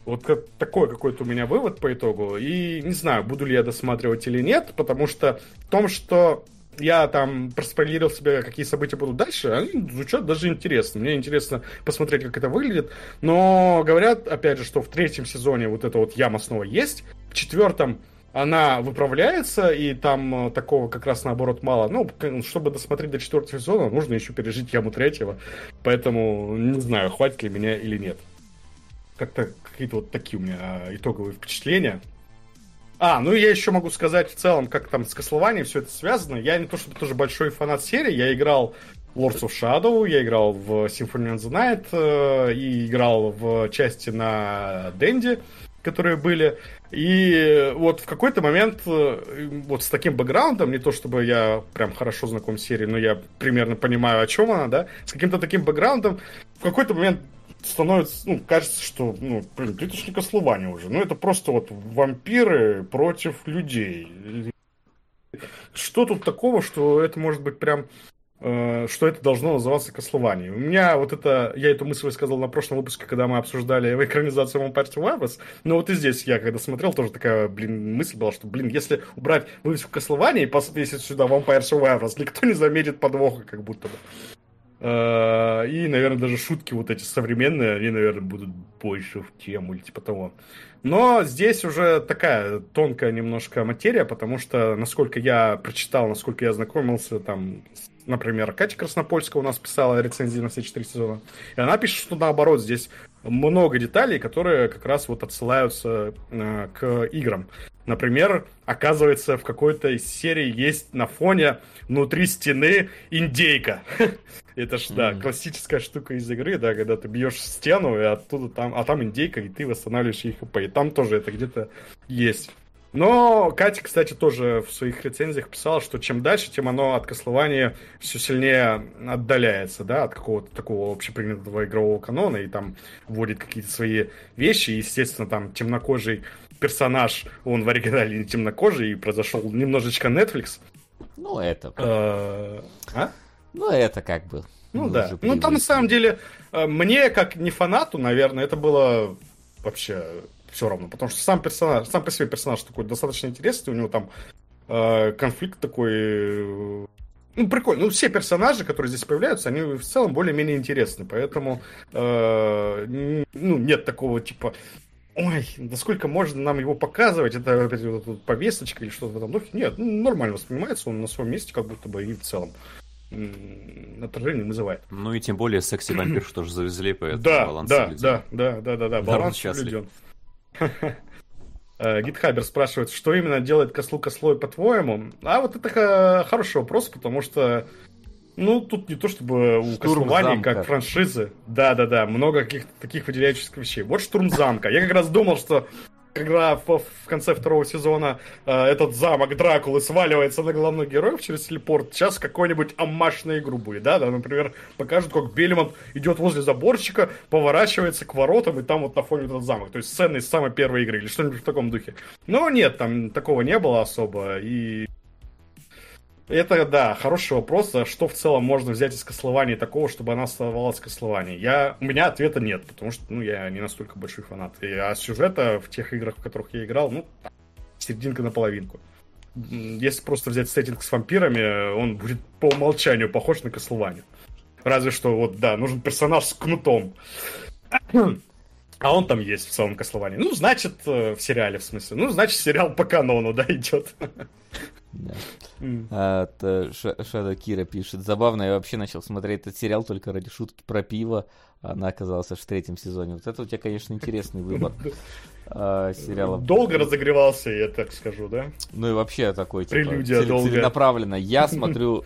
Вот такой какой-то у меня вывод по итогу. И не знаю, буду ли я досматривать или нет, потому что в том, что я там проспойлерил себе, какие события будут дальше, они звучат даже интересно. Мне интересно посмотреть, как это выглядит. Но говорят, опять же, что в третьем сезоне вот эта вот яма снова есть. В четвертом она выправляется, и там э, такого как раз наоборот мало. Ну, чтобы досмотреть до четвертого сезона, нужно еще пережить яму третьего. Поэтому не знаю, хватит ли меня или нет. Как-то какие-то вот такие у меня итоговые впечатления. А, ну я еще могу сказать в целом, как там с Кослованием все это связано. Я не то чтобы тоже большой фанат серии, я играл в Lords of Shadow, я играл в Symphony of the Night э, и играл в части на Денди, которые были. И вот в какой-то момент э, вот с таким бэкграундом, не то чтобы я прям хорошо знаком с серией, но я примерно понимаю, о чем она, да, с каким-то таким бэкграундом в какой-то момент становится, ну, кажется, что, ну, блин, это ж не уже. Ну, это просто вот вампиры против людей. Что тут такого, что это может быть прям что это должно называться Кослование. У меня вот это, я эту мысль высказал на прошлом выпуске, когда мы обсуждали [laughs] экранизацию Vampire Survivors, но вот и здесь я, когда смотрел, тоже такая, блин, мысль была, что, блин, если убрать вывеску Кослования и повесить сюда Vampire Survivors, никто не заметит подвоха, как будто бы. Э, И, наверное, даже шутки вот эти современные, они, наверное, будут больше в тему или типа того. Но здесь уже такая тонкая немножко материя, потому что, насколько я прочитал, насколько я знакомился, там, с- например, Катя Краснопольская у нас писала рецензии на все четыре сезона, и она пишет, что наоборот, здесь много деталей, которые как раз вот отсылаются э, к играм. Например, оказывается, в какой-то из серий есть на фоне внутри стены индейка. [laughs] Это ж, да, классическая штука из игры, да, когда ты бьешь стену, и оттуда там, а там индейка, и ты восстанавливаешь их хп. И там тоже это где-то есть. Но Катя, кстати, тоже в своих рецензиях писала, что чем дальше, тем оно от Кослования все сильнее отдаляется, да, от какого-то такого общепринятого игрового канона, и там вводит какие-то свои вещи, и, естественно, там темнокожий персонаж, он в оригинале не темнокожий, и произошел немножечко Netflix. Ну, это... Э, а? Ну, это как бы... Ну да. Ну там на самом деле э, мне, как не фанату, наверное, это было вообще все равно. Потому что сам персонаж, сам по себе персонаж такой достаточно интересный, у него там э, конфликт такой. Э, ну, прикольно. Ну, все персонажи, которые здесь появляются, они в целом более-менее интересны. Поэтому э, ну, нет такого типа. Ой, да сколько можно нам его показывать? Это опять вот, вот, повесточка или что-то в этом духе? Нет, ну, нормально воспринимается, он на своем месте как будто бы и в целом отражение вызывает. Ну и тем более секси вампир, что же завезли, поэтому да, баланс да, да, да, да, да, да, баланс соблюден. Э, Гитхабер спрашивает, что именно делает Кослу Кослой, по-твоему? А вот это хороший вопрос, потому что ну, тут не то чтобы у Кослования, как франшизы. Да-да-да, много каких-то таких выделяющихся вещей. Вот Штурм замка. Я как раз думал, что когда в, в конце второго сезона э, этот замок Дракулы сваливается на главных героев через телепорт, сейчас какой-нибудь аммаш на игру будет, да, да, например, покажут, как Белимонт идет возле заборчика, поворачивается к воротам, и там вот на фоне этот замок, то есть сцены из самой первой игры, или что-нибудь в таком духе. Но нет, там такого не было особо, и это, да, хороший вопрос. А что в целом можно взять из Кослования такого, чтобы она оставалась Кослования? Я, у меня ответа нет, потому что, ну, я не настолько большой фанат. И, а сюжета в тех играх, в которых я играл, ну, серединка на половинку. Если просто взять сеттинг с вампирами, он будет по умолчанию похож на Кослованию. Разве что, вот, да, нужен персонаж с кнутом. А он там есть в целом Кословане. Ну, значит, э, в сериале, в смысле. Ну, значит, сериал по канону, да, идет. Да. А, Шада Кира пишет. Забавно, я вообще начал смотреть этот сериал только ради шутки про пиво. Она оказалась в третьем сезоне. Вот это у тебя, конечно, интересный выбор [laughs] а, сериала. Долго разогревался, я так скажу, да? Ну и вообще такой, типа, Прелюдия целенаправленно. Я [laughs] смотрю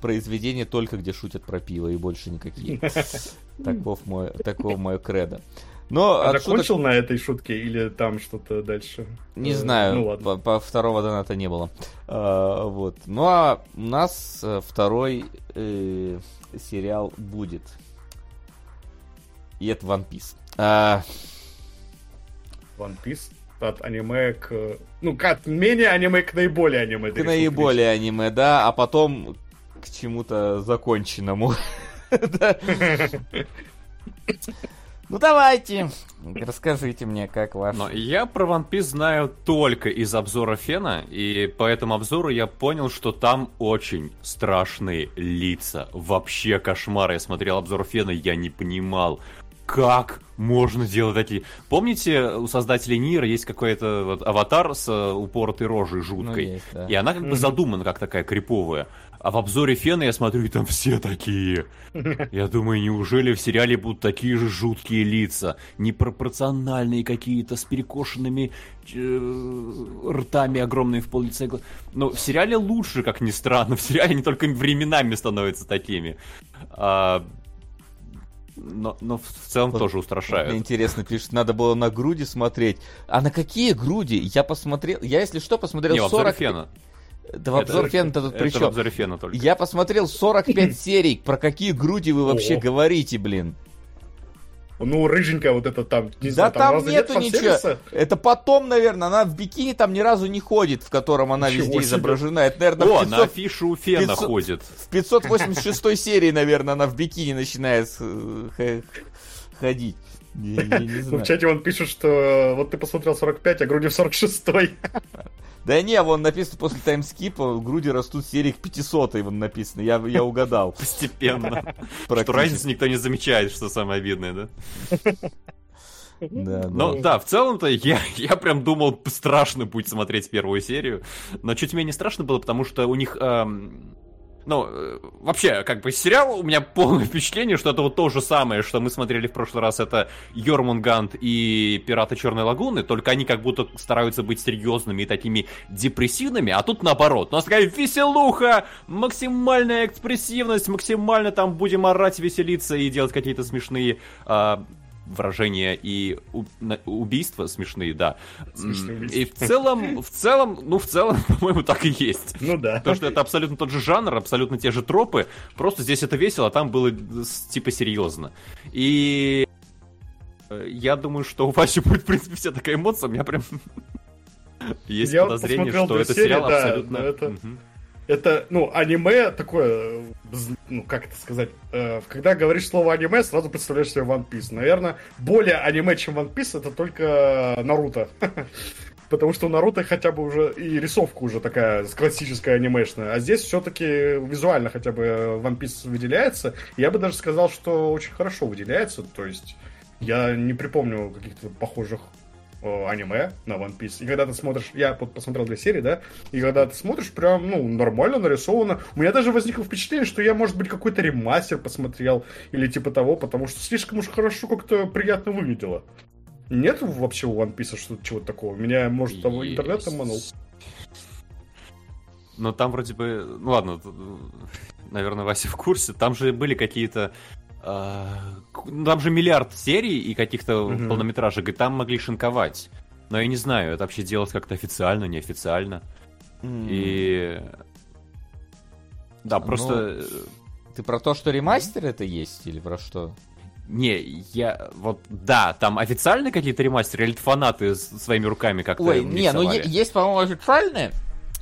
произведения только где шутят про пиво и больше никакие. [laughs] Таков мой, таков мое кредо. Но а закончил шуток... на этой шутке или там что-то дальше? Не э, знаю, ну, ладно. По, по второго доната не было. А, вот. Ну а у нас э, второй э, сериал будет. И это One Piece. А... One Piece? От аниме к... Ну, от менее аниме к наиболее аниме. К наиболее аниме, да, а потом к чему-то законченному. [laughs] [laughs] Ну давайте, расскажите мне, как ваш... Но я про One Piece знаю только из обзора Фена, и по этому обзору я понял, что там очень страшные лица. Вообще кошмар. Я смотрел обзор Фена, я не понимал, как можно делать такие... Помните, у создателей Нира есть какой-то вот аватар с э, упоротой рожей жуткой? Ну, есть, да. И она как бы задумана как такая криповая. А в обзоре Фена я смотрю, и там все такие. [laughs] Я думаю, неужели в сериале будут такие же жуткие лица? Непропорциональные какие-то, с перекошенными э, ртами огромные в пол лица. Но в сериале лучше, как ни странно. В сериале они только временами становятся такими. А, но, но в целом вот, тоже устрашают. Мне интересно, пишет, надо было на груди смотреть. А на какие груди? Я посмотрел, я если что посмотрел Не, 40... Фена. Да в обзор фена-то тут при чем? в обзоре фена только. Я посмотрел 45 [clears throat] серий. Про какие груди вы вообще говорите, блин? Ну, рыженькая вот это там, не да знаю, там, там нету нет ничего. Это потом, наверное, она в бикини там ни разу не ходит, в котором она Ничего везде себе. изображена. Это, наверное, О, 500... на афишу у Фена 500... ходит. В 586 серии, наверное, она в бикини начинает э, ходить. Я, я не знаю. Ну, в чате он пишет, что э, вот ты посмотрел 45, а груди в 46. Да не, вон написано после таймскипа, груди растут серии к 500, вон написано, я, я угадал. Постепенно. Что разницу никто не замечает, что самое обидное, да? Да, Но да. да, в целом-то я, я прям думал, страшно будет смотреть первую серию. Но чуть менее страшно было, потому что у них эм, ну, э, вообще, как бы сериал, у меня полное впечатление, что это вот то же самое, что мы смотрели в прошлый раз, это Йормунгант и Пираты Черной Лагуны, только они как будто стараются быть серьезными и такими депрессивными, а тут наоборот. У нас такая веселуха, максимальная экспрессивность, максимально там будем орать, веселиться и делать какие-то смешные э, выражения и убийства смешные, да. М, И в целом, в целом, ну, в целом, [laughs] по-моему, так и есть. Ну да. Потому что это абсолютно тот же жанр, абсолютно те же тропы, просто здесь это весело, а там было типа серьезно. И э, я думаю, что у Васи будет, в принципе, вся такая эмоция, у меня прям [laughs] есть Я подозрение, что это сериал абсолютно... это- ну, аниме такое, ну, как это сказать, э, когда говоришь слово аниме, сразу представляешь себе One Piece. Наверное, более аниме, чем One Piece, это только Наруто. [laughs] Потому что у Наруто хотя бы уже и рисовка уже такая классическая анимешная. А здесь все-таки визуально хотя бы One Piece выделяется. Я бы даже сказал, что очень хорошо выделяется. То есть я не припомню каких-то похожих аниме на One Piece. И когда ты смотришь, я посмотрел две серии, да, и когда ты смотришь, прям, ну, нормально нарисовано. У меня даже возникло впечатление, что я, может быть, какой-то ремастер посмотрел, или типа того, потому что слишком уж хорошо как-то приятно выглядело. Нет вообще у One Piece что-то чего-то такого? Меня, может, интернет Есть. обманул? Но там вроде бы... Ну ладно, наверное, Вася в курсе. Там же были какие-то... к- ну, Там же миллиард серий и каких-то Мгм. полнометражек, и там могли шинковать. Но я не знаю, это вообще делать как-то официально, неофициально. И... Да, Ну, просто... э, Ты про то, что ремастер это есть, или про что? Не, я... Вот, да, там официальные какие-то ремастеры, или фанаты своими руками как-то Ой, не, ну рисовали? е- есть, по-моему, официальные.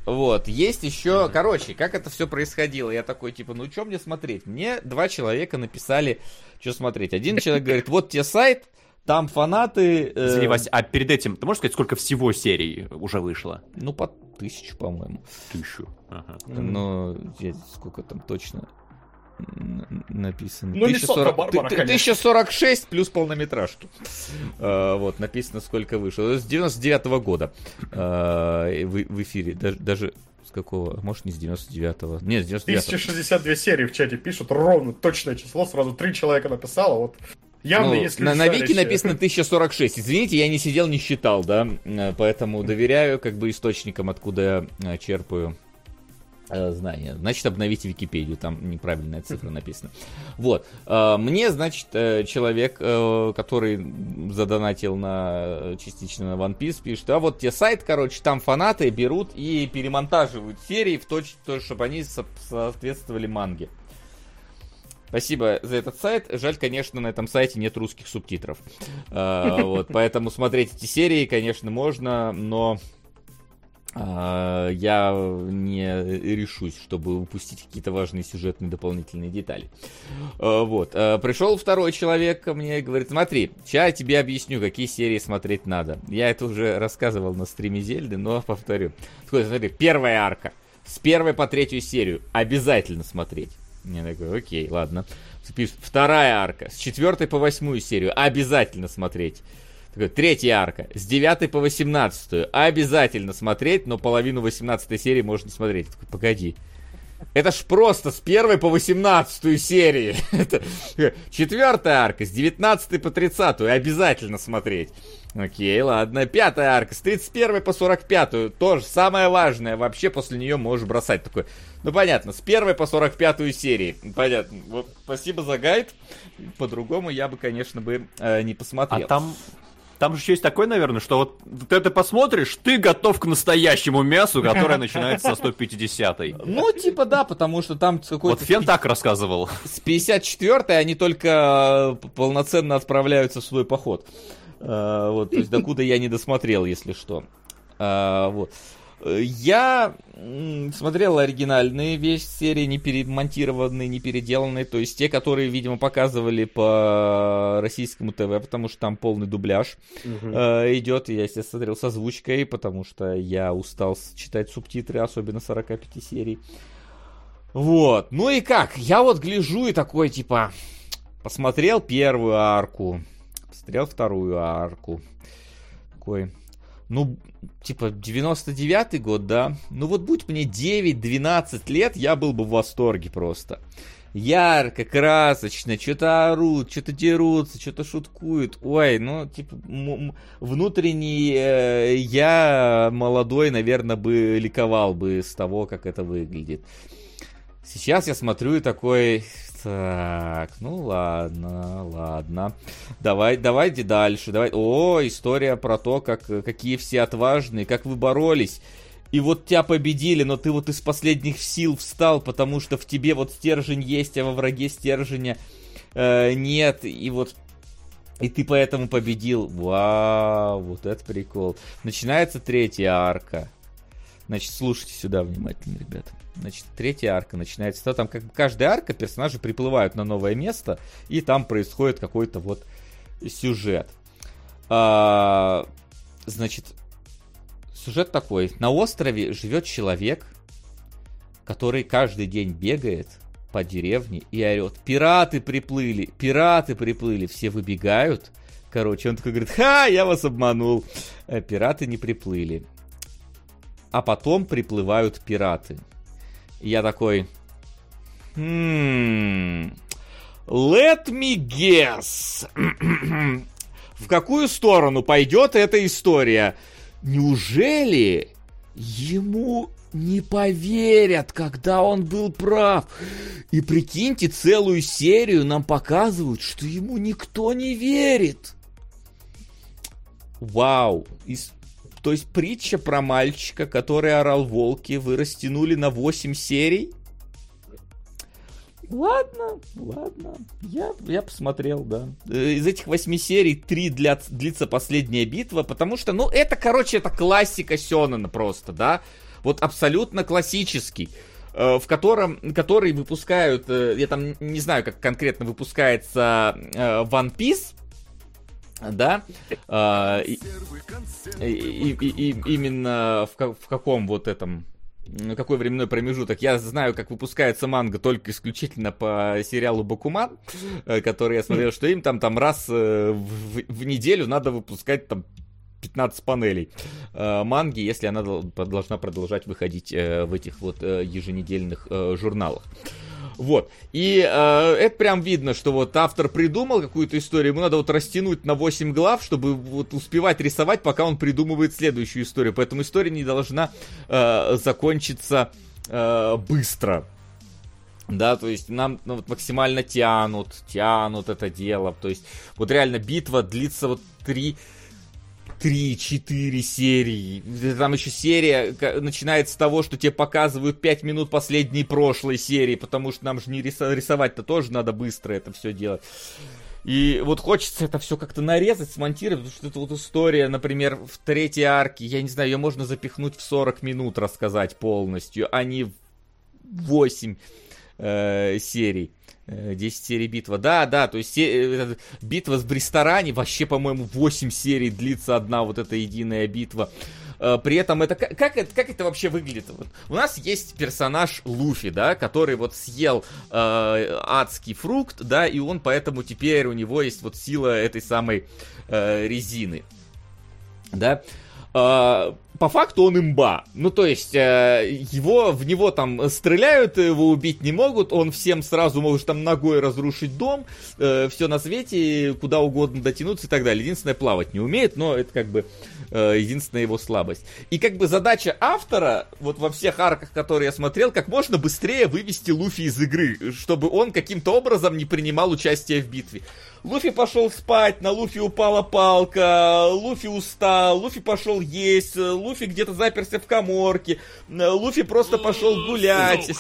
Вот, есть еще, короче, как это все происходило. Я такой, типа, ну что мне смотреть? Мне два человека написали, что смотреть. Один человек говорит, вот тебе сайт, там фанаты... э, Извини, Вася, а перед этим, ты можешь сказать, сколько всего серий уже вышло? Ну, по тысячу, по-моему. Тысячу. Ага. Я- сколько там точно написано? Ну, не 1040 Санта-Барбара, ты- ты- конечно. 1046 плюс полнометражки. [laughs] А, Вот, написано, сколько вышло. С 99 года а, в в эфире. Даже- Даже с какого? Может, не с 99-го. Нет, с 99 1062 серии в чате пишут, ровно точное число, сразу три человека написало, вот явно Ну, есть на, на Вики написано 1046. Извините, я не сидел, не считал, да, э, поэтому доверяю как бы источникам, откуда я черпаю знания. Значит, обновите Википедию, там неправильная цифра написана. Вот. э, Мне, значит, э, человек, э, который задонатил на э, частично на One Piece, пишет, а вот те сайт, короче, там фанаты берут и перемонтаживают серии в точь, чтобы они со- соответствовали манге. Спасибо за этот сайт. Жаль, конечно, на этом сайте нет русских субтитров. Вот, поэтому смотреть эти серии, конечно, можно, но я не решусь, чтобы упустить какие-то важные сюжетные дополнительные детали. А, Вот. А, Пришел второй человек ко мне и говорит, смотри, сейчас я тебе объясню, какие серии смотреть надо. Я это уже рассказывал на стриме Зельды, но повторю. Такой, смотри, первая арка. С первой по третью серию обязательно смотреть. Я такой, окей, ладно. Вторая арка. С четвертой по восьмую серию обязательно смотреть. Такой, третья арка. С девятой по восемнадцатую обязательно смотреть, но половину восемнадцатой серии можно не смотреть. Такой, погоди. Это ж просто с первой по восемнадцатую серии. [laughs] Это четвертая арка с 19 по 30 обязательно смотреть. Окей, ладно. Пятая арка с 31 по 45 тоже самое важное. Вообще после нее можешь бросать. Такой, ну понятно, с первой по 45 серии. Понятно. Вот, спасибо за гайд. По-другому я бы, конечно, бы э, не А посмотрел. там... Там же еще есть такое, наверное, что вот ты это посмотришь, ты готов к настоящему мясу, которое [laughs] начинается со 150-й. Ну, типа да, потому что там какой-то... Вот Фен так рассказывал. с 54-й они только э, полноценно отправляются в свой поход. Э, Вот, то есть докуда я не досмотрел, если что. А, Вот. Я смотрел оригинальные вещи серии, не перемонтированные, не переделанные, то есть те, которые, видимо, показывали по российскому ТВ, потому что там полный дубляж э, идет. И Я, естественно, смотрел с озвучкой, потому что я устал читать субтитры, особенно 45 серий. Вот. Ну и как? Я вот гляжу и такой, типа, посмотрел первую арку, посмотрел вторую арку. Такой, ну, типа, 99-й год, да? Ну вот будь мне 9-12 лет, я был бы в восторге просто. Ярко, красочно, что-то орут, что-то дерутся, что-то шуткуют. Ой, ну, типа, внутренний э, я молодой, наверное, бы ликовал бы с того, как это выглядит. Сейчас я смотрю и такой, так, ну ладно, ладно. Давай, давайте дальше. Давай. О, история про то, как, какие все отважные, как вы боролись. И вот тебя победили, но ты вот из последних сил встал, потому что в тебе вот стержень есть, а во враге стержня э, нет. И вот и ты поэтому победил. Вау, вот это прикол. Начинается третья арка. Значит, слушайте сюда внимательно, ребята. Значит, третья арка начинается. Там как бы каждая арка персонажи приплывают на новое место, и там происходит какой-то вот сюжет. А, значит, сюжет такой. На острове живет человек, который каждый день бегает по деревне и орет. Пираты приплыли, пираты приплыли. Все выбегают. Короче, он такой говорит, ха, я вас обманул. Э, пираты не приплыли а потом приплывают пираты. Я такой... Hmm, let me guess. [clears throat] В какую сторону пойдет эта история? Неужели ему не поверят, когда он был прав. И прикиньте, целую серию нам показывают, что ему никто не верит. Вау. То есть притча про мальчика, который орал волки, вы растянули на 8 серий? Ладно, ладно. Я, я посмотрел, да. Э, из этих восьми серий три для, длится последняя битва, потому что, ну, это, короче, это классика Сёнона просто, да. Вот абсолютно классический э, в котором, который выпускают, э, я там не знаю, как конкретно выпускается One Piece, да, а, и, и, и, и именно в, в каком вот этом какой временной промежуток. Я знаю, как выпускается манга только исключительно по сериалу Бакуман, э, который я смотрел, что им там, там раз э, в, в неделю надо выпускать там 15 панелей э, манги, если она должна продолжать выходить э, в этих вот э, еженедельных э, журналах. Вот. И э, это прям видно, что вот автор придумал какую-то историю, ему надо вот растянуть на 8 глав, чтобы вот успевать рисовать, пока он придумывает следующую историю. Поэтому история не должна э, закончиться э, быстро. Да, то есть нам ну, вот максимально тянут, тянут это дело. То есть вот реально битва длится вот 3 3-4 серии. Там еще серия начинается с того, что тебе показывают 5 минут последней прошлой серии, потому что нам же не рисовать-то тоже надо быстро это все делать. И вот хочется это все как-то нарезать, смонтировать, потому что это вот история, например, в третьей арке, я не знаю, ее можно запихнуть в 40 минут, рассказать полностью, а не в 8 э, серий. 10 э, серий битва. Да, да, то есть э, битва с Бристорани вообще, по-моему, 8 серий длится одна вот эта единая битва. Э, при этом это как, как это как это вообще выглядит? Вот, у нас есть персонаж Луфи, да, который вот съел э, адский фрукт, да, и он поэтому теперь у него есть вот сила этой самой э, резины, да. Э, по факту он имба. Ну, то есть, э, его, в него там стреляют, его убить не могут, он всем сразу может там ногой разрушить дом, э, все на свете, куда угодно дотянуться и так далее. Единственное, плавать не умеет, но это как бы э, единственная его слабость. И как бы задача автора, вот во всех арках, которые я смотрел, как можно быстрее вывести Луфи из игры, чтобы он каким-то образом не принимал участие в битве. Луфи пошел спать, на Луфи упала палка, Луфи устал, Луфи пошел есть, Луфи где-то заперся в коморке, Луфи просто пошел гулять.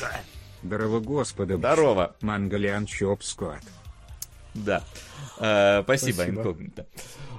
Здорово, господа. Здорово. Мангалиан Чоп Скот. Да. Э, спасибо, спасибо. инкогнито.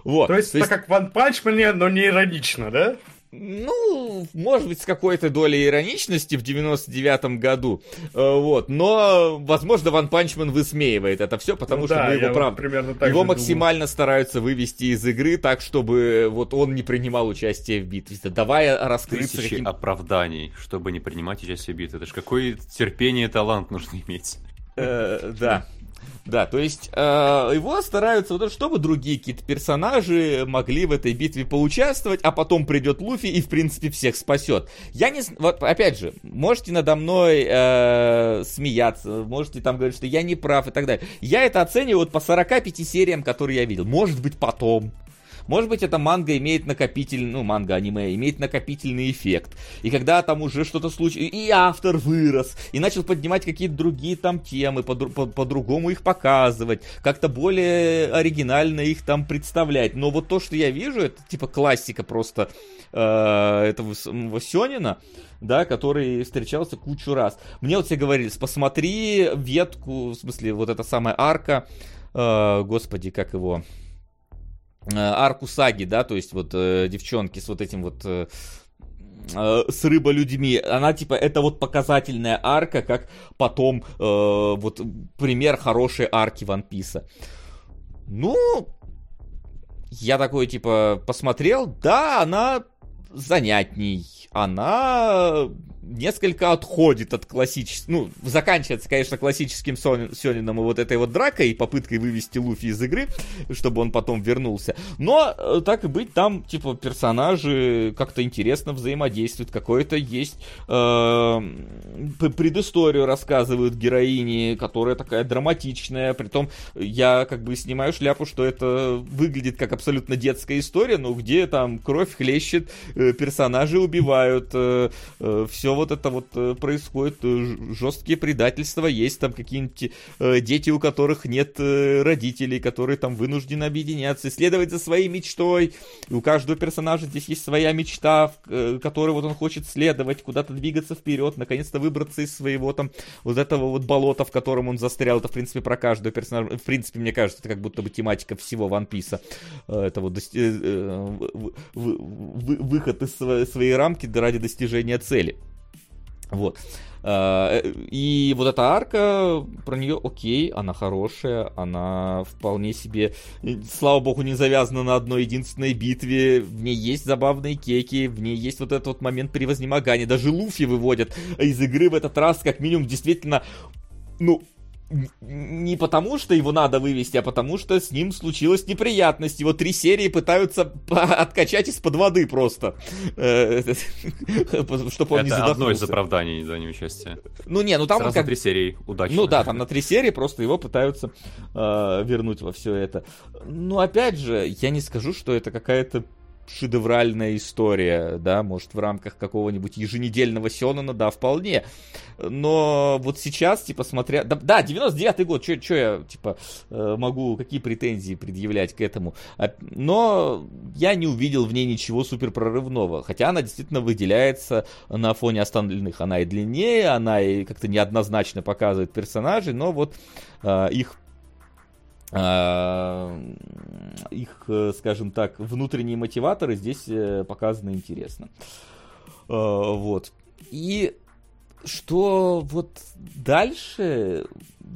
Вот. То есть, то есть... так как Ван Панчмане, но не иронично, да? Ну, может быть, с какой-то долей ироничности в 99-м году. Э, вот. Но, возможно, One Punch Man высмеивает это все, потому ну, что да, мы его, правда, его максимально думаю. стараются вывести из игры так, чтобы вот он не принимал участие в битве. Давай раскрыться Тысячи каким... оправданий, чтобы не принимать участие в битве. Это же какое терпение и талант нужно иметь. Э, да, да, то есть э, его стараются, вот, чтобы другие какие-то персонажи могли в этой битве поучаствовать, а потом придет Луфи и, в принципе, всех спасет. Я не... Вот, опять же, можете надо мной э, смеяться, можете там говорить, что я не прав и так далее. Я это оцениваю вот по 45 сериям, которые я видел. Может быть, потом. Может быть, эта манга имеет накопительный, ну, манга-аниме, имеет накопительный эффект. И когда там уже что-то случилось, и автор вырос, и начал поднимать какие-то другие там темы, по-другому их показывать, как-то более оригинально их там представлять. Но вот то, что я вижу, это типа классика просто э, этого Сёнина, да, который встречался кучу раз. Мне вот все говорили, посмотри ветку, в смысле, вот эта самая арка, э, господи, как его, арку саги, да, то есть вот э, девчонки с вот этим вот э, э с рыболюдьми, она типа это вот показательная арка, как потом э, вот пример хорошей арки Ван Писа. Ну, я такой типа посмотрел, да, она занятней, она несколько отходит от классического... Ну, заканчивается, конечно, классическим Сёнином и вот этой вот дракой, и попыткой вывести Луфи из игры, чтобы он потом вернулся. Но, э, так и быть, там, типа, персонажи как-то интересно взаимодействуют, какое-то есть э, предысторию рассказывают героини, которая такая драматичная, притом я как бы снимаю шляпу, что это выглядит как абсолютно детская история, но где там кровь хлещет, э, персонажи убивают, э, э, все вот это вот э, происходит, жесткие предательства, есть там какие-нибудь дети, у которых нет родителей, которые там вынуждены объединяться, следовать за своей мечтой. У каждого персонажа здесь есть своя мечта, в которой вот он хочет следовать, куда-то двигаться вперед, наконец-то выбраться из своего там вот этого вот болота, в котором он застрял. Это, в принципе, про каждого персонажа. В принципе, мне кажется, это как будто бы тематика всего One Piece. Это вот выход из своей рамки ради достижения цели. Вот. А, и вот эта арка, про нее окей, она хорошая, она вполне себе, слава богу, не завязана на одной единственной битве, в ней есть забавные кеки, в ней есть вот этот вот момент превознемогания, даже Луфи выводят из игры в этот раз, как минимум, действительно, ну, не потому, что его надо вывести, а потому, что с ним случилась неприятность. Его три серии пытаются [laughs] откачать из-под воды просто. Э, [laughs] Чтобы он не Это одно из оправданий за неучастие. Ну не, ну там Сразу как... три серии, удачно. Ну да, там на три серии просто его пытаются э, вернуть во все это. Ну опять же, я не скажу, что это какая-то шедевральная история, да, может, в рамках какого-нибудь еженедельного Сёнона, да, вполне. Но вот сейчас, типа, смотря... Да, да 99-й год, что я, типа, э, могу, какие претензии предъявлять к этому? А, но я не увидел в ней ничего супер прорывного, хотя она действительно выделяется на фоне остальных. Она и длиннее, она и как-то неоднозначно показывает персонажей, но вот э, их их, э, скажем так, внутренние мотиваторы здесь э, показаны интересно. А, вот. И что вот дальше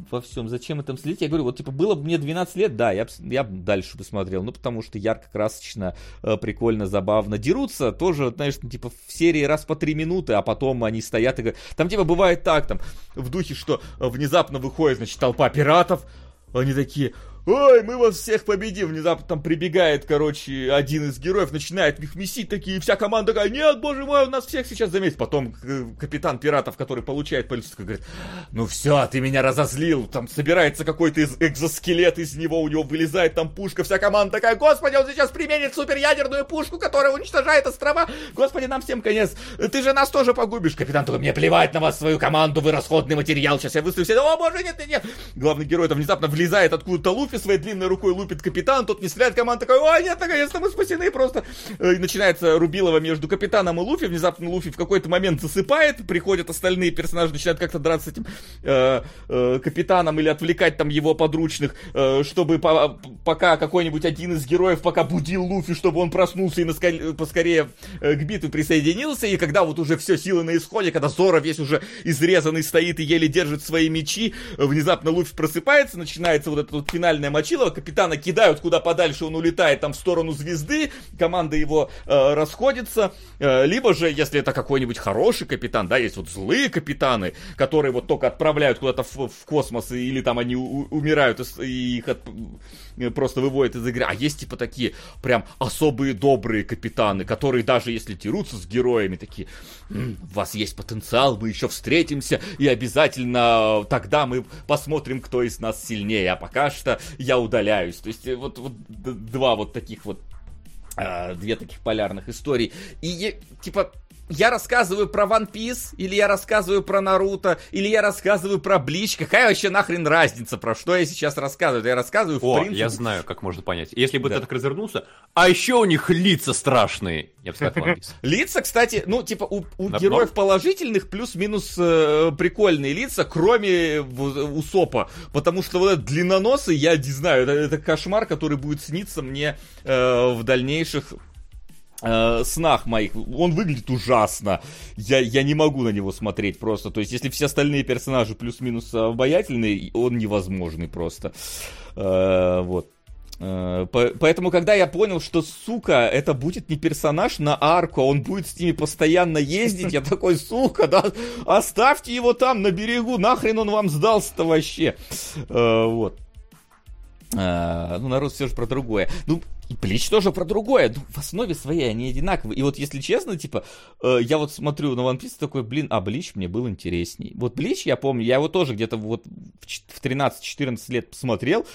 во всем, зачем этом следить? Я говорю, вот типа было бы мне 12 лет, да, я, я бы дальше посмотрел, ну потому что ярко, красочно, э, прикольно, забавно. Дерутся тоже, знаешь, ну, типа в серии раз по 3 минуты, а потом они стоят и говорят, там типа бывает так, там, в духе, что внезапно выходит, значит, толпа пиратов, они такие, ой, мы вас всех победим. Внезапно там прибегает, короче, один из героев, начинает их месить такие, вся команда такая, нет, боже мой, он нас всех сейчас заметит. Потом капитан пиратов, который получает полицию, говорит, ну все, ты меня разозлил. Там собирается какой-то из экзоскелет из него, у него вылезает там пушка, вся команда такая, господи, он сейчас применит суперядерную пушку, которая уничтожает острова. Господи, нам всем конец. Ты же нас тоже погубишь. Капитан такой, мне плевать на вас, свою команду, вы расходный материал. Сейчас я выстрелю все. О, боже, нет, нет, нет. Главный герой там внезапно влезает откуда-то Луфи, Луфи своей длинной рукой лупит капитан, тот не стреляет, команда такая, о, нет, наконец-то мы спасены, просто. Э, и начинается рубилово между капитаном и Луфи, внезапно Луфи в какой-то момент засыпает, приходят остальные персонажи, начинают как-то драться с этим э, э, капитаном или отвлекать там его подручных, э, чтобы по пока какой-нибудь один из героев пока будил Луфи, чтобы он проснулся и поскорее э, к битве присоединился, и когда вот уже все силы на исходе, когда Зора весь уже изрезанный стоит и еле держит свои мечи, внезапно Луфи просыпается, начинается вот эта вот финальная Красное Мочилово, капитана кидают куда подальше, он улетает там в сторону звезды, команда его э, расходится, э, либо же, если это какой-нибудь хороший капитан, да, есть вот злые капитаны, которые вот только отправляют куда-то в, в космос, или там они у, умирают и их от, просто выводят из игры, а есть типа такие прям особые добрые капитаны, которые даже если дерутся с героями, такие, у вас есть потенциал, мы еще встретимся, и обязательно тогда мы посмотрим, кто из нас сильнее, а пока что я удаляюсь. То есть э, вот, вот два вот таких вот э, две таких полярных истории. И, типа, я рассказываю про One Piece, или я рассказываю про Наруто, или я рассказываю про Блич. Какая вообще нахрен разница, про что я сейчас рассказываю? Я рассказываю, в О, принципе... я знаю, как можно понять. Если бы Да. ты так развернулся, а еще у них лица страшные. Я бы сказал, One Piece. [laughs] Лица, кстати, ну, типа, у, у На- героев положительных плюс-минус э, прикольные лица, кроме Усопа. Потому что вот этот длинноносый, я не знаю, это, это кошмар, который будет сниться мне э, в дальнейших э, снах моих. Он выглядит ужасно. Я, я не могу на него смотреть просто. То есть, если все остальные персонажи плюс-минус обаятельные, он невозможный просто. Э, вот. Э, по- Поэтому, когда я понял, что, сука, это будет не персонаж на арку, а он будет с ними постоянно ездить, я такой, сука, да, оставьте его там на берегу, нахрен он вам сдался-то вообще. Э, Вот. А, ну, народ все же про другое. Ну, и Блич тоже про другое. Ну, в основе своей они одинаковые. И вот, если честно, типа, э, я вот смотрю на One Piece такой, блин, а Блич мне был интересней. Вот Блич, я помню, я его тоже где-то вот в ч- в 13-14 лет посмотрел.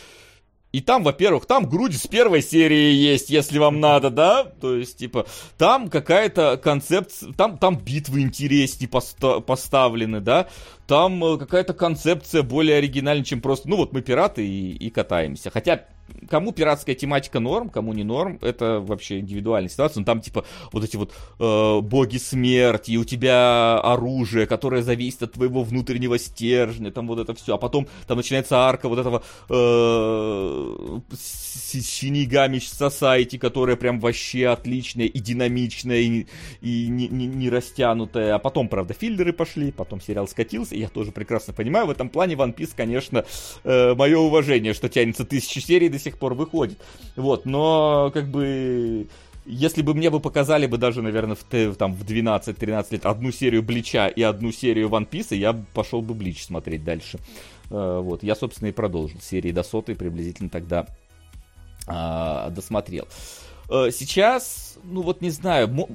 И там, во-первых, там груди с первой серии есть, если вам надо, да? То есть, типа, там какая-то концепция, там, там битвы интереснее поста- поставлены, да? Там э, какая-то концепция более оригинальная, чем просто, ну вот мы пираты и, и катаемся. Хотя, кому пиратская тематика норм, кому не норм, это вообще индивидуальная ситуация. Но там, типа, вот эти вот э, боги смерти, и у тебя оружие, которое зависит от твоего внутреннего стержня, там вот это все. А потом там начинается арка вот этого э, с- Шинигами Society, которая прям вообще отличная и динамичная, и, и не, не- не растянутая. А потом, правда, филлеры пошли, потом сериал скатился, и я тоже прекрасно понимаю, в этом плане One Piece, конечно, мое уважение, что тянется тысячи серий до сих пор выходит. Вот, но как бы... Если бы мне бы показали бы даже, наверное, в, там, в 12-13 лет одну серию Блича и одну серию One Piece, я пошел бы Блич смотреть дальше. Э, Вот, я, собственно, и продолжил серии до сотой, приблизительно тогда а, досмотрел. Э, Сейчас, ну вот не знаю,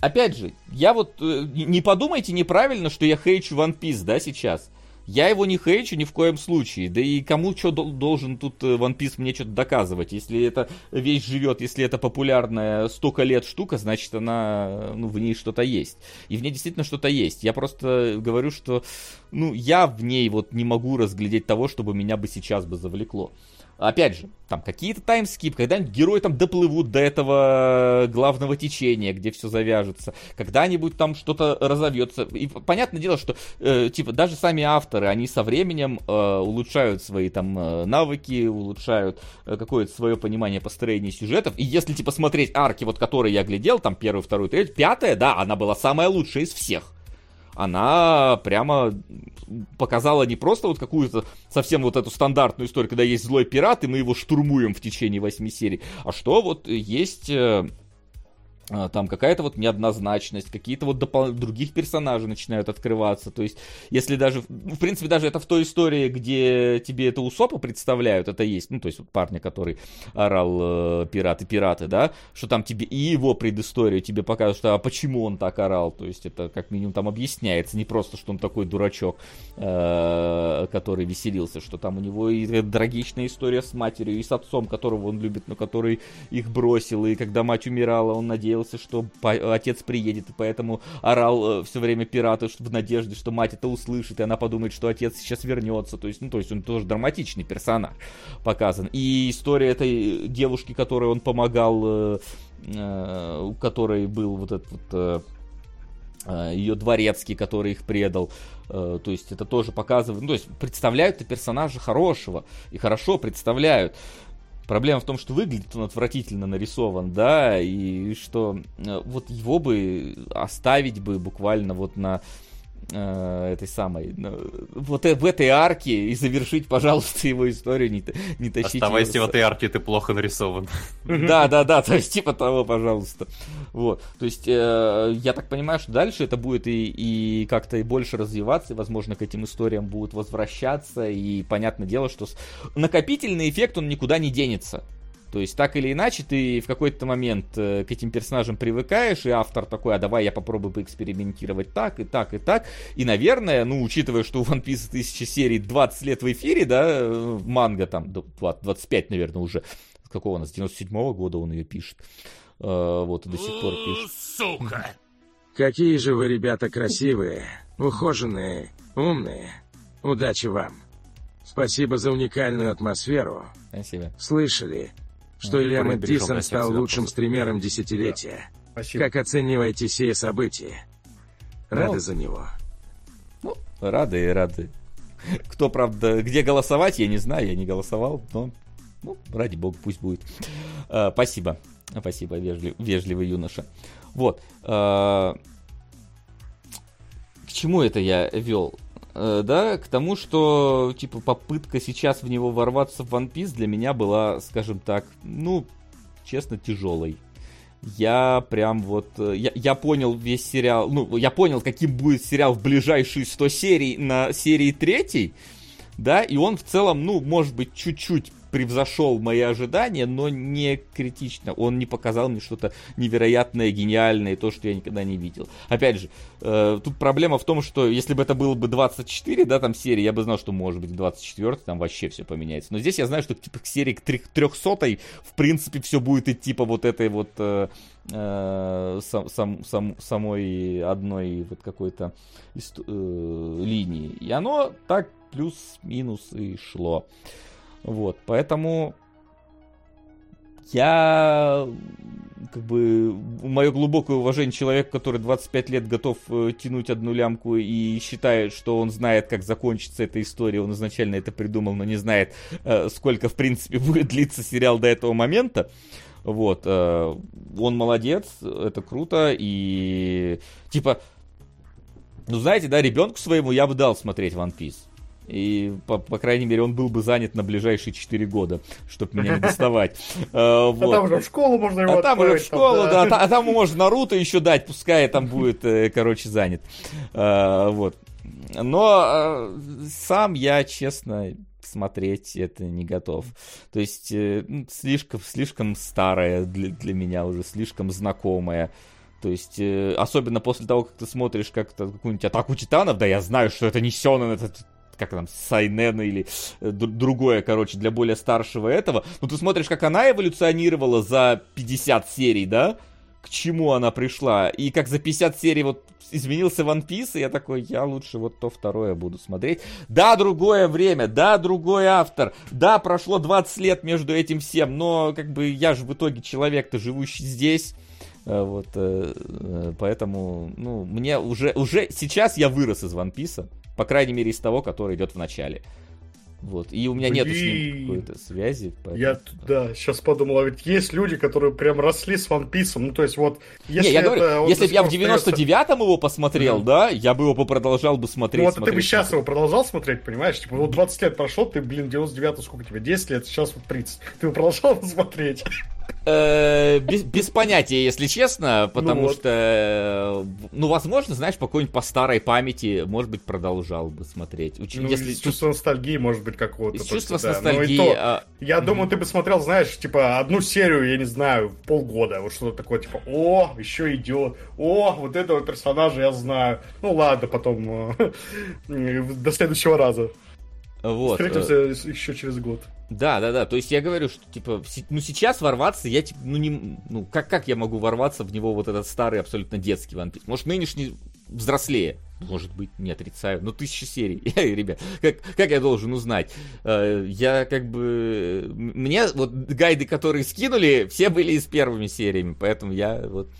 опять же, я вот, э, не подумайте неправильно, что я хейчу One Piece, да, сейчас. Я его не хейчу ни в коем случае. Да и кому что должен тут э, One Piece мне что-то доказывать? Если эта вещь живет, если это популярная столько лет штука, значит она, ну, в ней что-то есть. И в ней действительно что-то есть. Я просто говорю, что, ну, я в ней вот не могу разглядеть того, чтобы меня бы сейчас бы завлекло. Опять же, там какие-то таймскип, когда-нибудь герои там доплывут до этого главного течения, где все завяжется, когда-нибудь там что-то разовьется. И понятное дело, что э, типа даже сами авторы, они со временем э, улучшают свои там э, навыки, улучшают э, какое-то свое понимание построения сюжетов. И если типа смотреть арки, вот которые я глядел, там первую, вторую, третью, пятая, да, она была самая лучшая из всех она прямо показала не просто вот какую-то совсем вот эту стандартную историю, когда есть злой пират, и мы его штурмуем в течение восьми серий, а что вот есть э, там какая-то вот неоднозначность, какие-то вот допол- других персонажей начинают открываться. То есть, если даже, в принципе, даже это в той истории, где тебе это Усопа представляют, это есть, ну, то есть, вот парня, который орал э, пираты, пираты, да, что там тебе и его предысторию тебе показывают, что а почему он так орал, то есть, это как минимум там объясняется, не просто, что он такой дурачок, э, который веселился, что там у него и трагичная история с матерью, и с отцом, которого он любит, но который их бросил, и когда мать умирала, он надеялся, что по- отец приедет, и поэтому орал все время пирату что- в надежде, что мать это услышит, и она подумает, что отец сейчас вернется, то есть, ну, то есть он тоже драматичный персонаж показан. И история этой девушки, которой он помогал, э, э, у которой был вот этот вот... э, э, ее дворецкий, который их предал. Э, То есть это тоже показывает, ну, то есть представляют персонажа хорошего и хорошо представляют. Проблема в том, что выглядит он отвратительно нарисован, да, и что э, вот его бы оставить бы буквально вот на этой самой, на- вот э- в этой арке и завершить, пожалуйста, его историю, не, не тащить Оставайся с- в этой арке, ты плохо нарисован. да, да, да, то есть типа того, пожалуйста. Вот, то есть э, я так понимаю, что дальше это будет и, и как-то и больше развиваться, и, возможно, к этим историям будут возвращаться, и понятное дело, что накопительный эффект, он никуда не денется. То есть, так или иначе, ты в какой-то момент э, к этим персонажам привыкаешь, и автор такой, а давай я попробую поэкспериментировать так, и так, и так. И, наверное, ну, учитывая, что у One Piece тысяча серий 20 лет в эфире, да, э, манга там, да, 20 25, наверное, уже, с какого у нас, 97 года он ее пишет. вот, и до сих пор пишут. Сука! Какие же вы ребята красивые, ухоженные, умные. Удачи вам. Спасибо за уникальную атмосферу. Спасибо. Слышали, что Ну, Илья на стал лучшим стримером десятилетия. Спасибо. Как оцениваете сие события? Рады Ну, за него. Ну, рады и рады. Кто, правда, где голосовать, я не знаю, я не голосовал, но, ну, ради бога, пусть будет. А, спасибо. Спасибо, вежлив- вежливый юноша. Вот. а, к чему это я вел? Э, да, к тому, что, типа, попытка сейчас в него ворваться в One Piece для меня была, скажем так, ну, честно, тяжелой. Я прям вот... э, Я, я понял весь сериал... Ну, я понял, каким будет сериал в ближайшие 100 серий на серии третьей. Да, и он в целом, ну, может быть, чуть-чуть превзошел мои ожидания, но не критично. Он не показал мне что-то невероятное, гениальное, то, что я никогда не видел. Опять же, э, тут проблема в том, что если бы это было бы 24, да, там серии, я бы знал, что может быть в 24 там вообще все поменяется. Но здесь я знаю, что типа к серии к 300 в принципе все будет идти по вот этой вот э, э, сам, сам, сам- самой одной вот какой-то э, линии. И оно так плюс-минус и шло. Вот, поэтому я как бы мое глубокое уважение человеку, который 25 лет готов э, тянуть одну лямку и считает, что он знает, как закончится эта история, он изначально это придумал, но не знает, э, сколько в принципе [laughs] будет длиться сериал до этого момента. Вот, э, он молодец, это круто, и типа, ну знаете, да, ребенку своему я бы дал смотреть One Piece. И, по, по крайней мере, он был бы занят на ближайшие 4 года, чтобы меня не доставать. [laughs] А вот. там уже в школу можно его А там уже в школу, да, а та- а там можно Наруто еще дать, пускай там будет, э, короче, занят. Э, Вот. Но э, сам я, честно, смотреть это не готов. То есть э, ну, слишком, слишком старая для, для меня уже, слишком знакомая. То есть, э, особенно после того, как ты смотришь как-то какую-нибудь атаку титанов, да, я знаю, что это не Сёнэн, это как там, Сайнен или э, другое, короче, для более старшего этого. Но ты смотришь, как она эволюционировала за 50 серий, да? К чему она пришла? И как за 50 серий вот изменился One Piece, и я такой, я лучше вот то второе буду смотреть. Да, другое время, да, другой автор, да, прошло 20 лет между этим всем, но как бы я же в итоге человек-то живущий здесь, вот, э, э, поэтому, ну, мне уже, уже сейчас я вырос из One Piece, по крайней мере, из того, который идет в начале. Вот, и у меня нет с ним Блин. какой-то связи. поэтому- Я, да, сейчас подумал, а ведь есть люди, которые прям росли с One Piece, ну, то есть вот, если не, я говорю, это, он если бы я в сих пор остается- 99-м его посмотрел, да, я бы его продолжал бы смотреть. Ну вот ты смотреть, бы сейчас смотреть. его продолжал смотреть, понимаешь? Типа вот 20 лет прошло, ты, блин, 99 сколько тебе? 10 лет, сейчас вот 30. Ты бы продолжал его [laughs] смотреть? Э, без, без понятия, если честно, потому вот. что, э, ну, возможно, знаешь, по какой-нибудь по старой памяти, может быть, продолжал бы смотреть. Уч- Ну, если из чувства ностальгии, может быть, какого-то. из чувства да. Ну, и ностальгией, то, а, Я думаю, ты бы смотрел, знаешь, типа, одну серию, я не знаю, полгода, вот что-то такое, типа, о, еще идет, о, вот этого персонажа я знаю. Ну ладно, потом э, [laughs] до следующего раза. вот. Встретимся еще через год. Да, да, да. То есть я говорю, что типа, ну сейчас ворваться, я типа, ну не, ну как как я могу ворваться в него вот этот старый абсолютно детский One Piece? Может нынешний взрослее? Может быть, не отрицаю. Но тысяча серий, [laughs] ребят. Как, как я должен узнать? Э, Я как бы... Мне вот гайды, которые скинули, все были и с первыми сериями, поэтому я вот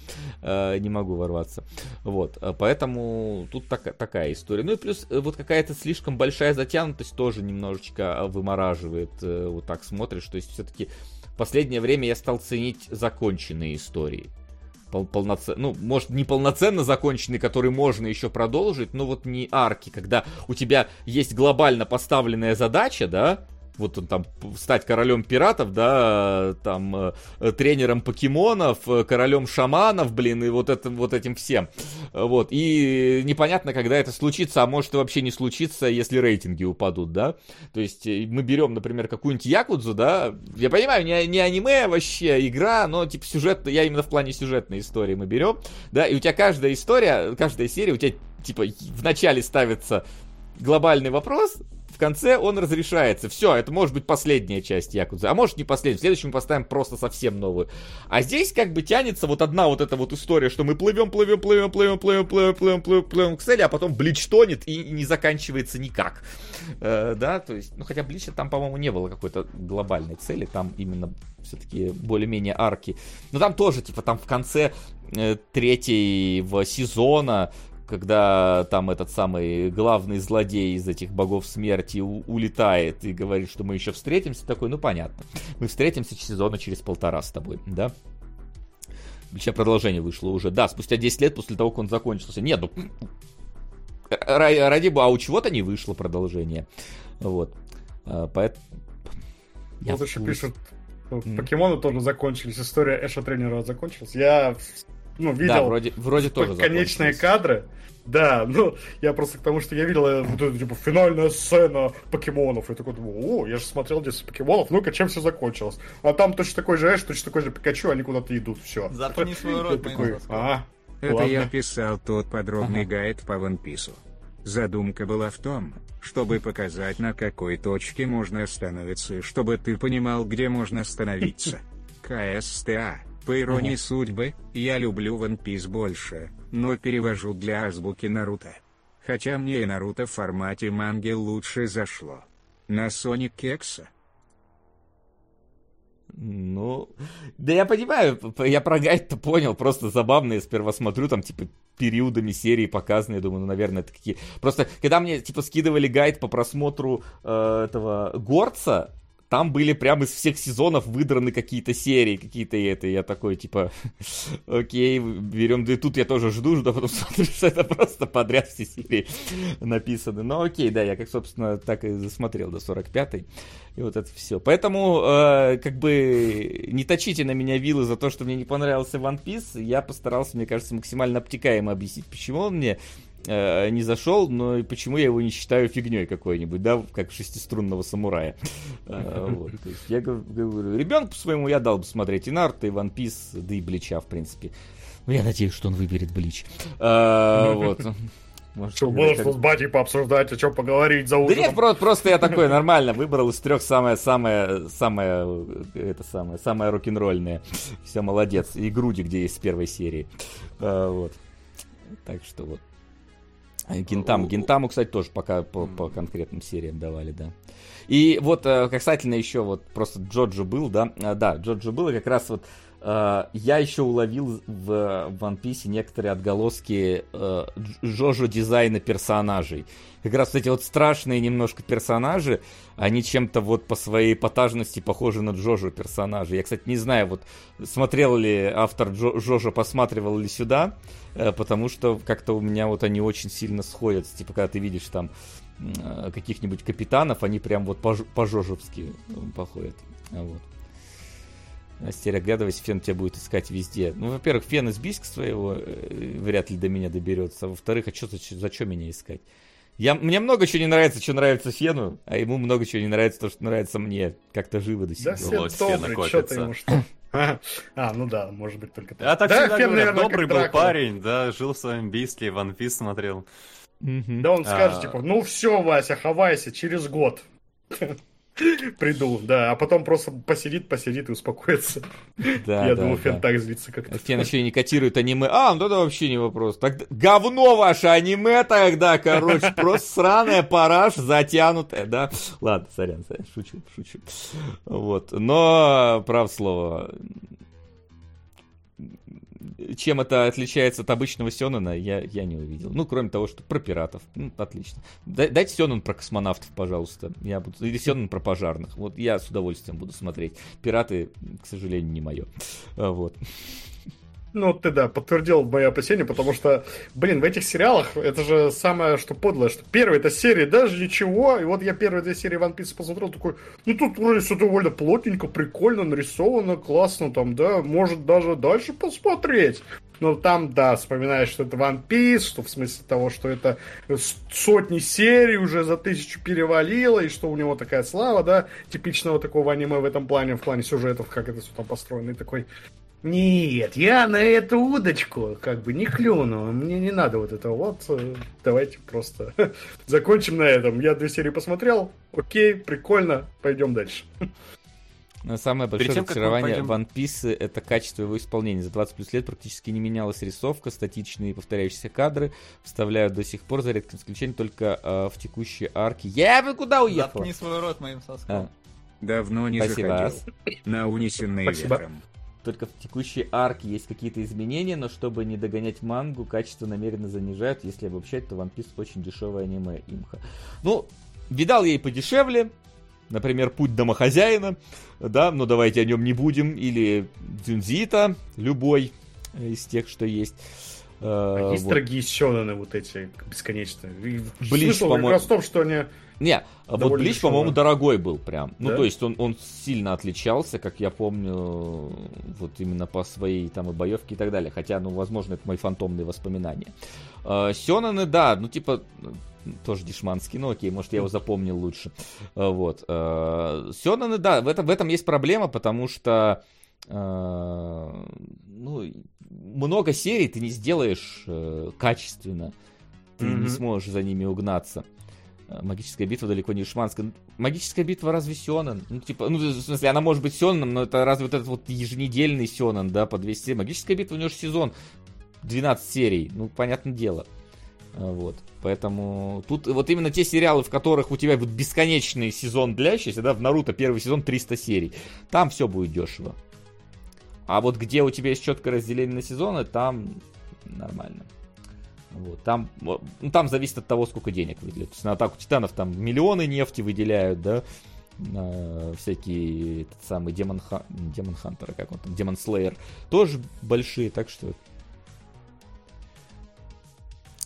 э, не могу ворваться. Вот, э, поэтому тут така- такая история. Ну и плюс э, вот какая-то слишком большая затянутость тоже немножечко вымораживает, вот так смотришь. То есть все-таки в последнее время я стал ценить законченные истории. Пол- полноце- Ну, может, не полноценно законченные, которые можно еще продолжить, но вот не арки, когда у тебя есть глобально поставленная задача, да, вот он там стать королем пиратов, да, там э, э, тренером покемонов, э, королем шаманов, блин, и вот этим, вот этим всем. Вот, и непонятно, когда это случится, а может и вообще не случится, если рейтинги упадут, да. То есть мы берем, например, какую-нибудь Якудзу, да, я понимаю, не, не аниме вообще, игра, но типа сюжет, я именно в плане сюжетной истории мы берем, да, и у тебя каждая история, каждая серия, у тебя типа в начале ставится глобальный вопрос, конце он разрешается. Все, это может быть последняя часть Якудзы, а может не последняя. В следующем мы поставим просто совсем новую. А здесь как бы тянется вот одна вот эта вот история, что мы плывем, плывем, плывем, плывем, плывем, плывем, плывем, плывем, плывем к цели, а потом Блич тонет и не заканчивается никак. Э, да, то есть, ну хотя Блича там, по-моему, не было какой-то глобальной цели, там именно все-таки более-менее арки. Но там тоже, типа, там в конце э, третьего сезона когда там этот самый главный злодей из этих богов смерти улетает и говорит, что мы еще встретимся, такой, ну понятно, мы встретимся сезона через полтора с тобой, да? Сейчас продолжение вышло уже. Да, спустя 10 лет после того, как он закончился. Нет, ну... Ради бога, а у чего-то не вышло продолжение. Вот. Поэтому... Вот еще пишут, покемоны тоже закончились, история Эша тренера закончилась. Я ну, видел да, вроде, вроде [laughs] тоже конечные кадры. Да, ну, я просто к тому, что я видел э, вот эту, типа, финальная сцена покемонов. И такой думаю, о, я же смотрел 10 покемонов, ну-ка, чем все закончилось? А там точно такой же Эш, точно такой же Пикачу, они куда-то идут, все. Заткни свой рот, такой, а, Это ладно. я писал тот подробный Ага. гайд по One Piece. Задумка была в том, чтобы показать, на какой точке можно остановиться, и чтобы ты понимал, где можно остановиться. [laughs] КСТА. По иронии судьбы, я люблю One Piece больше, но перевожу для азбуки Наруто. Хотя мне и Наруто в формате манги лучше зашло. На Sonic Кекса. Ну, да я понимаю, я про гайд-то понял, просто забавно, я сперва смотрю, там, типа, периодами серии показаны, я думаю, ну, наверное, это какие... Просто, когда мне, типа, скидывали гайд по просмотру э, этого Горца, там были прямо из всех сезонов выдраны какие-то серии, какие-то это, я такой, типа, [laughs] окей, берем, да и тут я тоже жду, жду, а потом [laughs] смотрю, что это просто подряд все серии написаны. Ну, окей, да, я, как, собственно, так и засмотрел до 45-й. И вот это все. Поэтому, э, как бы, не точите на меня вилы за то, что мне не понравился One Piece. Я постарался, мне кажется, максимально обтекаемо объяснить, почему он мне э, не зашел, но и почему я его не считаю фигней какой-нибудь, да, как шестиструнного самурая. Э, вот, я гов- говорю, ребенку своему я дал бы смотреть и Наруто, и One Piece, да и Блича, в принципе. Ну, я надеюсь, что он выберет Блич. Э, Вот. Может, Что, было что с батей пообсуждать, о чем поговорить за да ужином? нет, просто, просто я такой [laughs] нормально выбрал из трех самое, самое, самое, это самое, самое рок-н-ролльное. Все, молодец. И груди, где есть с первой серии. А, вот. Так что вот. А, Гентам. Гентаму, кстати, тоже пока по, по конкретным сериям давали, да. И вот, э, касательно еще, вот просто Джоджо был, да, да, Джоджо был, и как раз вот э, я еще уловил в One Piece некоторые отголоски э, Дж- Джоджо дизайна персонажей. Как раз эти вот страшные немножко персонажи, они чем-то вот по своей эпатажности похожи на Джоджо персонажей. Я, кстати, не знаю, вот смотрел ли автор Джо- Джоджо, посматривал ли сюда, э, потому что как-то у меня вот они очень сильно сходятся. Типа, когда ты видишь там э, каких-нибудь капитанов, они прям вот по- по-жожевски э, походят. Вот. Настя, оглядывайся, Фен тебя будет искать везде. Ну, во-первых, Фен из Бийска своего э, вряд ли до меня доберется. А во-вторых, а что меня искать? Я, мне много чего не нравится, что нравится Фену, а ему много чего не нравится, то, что нравится мне. Как-то живо до сих Да пор. все Вот все добрые, что ты накопится. ему что? [laughs] А, ну да, может быть только так. А так да, всегда Фен, говорят, наверное, добрый был Дракула. парень, да, жил в своем бийстве, One Piece смотрел. Да он скажет, А. типа, ну все, Вася, хавайся, через год. [laughs] Приду, да, а потом просто посидит, посидит и успокоится. Да, Я да, думаю, да. Фен так злится как-то. Фен еще не котирует аниме. А, ну это вообще не вопрос. Так, говно ваше аниме тогда, короче. Просто сраная параш, затянутая, да? Ладно, сорян, сорян, шучу, шучу. Вот. Но, прав слово, чем это отличается от обычного Сёнэна, я, я не увидел. Ну, кроме того, что про пиратов. Ну, отлично. Дай- Дайте Сёнэн про космонавтов, пожалуйста. Я буду... Или Сёнэн про пожарных. Вот я с удовольствием буду смотреть. Пираты, к сожалению, не мое. Вот. Ну, ты, да, подтвердил мои опасения, потому что, блин, в этих сериалах это же самое, что подлое, что первая-то серия даже ничего, и вот я первые две серии One Piece посмотрел, такой, ну тут вроде все довольно плотненько, прикольно, нарисовано, классно там, да, может даже дальше посмотреть. Но там, да, вспоминаешь, что это One Piece, что в смысле того, что это сотни серий уже за тысячу перевалило, и что у него такая слава, да, типичного такого аниме в этом плане, в плане сюжетов, как это все там построено, и такой, Нет, я на эту удочку как бы не клюну. Мне не надо вот этого вот. э, Давайте просто [laughs] закончим на этом. Я две серии посмотрел. Окей, прикольно. Пойдем дальше. Но самое большое тем, разочарование пойдем- One Piece это качество его исполнения. За 20 плюс лет практически не менялась рисовка, статичные повторяющиеся кадры вставляют до сих пор, за редким исключением, только э, в текущей арке. Я бы куда уехал? Заткни свой рот моим соском. А, Давно не Спасибо, заходил. Ас. На унесенные Спасибо. ветром. Только в текущей арке есть какие-то изменения, но чтобы не догонять мангу, качество намеренно занижают. Если обобщать, то One Piece очень дешевое аниме, имха. Ну, видал я и подешевле. Например, Путь домохозяина, да, но давайте о нем не будем. Или Дзюнзита, любой из тех, что есть. Э, А есть вот. дорогие сёнэны вот эти бесконечные. И Блич, смысл как по-моему. раз в том, что они... Не, а вот Довольно Блич, дешево. по-моему, дорогой был прям. Ну, Да? то есть он, он сильно отличался, как я помню, вот именно по своей там и боевке и так далее. Хотя, ну, возможно, это мои фантомные воспоминания. Э, Сёнэны, да, ну, типа, тоже дешманский, ну, окей, может, я его запомнил лучше. Э, Вот. Сёнэны, да, в этом, в этом есть проблема, потому что ну, много серий ты не сделаешь э, качественно. Ты Мгм. не сможешь за ними угнаться. Магическая битва далеко не шманская. Магическая битва разве Сёнэн? Ну, типа, ну, в смысле, она может быть Сёнэном, но это разве вот этот вот еженедельный Сёнэн, да, по 200 серий. Магическая битва, у него же сезон 12 серий, ну, понятное дело. А, Вот. Поэтому тут вот именно те сериалы, в которых у тебя вот бесконечный сезон длящийся, да, в Наруто первый сезон 300 серий, там все будет дешево. А вот где у тебя есть четкое разделение на сезоны, там нормально. Вот, там, вот, ну, там зависит от того, сколько денег выделят. То есть на атаку титанов там миллионы нефти выделяют, да, на всякие этот самый Демон, Демон Хантера, как он там, Демон Слеер, тоже большие, так что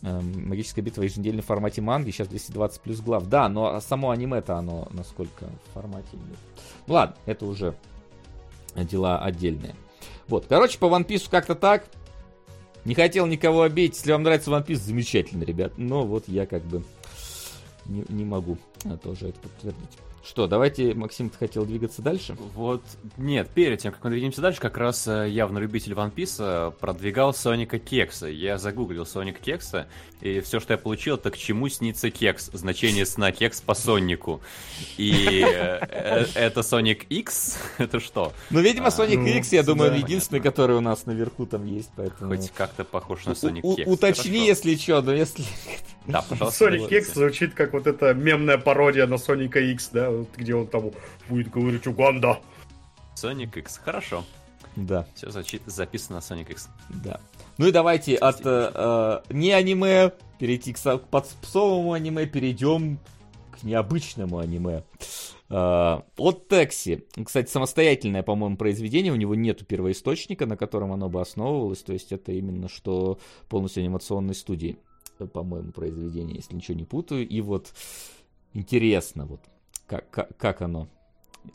Эм, Магическая битва в еженедельном формате манги, сейчас 220 плюс глав. Да, но само аниме-то оно насколько в формате. Ну ладно, это уже дела отдельные. Вот, короче, по One Piece как-то так. Не хотел никого обидеть. Если вам нравится One Piece, замечательно, ребят. Но вот я как бы не, не могу а, тоже это подтвердить. Что, давайте, Максим, ты хотел двигаться дальше? Вот, нет, перед тем, как мы двинемся дальше, как раз э, явно любитель One Piece э, продвигал Соника Кекса. Я загуглил Соник Кекса, и все, что я получил, это к чему снится кекс. Значение сна кекс по Сонику. И э, это Соник X? [laughs] Это что? Ну, видимо, А, Sonic ну, X, я думаю, да. единственный, который у нас наверху там есть, поэтому... Хоть как-то похож на Соник Кекс. уточни, если что, но если... Да, [laughs] пожалуйста. Sonic. X звучит как вот эта мемная пародия на Соника X, да, где он там будет говорить Уганда. Соник X. Хорошо. Да, Все записано на Соник X. да. Ну и давайте от э, э, не аниме перейти к со- подпсовому аниме, перейдем к необычному аниме. Э, от Текси. Кстати, самостоятельное, по-моему, произведение. У него нету первоисточника, на котором оно бы основывалось. То есть это именно что полностью анимационной студии, по-моему, произведение, если ничего не путаю. И вот интересно, вот как, как, как оно.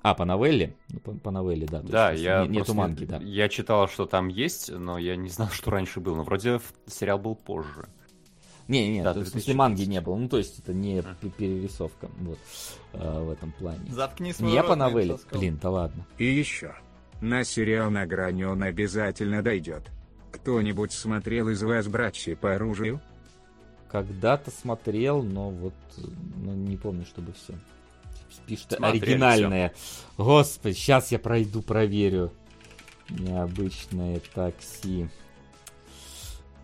А, по новелле? Ну, по, по новелле, да. Да, есть, я не- Нету манги, да. Я читал, что там есть, но я не знал, [laughs] что раньше был. Но вроде сериал был позже. Не, не, Да, то есть, в 2014. смысле манги не было. Ну, то есть это не А. пе- перерисовка. Вот. э, в этом плане. Заткни свой Не рот по новелле. Блин, да ладно. И еще. На сериал на грани он обязательно дойдет. Кто-нибудь смотрел из вас братья по оружию? Когда-то смотрел, но вот ну, не помню, чтобы все. Пишет Смотрели оригинальное. Господи, сейчас я пройду, проверю. Необычное такси.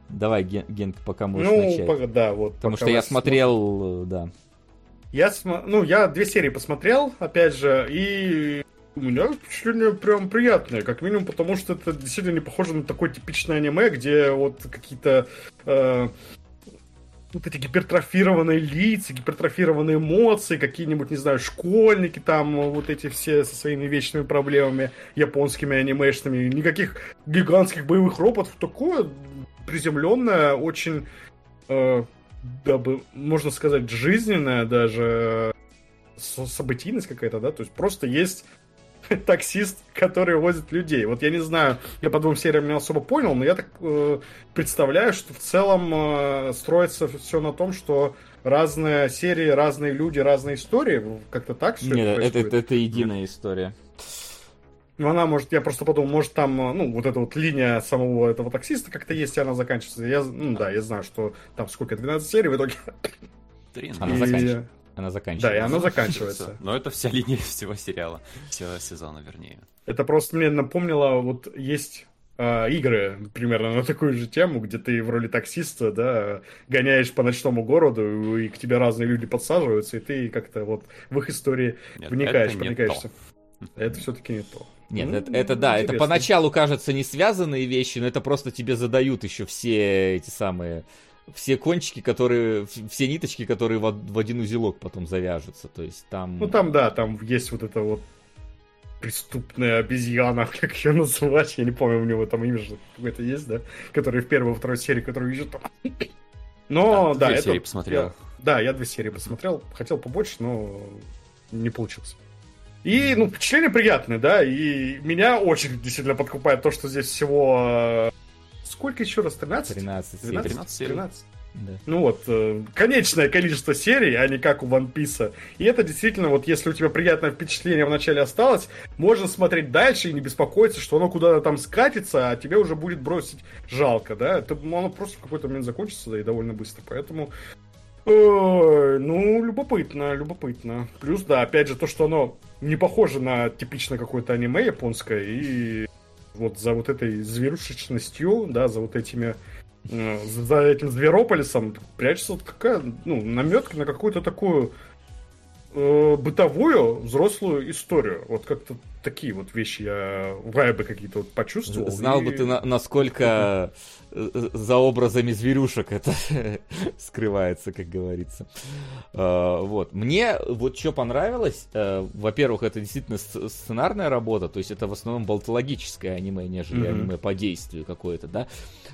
Давай, Ген- Генка, пока можешь Ну, начать. по- да, вот. Потому пока что я смотрел, э, да. Я смо- ну, я две серии посмотрел, опять же, и у меня впечатление прям приятное, как минимум, потому что это действительно не похоже на такое типичное аниме, где вот какие-то э, вот эти гипертрофированные лица, гипертрофированные эмоции, какие-нибудь, не знаю, школьники там, вот эти все со своими вечными проблемами японскими анимешными, никаких гигантских боевых роботов, такое приземленное, очень э, дабы, можно сказать, жизненная даже с- событийность какая-то, да, то есть просто есть [laughs] таксист, который возит людей. Вот я не знаю, я по двум сериям не особо понял, но я так э, представляю, что в целом э, строится все на том, что разные серии, разные люди, разные истории, как-то так все Нет, это, это, это единая история. Ну, она может, я просто подумал, может там, ну, вот эта вот линия самого этого таксиста как-то есть, и она заканчивается. Я, ну, да, я знаю, что там сколько, 12 серий в итоге. 13. Она И- заканчивается. Она заканчивается. Да, и оно заканчивается. Но это вся линия всего сериала, всего сезона, вернее. Это просто мне напомнило, вот есть а, игры примерно на такую же тему, где ты в роли таксиста, да, гоняешь по ночному городу, и к тебе разные люди подсаживаются, и ты как-то вот в их истории Нет, вникаешь, это проникаешься. то. Это все-таки не то. Нет, Ну, это, это да, это интересно. поначалу кажется не связанные вещи, но это просто тебе задают еще все эти самые все кончики, которые, все ниточки, которые в, од- в один узелок потом завяжутся. То есть там... Ну там, да, там есть вот это вот преступная обезьяна, [laughs] как ее называть, я не помню, у него там имя же какое-то есть, да, который в первой и второй серии, который вижу там. [coughs] Но, Да, да, две это... серии посмотрел. я- да, я две серии посмотрел, хотел побольше, но не получилось. И, ну, впечатление приятное, да, и меня очень действительно подкупает то, что здесь всего... э, Сколько еще раз? 13? 13 серий. 12? 13 серий. 13. Да. Ну вот, э, конечное количество серий, а не как у One Piece. И это действительно, вот если у тебя приятное впечатление вначале осталось, можно смотреть дальше и не беспокоиться, что оно куда-то там скатится, а тебе уже будет бросить жалко, да? Это, оно просто в какой-то момент закончится, да, и довольно быстро. Поэтому, ой, ну, любопытно, любопытно. Плюс, да, опять же, то, что оно не похоже на типично какое-то аниме японское, и вот за вот этой зверушечностью, да, за вот этими э, за этим Зверополисом прячется вот какая, ну, наметка на какую-то такую э, бытовую взрослую историю. Вот как-то такие вот вещи я, вайбы какие-то вот почувствовал. Знал и- бы ты, на- насколько э, э, за образами зверюшек это [laughs] скрывается, как говорится. А, Вот. Мне вот что понравилось, э, во-первых, это действительно сц- сценарная работа, то есть это в основном болтологическое аниме, нежели аниме по действию какое-то, да.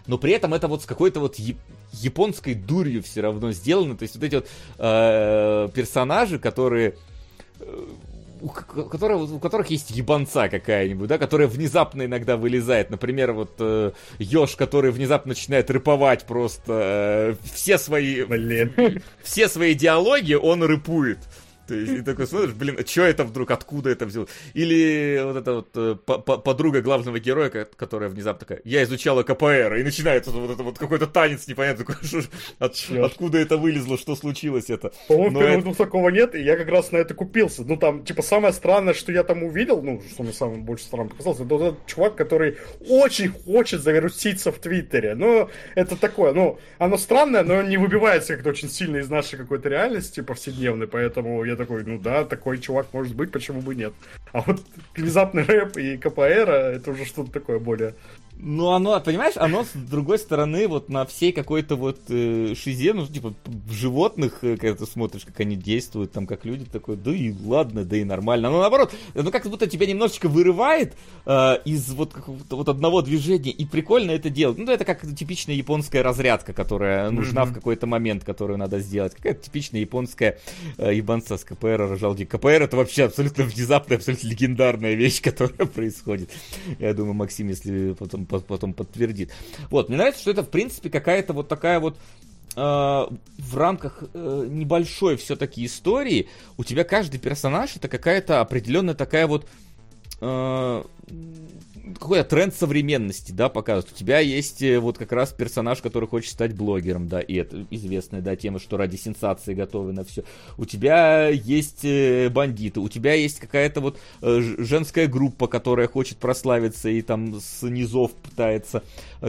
Но при этом это вот с какой-то вот яп- японской дурью все равно сделано. То есть вот эти вот персонажи, которые у, ко- которые, у которых есть ебанца какая-нибудь, да, которая внезапно иногда вылезает. Например, вот э, Ёж, который внезапно начинает рэповать просто э, все свои Блин. [laughs] все свои диалоги он рэпует. То есть, и такой смотришь, блин, а что это вдруг, откуда это взял? Или вот эта вот э, по- по- подруга главного героя, ко- которая внезапно такая, я изучала КПР, и начинается вот это вот какой-то танец ж- от- откуда это вылезло, что случилось это. По-моему, в первых это- такого нет, и я как раз на это купился. Ну, там, типа, самое странное, что я там увидел, ну, что мне самое больше странно показалось, это вот этот чувак, который очень хочет завируситься в Твиттере. Ну, это такое, ну, оно странное, но не выбивается как-то очень сильно из нашей какой-то реальности повседневной, поэтому я такой, ну да, такой чувак может быть, почему бы нет. А вот внезапный рэп и КПР, это уже что-то такое более... Ну, оно, понимаешь, оно, с другой стороны, вот на всей какой-то вот э, шизе, ну, типа, в животных, э, когда ты смотришь, как они действуют, там, как люди, такой, да и ладно, да и нормально. Но наоборот, ну, как будто тебя немножечко вырывает э, из вот какого-то вот одного движения, и прикольно это делать. Ну, это как типичная японская разрядка, которая нужна в какой-то момент, которую надо сделать. Какая-то типичная японская э, ебанца с КПР рожал Ди. КПР это вообще абсолютно внезапная, абсолютно легендарная вещь, [laughs] которая происходит. Я думаю, Максим, если потом, по- потом подтвердит. Вот, мне нравится, что это, в принципе, какая-то вот такая вот э, в рамках э, небольшой все-таки истории у тебя каждый персонаж это какая-то определенная такая вот э, какой-то тренд современности, да, показывает. У тебя есть э, вот как раз персонаж, который хочет стать блогером, да, и это известная, да, тема, что ради сенсации готовы на все. У тебя есть э, бандиты, у тебя есть какая-то вот э, женская группа, которая хочет прославиться и там с низов пытается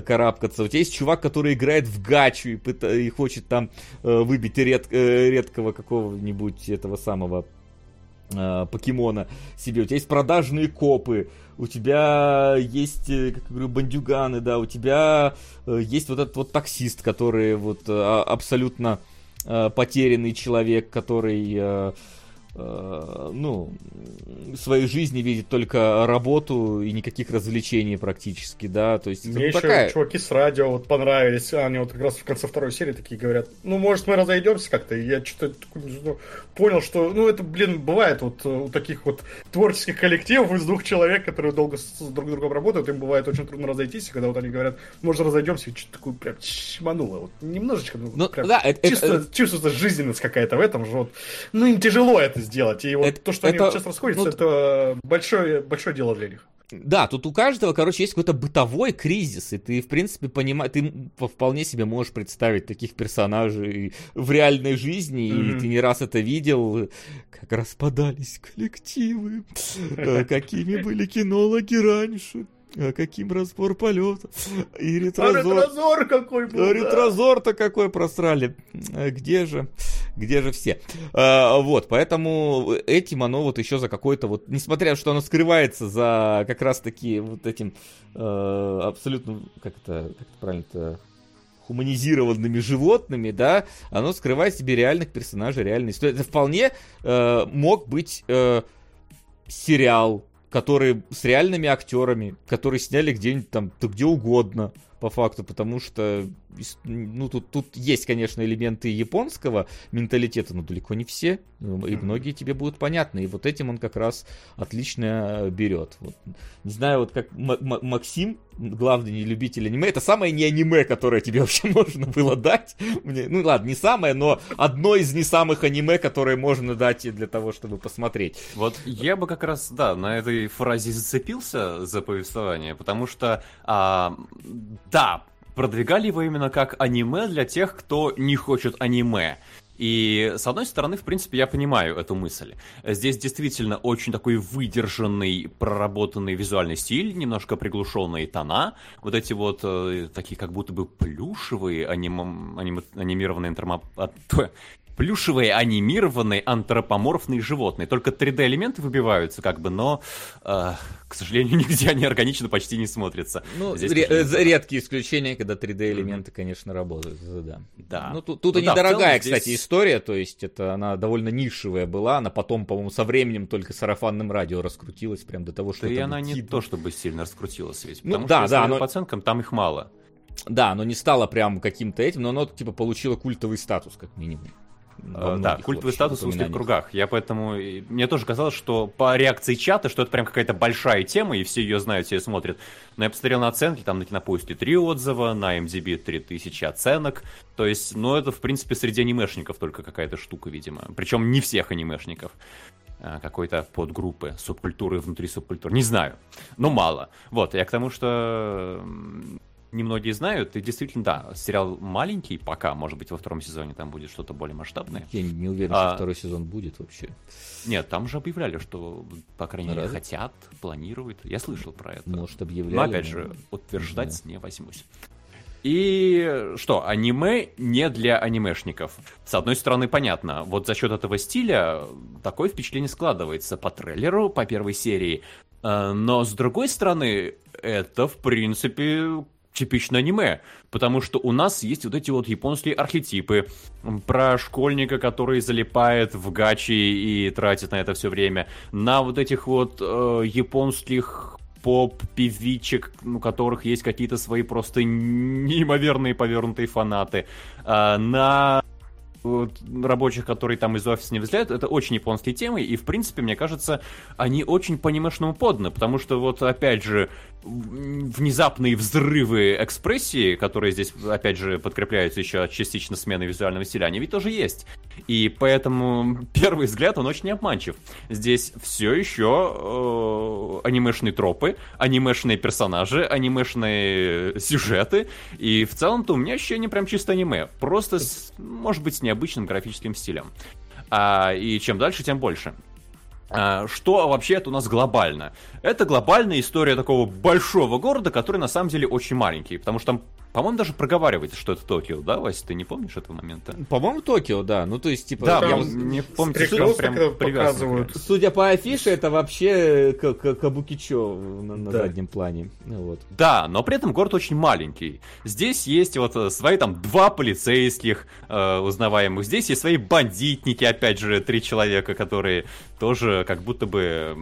карабкаться. У тебя есть чувак, который играет в гачу и, пыта- и хочет там выбить ред- редкого какого-нибудь этого самого э, покемона себе. У тебя есть продажные копы, у тебя есть, э, как я говорю, бандюганы, да, у тебя э, есть вот этот вот таксист, который вот а- абсолютно потерянный человек, который, ну, в своей жизни видит только работу и никаких развлечений практически, да, то есть Мне ну, еще такая... чуваки с радио вот понравились. Они вот как раз в конце второй серии такие говорят, ну, может, мы разойдемся как-то. И я что-то такое, ну, понял, что, ну, это, блин, бывает вот э, у таких вот творческих коллективов из двух человек, которые долго с друг другом работают, им бывает очень трудно разойтись, и когда вот они говорят, может, разойдемся, и что-то такое прям чмануло. Вот немножечко, ну, Ну, прям да, это- чисто, это- чувствуется жизненность какая-то в этом же. Вот. Ну, им тяжело это сделать. И вот Это- то, что они это- вот сейчас расходятся, ну, это большое, большое дело для них. да, тут у каждого, короче, есть какой-то бытовой кризис, и ты, в принципе, понимаешь, ты вполне себе можешь представить таких персонажей в реальной жизни, mm-hmm. и ты не раз это видел, как распадались коллективы, э, какими были кинологи раньше. А каким разбор полета. И ретрозор. А ретрозор какой был. А ретрозор-то какой просрали. А где же? Где же все? А, вот, поэтому этим оно вот еще за какой-то вот, несмотря что оно скрывается за как раз таки вот этим э, абсолютно, как это, как это правильно-то, хуманизированными животными, да, оно скрывает себе реальных персонажей, реальной истории. Это вполне э, мог быть э, сериал, которые с реальными актерами, которые сняли где-нибудь там, то где угодно, по факту, потому что, ну, тут, тут есть, конечно, элементы японского менталитета, но далеко не все, ну, и многие тебе будут понятны, и вот этим он как раз отлично берет. Вот. Не знаю, вот как Максим, главный любитель аниме, это самое не аниме, которое тебе вообще [laughs] можно было дать. Мне, ну ладно, не самое, но одно из не самых аниме, которые можно дать для того, чтобы посмотреть. Вот я бы как раз, да, на этой фразе зацепился за повествование, потому что а, да, продвигали его именно как аниме для тех, кто не хочет аниме. И, с одной стороны, в принципе, я понимаю эту мысль. Здесь действительно очень такой выдержанный, проработанный визуальный стиль, немножко приглушенные тона, вот эти вот э, такие как будто бы плюшевые аним... аним... анимированные интерма [laughs] плюшевые анимированные антропоморфные животные. Только 3D-элементы выбиваются, как бы, но, э, к сожалению, [laughs] нигде они органично почти не смотрятся. Ну, Здесь, ре- редкие исключения, когда 3D-элементы, mm-hmm. конечно, работают, да. да. Ну, тут, тут ну, и да, недорогая, целом, кстати, история, то есть это она довольно нишевая была, она потом, по-моему, со временем только сарафанным радио раскрутилась прям до того, что... Да и она не то, чтобы сильно раскрутилась ведь, ну, да, что, да, но... по оценкам, там их мало. Да, оно не стало прям каким-то этим, но оно, типа, получило культовый статус, как минимум. Да, культовый статус в узких кругах. Я поэтому... Мне тоже казалось, что по реакции чата, что это прям какая-то большая тема, и все ее знают, все ее смотрят. Но я посмотрел на оценки, там на Кинопоиске 3 отзыва, на MDB 3000 оценок. То есть, ну, это, в принципе, среди анимешников только какая-то штука, видимо. Причем не всех анимешников а, какой-то подгруппы, субкультуры внутри субкультуры. Не знаю, но мало. Вот, я к тому, что немногие знают, и действительно, да, сериал маленький пока, может быть, во втором сезоне там будет что-то более масштабное. Я не уверен, а... что второй сезон будет вообще. Нет, там же объявляли, что, по крайней мере, хотят, планируют. Я слышал про это. Может, объявляли. Но, опять же, утверждать не, не возьмусь. И что, аниме не для анимешников. С одной стороны, понятно, вот за счет этого стиля такое впечатление складывается по трейлеру, по первой серии. Э, но с другой стороны, это, в принципе, типично аниме, потому что у нас есть вот эти вот японские архетипы. Про школьника, который залипает в гачи и тратит на это все время, на вот этих вот э, японских поп-певичек, у которых есть какие-то свои просто неимоверные повернутые фанаты, э, на рабочих, которые там из офиса не взлетают, это очень японские темы, и, в принципе, мне кажется, они очень по анимешному поданы, потому что, вот, опять же, внезапные взрывы экспрессии, которые здесь, опять же, подкрепляются еще частично сменой визуального стиля, они ведь тоже есть. И поэтому [laughs] первый взгляд, он очень обманчив. Здесь все еще э, анимешные тропы, анимешные персонажи, анимешные сюжеты, и в целом-то у меня ощущение прям чисто аниме. Просто, с, может быть, с необычным графическим стилем. А, и чем дальше, тем больше. А, что вообще это у нас глобально? Это глобальная история такого большого города, который на самом деле очень маленький, потому что там по-моему, даже проговаривается, что это Токио, да, Вася, ты не помнишь этого момента? По-моему, Токио, да. Ну, то есть, типа... Да, я не помню, что прям показывают. Судя по афише, это вообще Кабукичо на, на да. заднем плане. Ну, вот. Да, но при этом город очень маленький. Здесь есть вот э, свои там два полицейских э, узнаваемых. Здесь есть свои бандитники, опять же, три человека, которые тоже как будто бы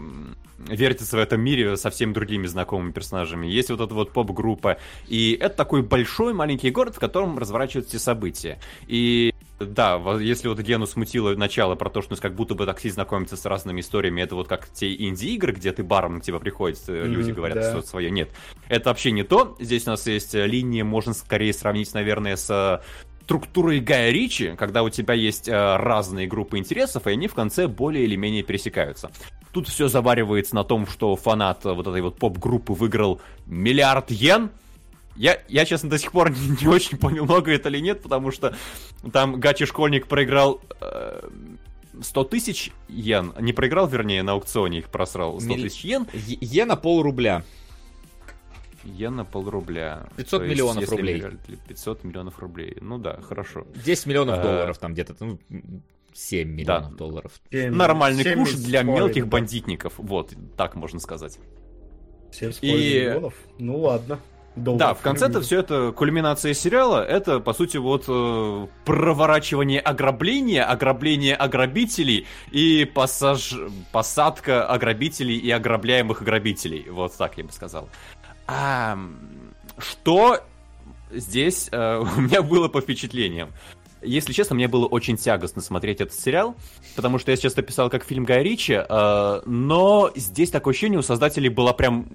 вертится в этом мире со всеми другими знакомыми персонажами. Есть вот эта вот поп-группа. И это такой большой маленький город, в котором разворачиваются все события. И да, если вот Гену смутило начало про то, что как будто бы такси знакомится с разными историями, это вот как те инди-игры, где ты баром к тебе приходит, mm-hmm, люди говорят да. что-то свое. Нет, это вообще не то. Здесь у нас есть линия, можно скорее сравнить, наверное, с структурой Гая Ричи, когда у тебя есть э, разные группы интересов, и они в конце более или менее пересекаются. Тут все заваривается на том, что фанат вот этой вот поп-группы выиграл миллиард йен. Я, я, честно, до сих пор [laughs] не, не очень понял, много это или нет, потому что там Гачи-школьник проиграл э, 100 тысяч йен. Не проиграл, вернее, на аукционе их просрал 100 тысяч йен. Йена пол рубля. Йен на полрубля. 500 миллионов рублей. 500 миллионов рублей. Ну да, хорошо. 10 миллионов а... долларов там где-то. Ну, 7 миллионов да. долларов. 7, Нормальный 7 куш для мелких да. бандитников. Вот, так можно сказать. 7,5 И... миллионов? Ну ладно. Долларов. Да, в конце-то все это кульминация сериала. Это, по сути, вот э, проворачивание ограбления, ограбление ограбителей и пассаж... посадка ограбителей и ограбляемых ограбителей. Вот так я бы сказал. А, что здесь э, [laughs] у меня было по впечатлениям? Если честно, мне было очень тягостно смотреть этот сериал, потому что я сейчас описал как фильм Гая Ричи, э, но здесь такое ощущение у создателей была прям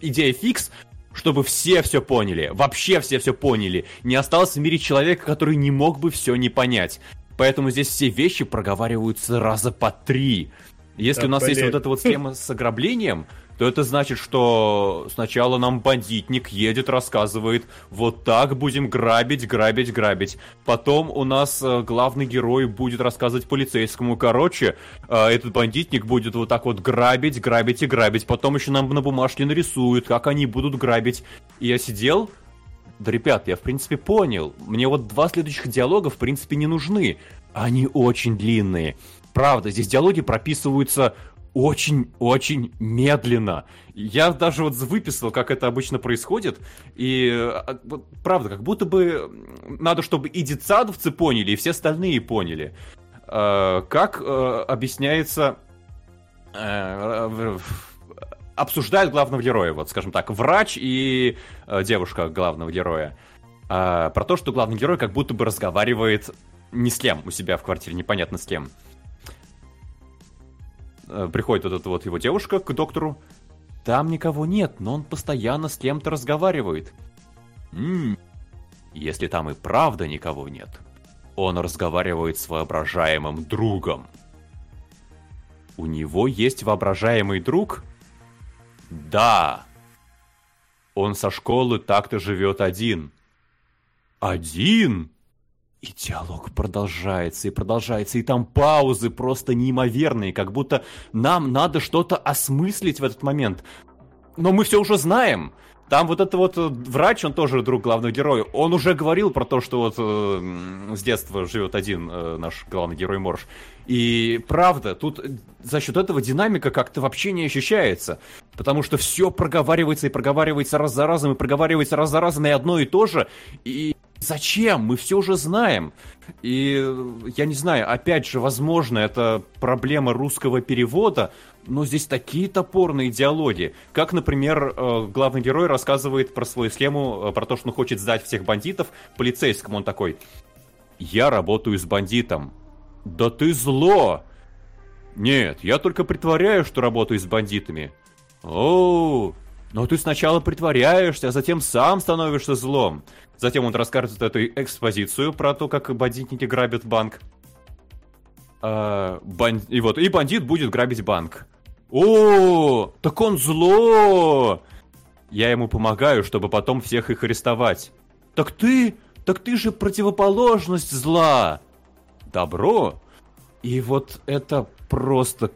идея фикс, чтобы все все поняли, вообще все все поняли. Не осталось в мире человека, который не мог бы все не понять. Поэтому здесь все вещи проговариваются раза по три. Если да, у нас блин. есть вот эта вот схема с ограблением, то это значит, что сначала нам бандитник едет, рассказывает, вот так будем грабить, грабить, грабить. Потом у нас э, главный герой будет рассказывать полицейскому, короче, э, этот бандитник будет вот так вот грабить, грабить и грабить. Потом еще нам на бумажке нарисуют, как они будут грабить. И я сидел, да, ребят, я в принципе понял. Мне вот два следующих диалога в принципе не нужны. Они очень длинные. Правда, здесь диалоги прописываются очень-очень медленно. Я даже вот выписал, как это обычно происходит, и а, правда, как будто бы надо, чтобы и детсадовцы поняли, и все остальные поняли. Э, как э, объясняется... Э, обсуждают главного героя, вот, скажем так, врач и э, девушка главного героя. Э, про то, что главный герой как будто бы разговаривает не с кем у себя в квартире, непонятно с кем. Приходит вот эта вот его девушка к доктору. Там никого нет, но он постоянно с кем-то разговаривает. Ммм, если там и правда никого нет, он разговаривает с воображаемым другом. У него есть воображаемый друг? Да. Он со школы так-то живет один. Один? И диалог продолжается и продолжается, и там паузы просто неимоверные, как будто нам надо что-то осмыслить в этот момент. Но мы все уже знаем. Там вот это вот э, врач, он тоже друг главного героя, он уже говорил про то, что вот э, с детства живет один э, наш главный герой Морж. И правда, тут за счет этого динамика как-то вообще не ощущается. Потому что все проговаривается и проговаривается раз за разом, и проговаривается раз за разом, и одно и то же. И Зачем? Мы все уже знаем. И я не знаю, опять же, возможно, это проблема русского перевода, но здесь такие топорные диалоги. Как, например, э, главный герой рассказывает про свою схему, э, про то, что он хочет сдать всех бандитов полицейскому. Он такой, я работаю с бандитом. Да ты зло! Нет, я только притворяю, что работаю с бандитами. О, но ты сначала притворяешься, а затем сам становишься злом. Затем он рассказывает эту экспозицию про то, как бандитники грабят банк. А, бан... И вот, и бандит будет грабить банк. О, так он зло! Я ему помогаю, чтобы потом всех их арестовать. Так ты, так ты же противоположность зла. Добро? И вот это просто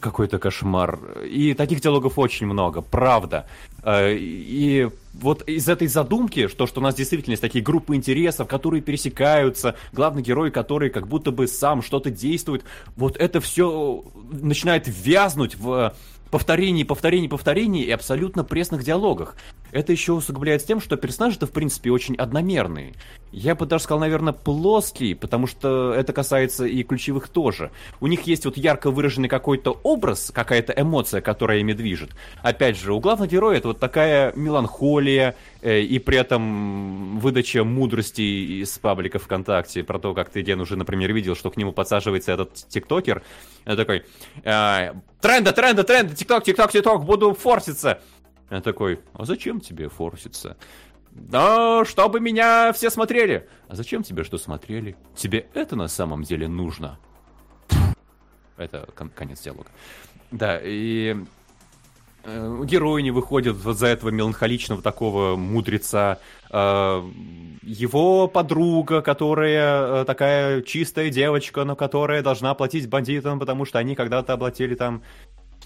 какой-то кошмар. И таких диалогов очень много, правда. Э, и вот из этой задумки, что, что у нас действительно есть такие группы интересов, которые пересекаются, главный герой, который как будто бы сам что-то действует, вот это все начинает вязнуть в повторений, повторений, повторений и абсолютно пресных диалогах. Это еще усугубляется тем, что персонажи-то, в принципе, очень одномерные. Я бы даже сказал, наверное, плоские, потому что это касается и ключевых тоже. У них есть вот ярко выраженный какой-то образ, какая-то эмоция, которая ими движет. Опять же, у главного героя это вот такая меланхолия, э, и при этом выдача мудрости из паблика ВКонтакте про то, как ты, Ден, уже, например, видел, что к нему подсаживается этот тиктокер. Я такой, э, тренда, тренда, тренда, тикток, тикток, тикток, буду форситься. Я такой, а зачем тебе форситься? Да, чтобы меня все смотрели. А зачем тебе что смотрели? Тебе это на самом деле нужно? Это кон- конец диалога. Да, и э, герои не выходят вот за этого меланхоличного такого мудреца. Э, его подруга, которая э, такая чистая девочка, но которая должна платить бандитам, потому что они когда-то оплатили там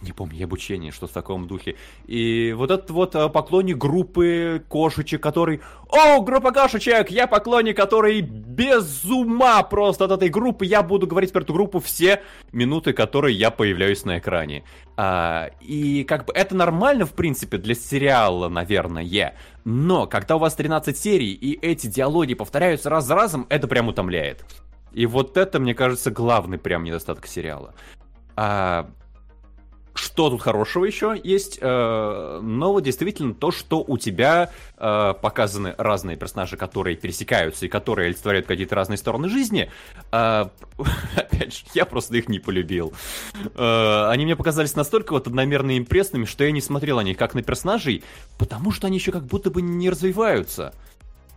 не помню, обучение, что в таком духе. И вот этот вот э, поклонник группы кошечек, который... О, группа кошечек! Я поклонник, который без ума просто от этой группы. Я буду говорить про эту группу все минуты, которые я появляюсь на экране. А, и как бы это нормально, в принципе, для сериала, наверное. Но когда у вас 13 серий, и эти диалоги повторяются раз за разом, это прям утомляет. И вот это, мне кажется, главный прям недостаток сериала. А, что тут хорошего еще есть? Э, но действительно то, что у тебя э, показаны разные персонажи, которые пересекаются и которые олицетворяют какие-то разные стороны жизни. Э, [laughs] опять же, я просто их не полюбил. Они мне показались настолько вот одномерно импрессными, что я не смотрел на них как на персонажей, потому что они еще как будто бы не развиваются.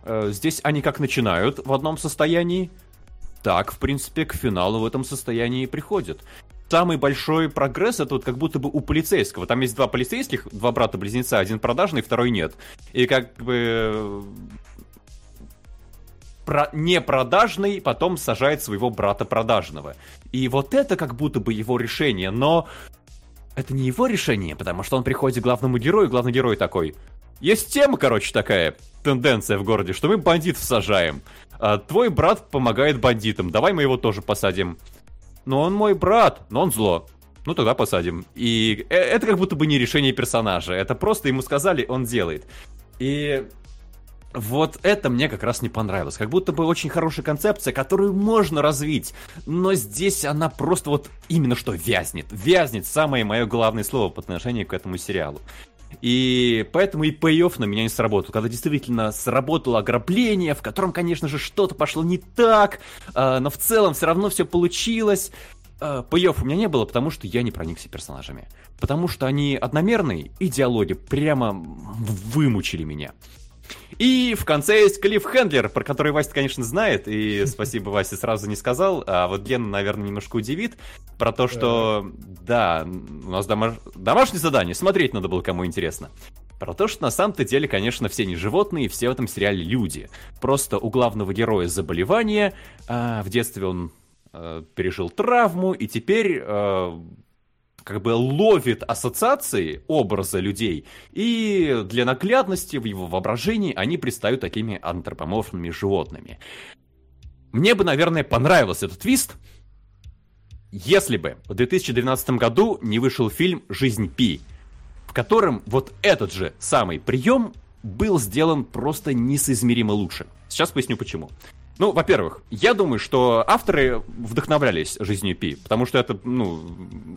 Здесь они как начинают в одном состоянии, так, в принципе, к финалу в этом состоянии и приходят самый большой прогресс это вот как будто бы у полицейского. Там есть два полицейских, два брата-близнеца, один продажный, второй нет. И как бы про непродажный потом сажает своего брата продажного. И вот это как будто бы его решение, но это не его решение, потому что он приходит к главному герою, и главный герой такой. Есть тема, короче, такая, тенденция в городе, что мы бандитов сажаем. А твой брат помогает бандитам, давай мы его тоже посадим но он мой брат, но он зло. Ну тогда посадим. И э, это как будто бы не решение персонажа. Это просто ему сказали, он делает. И вот это мне как раз не понравилось. Как будто бы очень хорошая концепция, которую можно развить. Но здесь она просто вот именно что вязнет. Вязнет самое мое главное слово по отношению к этому сериалу. И поэтому и пей на меня не сработал. Когда действительно сработало ограбление, в котором, конечно же, что-то пошло не так, э, но в целом все равно все получилось. Э, у меня не было, потому что я не проникся персонажами. Потому что они одномерные, и диалоги прямо вымучили меня. И в конце есть Клифф Хендлер, про который Вася, конечно, знает, и [laughs] спасибо, Вася сразу не сказал, а вот Ген, наверное, немножко удивит, про то, что, да, у нас домаш... домашнее задание, смотреть надо было, кому интересно. Про то, что на самом-то деле, конечно, все не животные, все в этом сериале люди. Просто у главного героя заболевание, а в детстве он э, пережил травму, и теперь э, как бы ловит ассоциации образа людей, и для наглядности в его воображении они предстают такими антропоморфными животными. Мне бы, наверное, понравился этот твист, если бы в 2012 году не вышел фильм «Жизнь Пи», в котором вот этот же самый прием был сделан просто несоизмеримо лучше. Сейчас поясню почему. Ну, во-первых, я думаю, что авторы вдохновлялись жизнью Пи, потому что это, ну,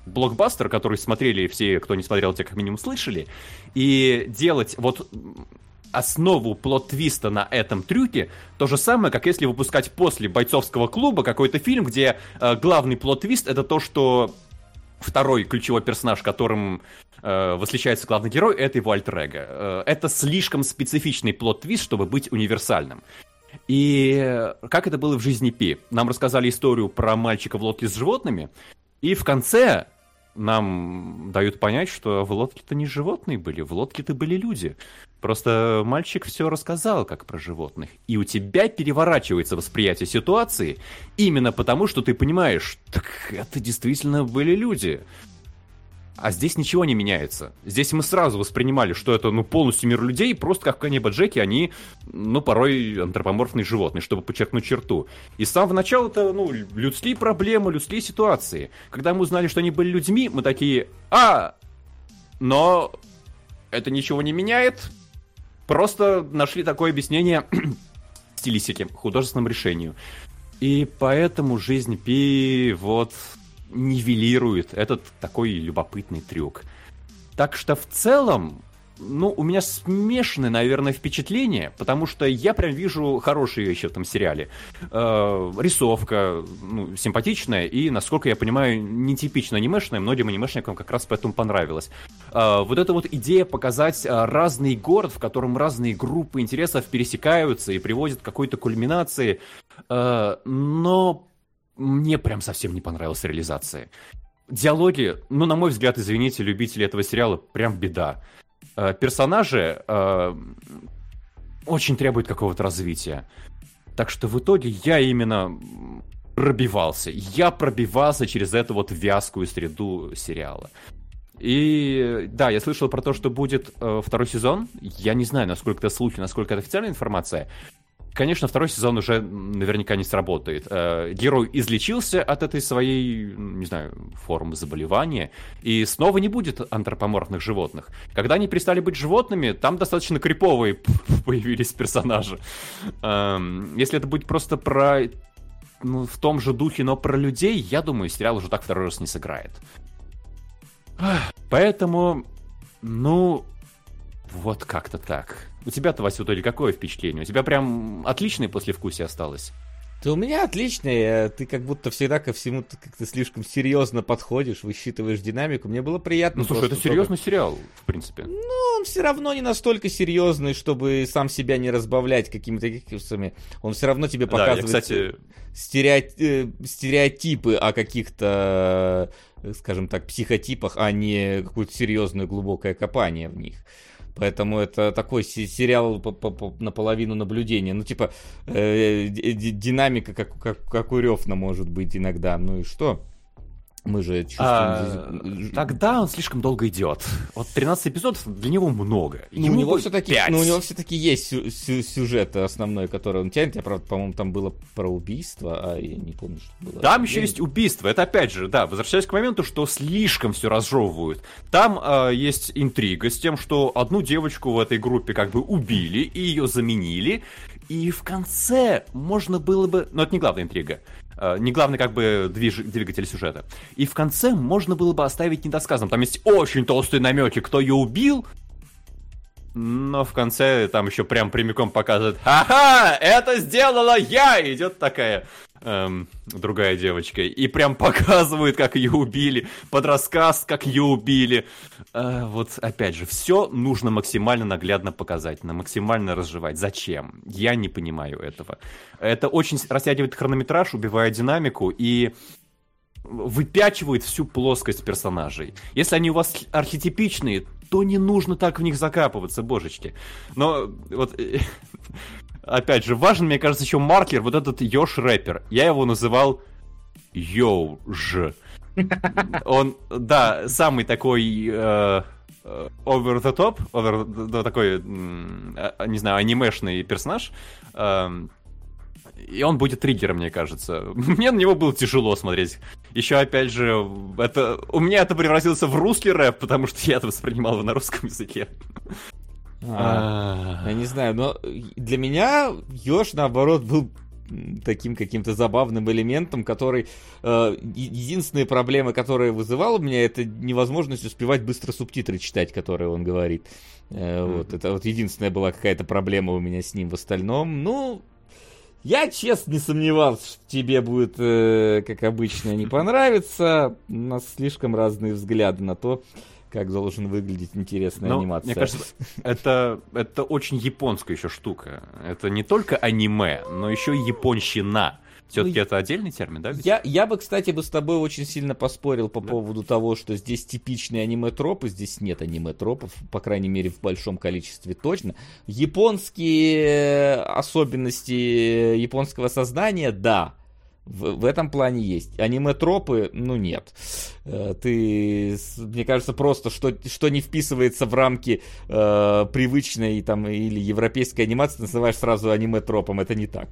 блокбастер, который смотрели все, кто не смотрел, те как минимум слышали, и делать вот основу плот-твиста на этом трюке то же самое, как если выпускать после бойцовского клуба какой-то фильм, где э, главный плот-твист это то, что второй ключевой персонаж, которым э, восхищается главный герой, это его альтер -эго. э, Это слишком специфичный плот-твист, чтобы быть универсальным. И как это было в жизни Пи? Нам рассказали историю про мальчика в лодке с животными, и в конце нам дают понять, что в лодке-то не животные были, в лодке-то были люди. Просто мальчик все рассказал, как про животных. И у тебя переворачивается восприятие ситуации именно потому, что ты понимаешь, так это действительно были люди. А здесь ничего не меняется. Здесь мы сразу воспринимали, что это ну, полностью мир людей, просто как в небо Джеки, они, ну, порой антропоморфные животные, чтобы подчеркнуть черту. И с самого начала это, ну, людские проблемы, людские ситуации. Когда мы узнали, что они были людьми, мы такие, а, но это ничего не меняет. Просто нашли такое объяснение [clears throat] стилистике, художественному решению. И поэтому жизнь Пи вот нивелирует этот такой любопытный трюк. Так что в целом, ну, у меня смешанное, наверное, впечатление, потому что я прям вижу хорошие вещи в этом сериале. Э, рисовка ну, симпатичная и, насколько я понимаю, нетипично анимешная. Многим анимешникам как раз поэтому понравилось. Э, вот эта вот идея показать э, разный город, в котором разные группы интересов пересекаются и приводят к какой-то кульминации. Э, но мне прям совсем не понравилась реализация. диалоги, ну, на мой взгляд, извините, любители этого сериала, прям беда. Э, персонажи э, очень требуют какого-то развития. Так что в итоге я именно пробивался. Я пробивался через эту вот вязкую среду сериала. И да, я слышал про то, что будет э, второй сезон. Я не знаю, насколько это слухи, насколько это официальная информация. Конечно, второй сезон уже наверняка не сработает. Э, герой излечился от этой своей, не знаю, формы заболевания, и снова не будет антропоморфных животных. Когда они перестали быть животными, там достаточно криповые [laughs] появились персонажи. Эм, если это будет просто про ну, в том же духе, но про людей, я думаю, сериал уже так второй раз не сыграет. Поэтому, ну, вот как-то так. У тебя-то, Вася, итоге какое впечатление? У тебя прям отличное послевкусие осталось? Да у меня отличное, ты как будто всегда ко всему как-то слишком серьезно подходишь, высчитываешь динамику. Мне было приятно. Ну слушай, это серьезный только... сериал, в принципе. Ну, он все равно не настолько серьезный, чтобы сам себя не разбавлять какими-то кексами. Он все равно тебе показывает да, я, кстати... стереотипы, э, стереотипы о каких-то, э, скажем так, психотипах, а не какое-то серьезное глубокое копание в них. Поэтому это такой сериал наполовину наблюдения. Ну, типа, э, динамика, как, как, как у Рёфна может быть иногда. Ну и что? Мы же чувствуем... А, тогда он слишком долго идет. Вот 13 эпизодов для него много. Ну, у него все-таки, ну, у него все-таки есть сю- сю- сюжет основной, который он тянет. Я, правда, по-моему, там было про убийство, а я не помню, что было. Там еще есть убийство. Это опять же, да, возвращаясь к моменту, что слишком все разжевывают. Там э, есть интрига с тем, что одну девочку в этой группе как бы убили и ее заменили. И в конце можно было бы... Но это не главная интрига. Э, не главный как бы движ... двигатель сюжета. И в конце можно было бы оставить недосказанным. Там есть очень толстые намеки, кто ее убил, но в конце там еще прям прямиком показывают «Ага, это сделала я!» Идет такая эм, другая девочка. И прям показывают, как ее убили. Под рассказ, как ее убили. Э, вот опять же, все нужно максимально наглядно показать, на максимально разжевать. Зачем? Я не понимаю этого. Это очень растягивает хронометраж, убивая динамику и выпячивает всю плоскость персонажей. Если они у вас архетипичные, то не нужно так в них закапываться, божечки. Но вот опять же, важен, мне кажется, еще маркер, вот этот Ёж рэпер. Я его называл Йоуж. Он, да, самый такой э, э, over the top, over, да, такой, э, не знаю, анимешный персонаж. Э, и он будет триггером, мне кажется. [laughs] Мне на него было тяжело смотреть. Еще, опять же, это у меня это превратился в русский рэп, потому что я это воспринимал его на русском языке. А, я не знаю, но для меня Ёж, наоборот, был таким каким-то забавным элементом, который... Э, единственные проблемы, которые вызывал у меня, это невозможность успевать быстро субтитры читать, которые он говорит. Э, mm-hmm. Вот, это вот единственная была какая-то проблема у меня с ним. В остальном, ну... Я, честно, не сомневался, что тебе будет, э, как обычно, не понравится. У нас слишком разные взгляды на то, как должен выглядеть интересная Но, анимация. Мне кажется, это, это очень японская еще штука. Это не только аниме, но еще и японщина. Все-таки ну, это отдельный термин, да? Я, я бы, кстати, бы с тобой очень сильно поспорил по да. поводу того, что здесь типичные аниме-тропы, здесь нет аниме-тропов, по крайней мере, в большом количестве точно. Японские особенности японского сознания, да, в, в этом плане есть. Аниме-тропы, ну нет. Э, ты, мне кажется, просто что, что не вписывается в рамки э, привычной там, или европейской анимации, называешь сразу аниме-тропом. Это не так.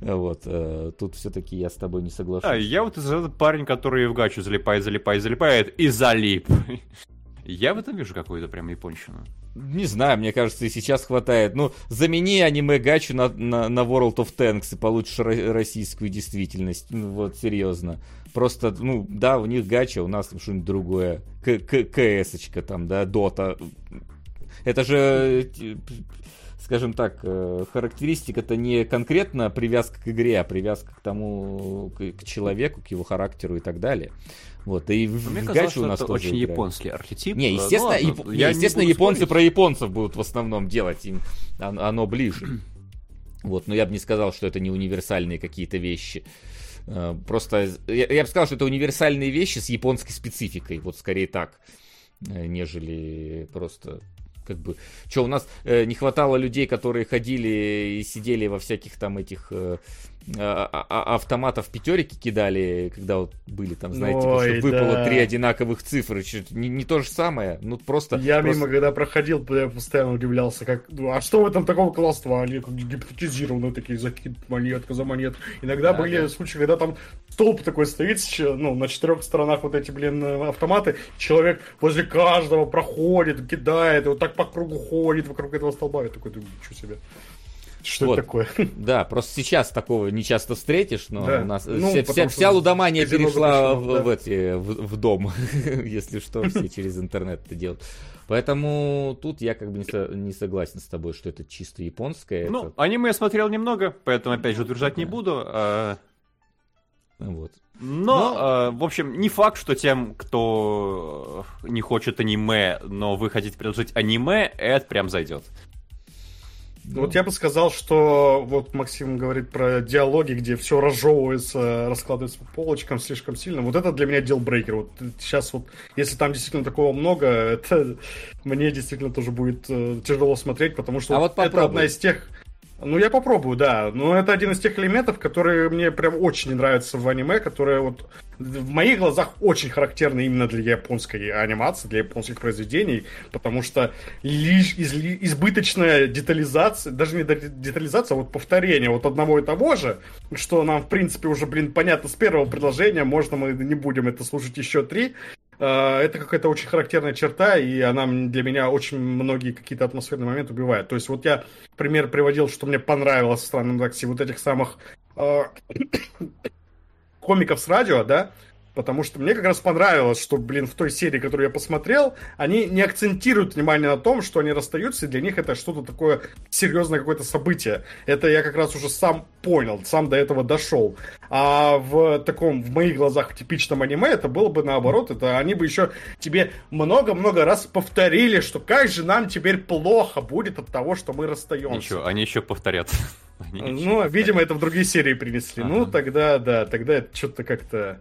Вот. Э, тут все-таки я с тобой не соглашусь. А, я вот этот парень, который в гачу залипает, залипает, залипает и залип. Я в этом вижу какую-то прям японщину. Не знаю, мне кажется, и сейчас хватает. Ну, замени аниме-гачу на, на, на World of Tanks и получишь российскую действительность. Ну, вот, серьезно. Просто, ну, да, у них гача, у нас что-нибудь другое. КС-очка там, да, Дота. Это же скажем так, э, характеристика это не конкретно привязка к игре, а привязка к тому, к, человеку, к его характеру и так далее. Вот, и в, Мне в казалось, у нас это тоже очень играет. японский архетип. Не, естественно, ну, яп... я естественно японцы спорить. про японцев будут в основном делать, им оно ближе. Вот, но я бы не сказал, что это не универсальные какие-то вещи. Э, просто, я, я бы сказал, что это универсальные вещи с японской спецификой, вот скорее так, э, нежели просто как бы, что у нас э, не хватало людей, которые ходили и сидели во всяких там этих э, автоматов пятерики кидали, когда вот были там, знаете, Ой, что выпало да. три одинаковых цифры, не, не то же самое, ну просто... Я просто... мимо, когда проходил, я постоянно удивлялся, как, ну, а что в этом такого класства? Они как гипнотизированные такие, закид монетка за монет. Иногда да, были да. случаи, когда там столб такой стоит, ну, на четырех сторонах вот эти, блин, автоматы, человек возле каждого проходит, кидает, и вот так по кругу ходит вокруг этого столба, я такой думаю, ничего себе. Что вот. это такое? [laughs] Да, просто сейчас такого не часто встретишь, но да. у нас ну, вся, вся, вся лудомания перешла в, да. в, эти, в, в дом, [laughs] если что, все [laughs] через интернет это делают. Поэтому тут я как бы не, со, не согласен с тобой, что это чисто японское. Ну, это... аниме я смотрел немного, поэтому опять же утверждать не буду. А... Вот. Но, но... Э, в общем, не факт, что тем, кто не хочет аниме, но вы хотите предложить аниме, это прям зайдет. Ну. Вот я бы сказал, что вот Максим говорит про диалоги, где все разжевывается, раскладывается по полочкам слишком сильно. Вот это для меня дилбрейкер. Вот сейчас вот, если там действительно такого много, [laughs] это мне действительно тоже будет э, тяжело смотреть, потому что а вот это одна из тех ну, я попробую, да. Но это один из тех элементов, которые мне прям очень не нравятся в аниме, которые вот в моих глазах очень характерны именно для японской анимации, для японских произведений, потому что лишь из, избыточная детализация, даже не детализация, а вот повторение вот одного и того же, что нам, в принципе, уже, блин, понятно с первого предложения, можно мы не будем это слушать еще три, это какая-то очень характерная черта, и она для меня очень многие какие-то атмосферные моменты убивает. То есть вот я пример приводил, что мне понравилось в странном такси, вот этих самых [coughs] э, [coughs] комиков с радио, да, Потому что мне как раз понравилось, что, блин, в той серии, которую я посмотрел, они не акцентируют внимание на том, что они расстаются, и для них это что-то такое серьезное какое-то событие. Это я как раз уже сам понял, сам до этого дошел. А в таком, в моих глазах, в типичном аниме, это было бы наоборот. Это они бы еще тебе много-много раз повторили, что как же нам теперь плохо будет от того, что мы расстаемся. Ничего, они еще повторят. [laughs] Они ну, видимо, это в другие серии принесли. Ну, ага. Ну, тогда, да, тогда это что-то как-то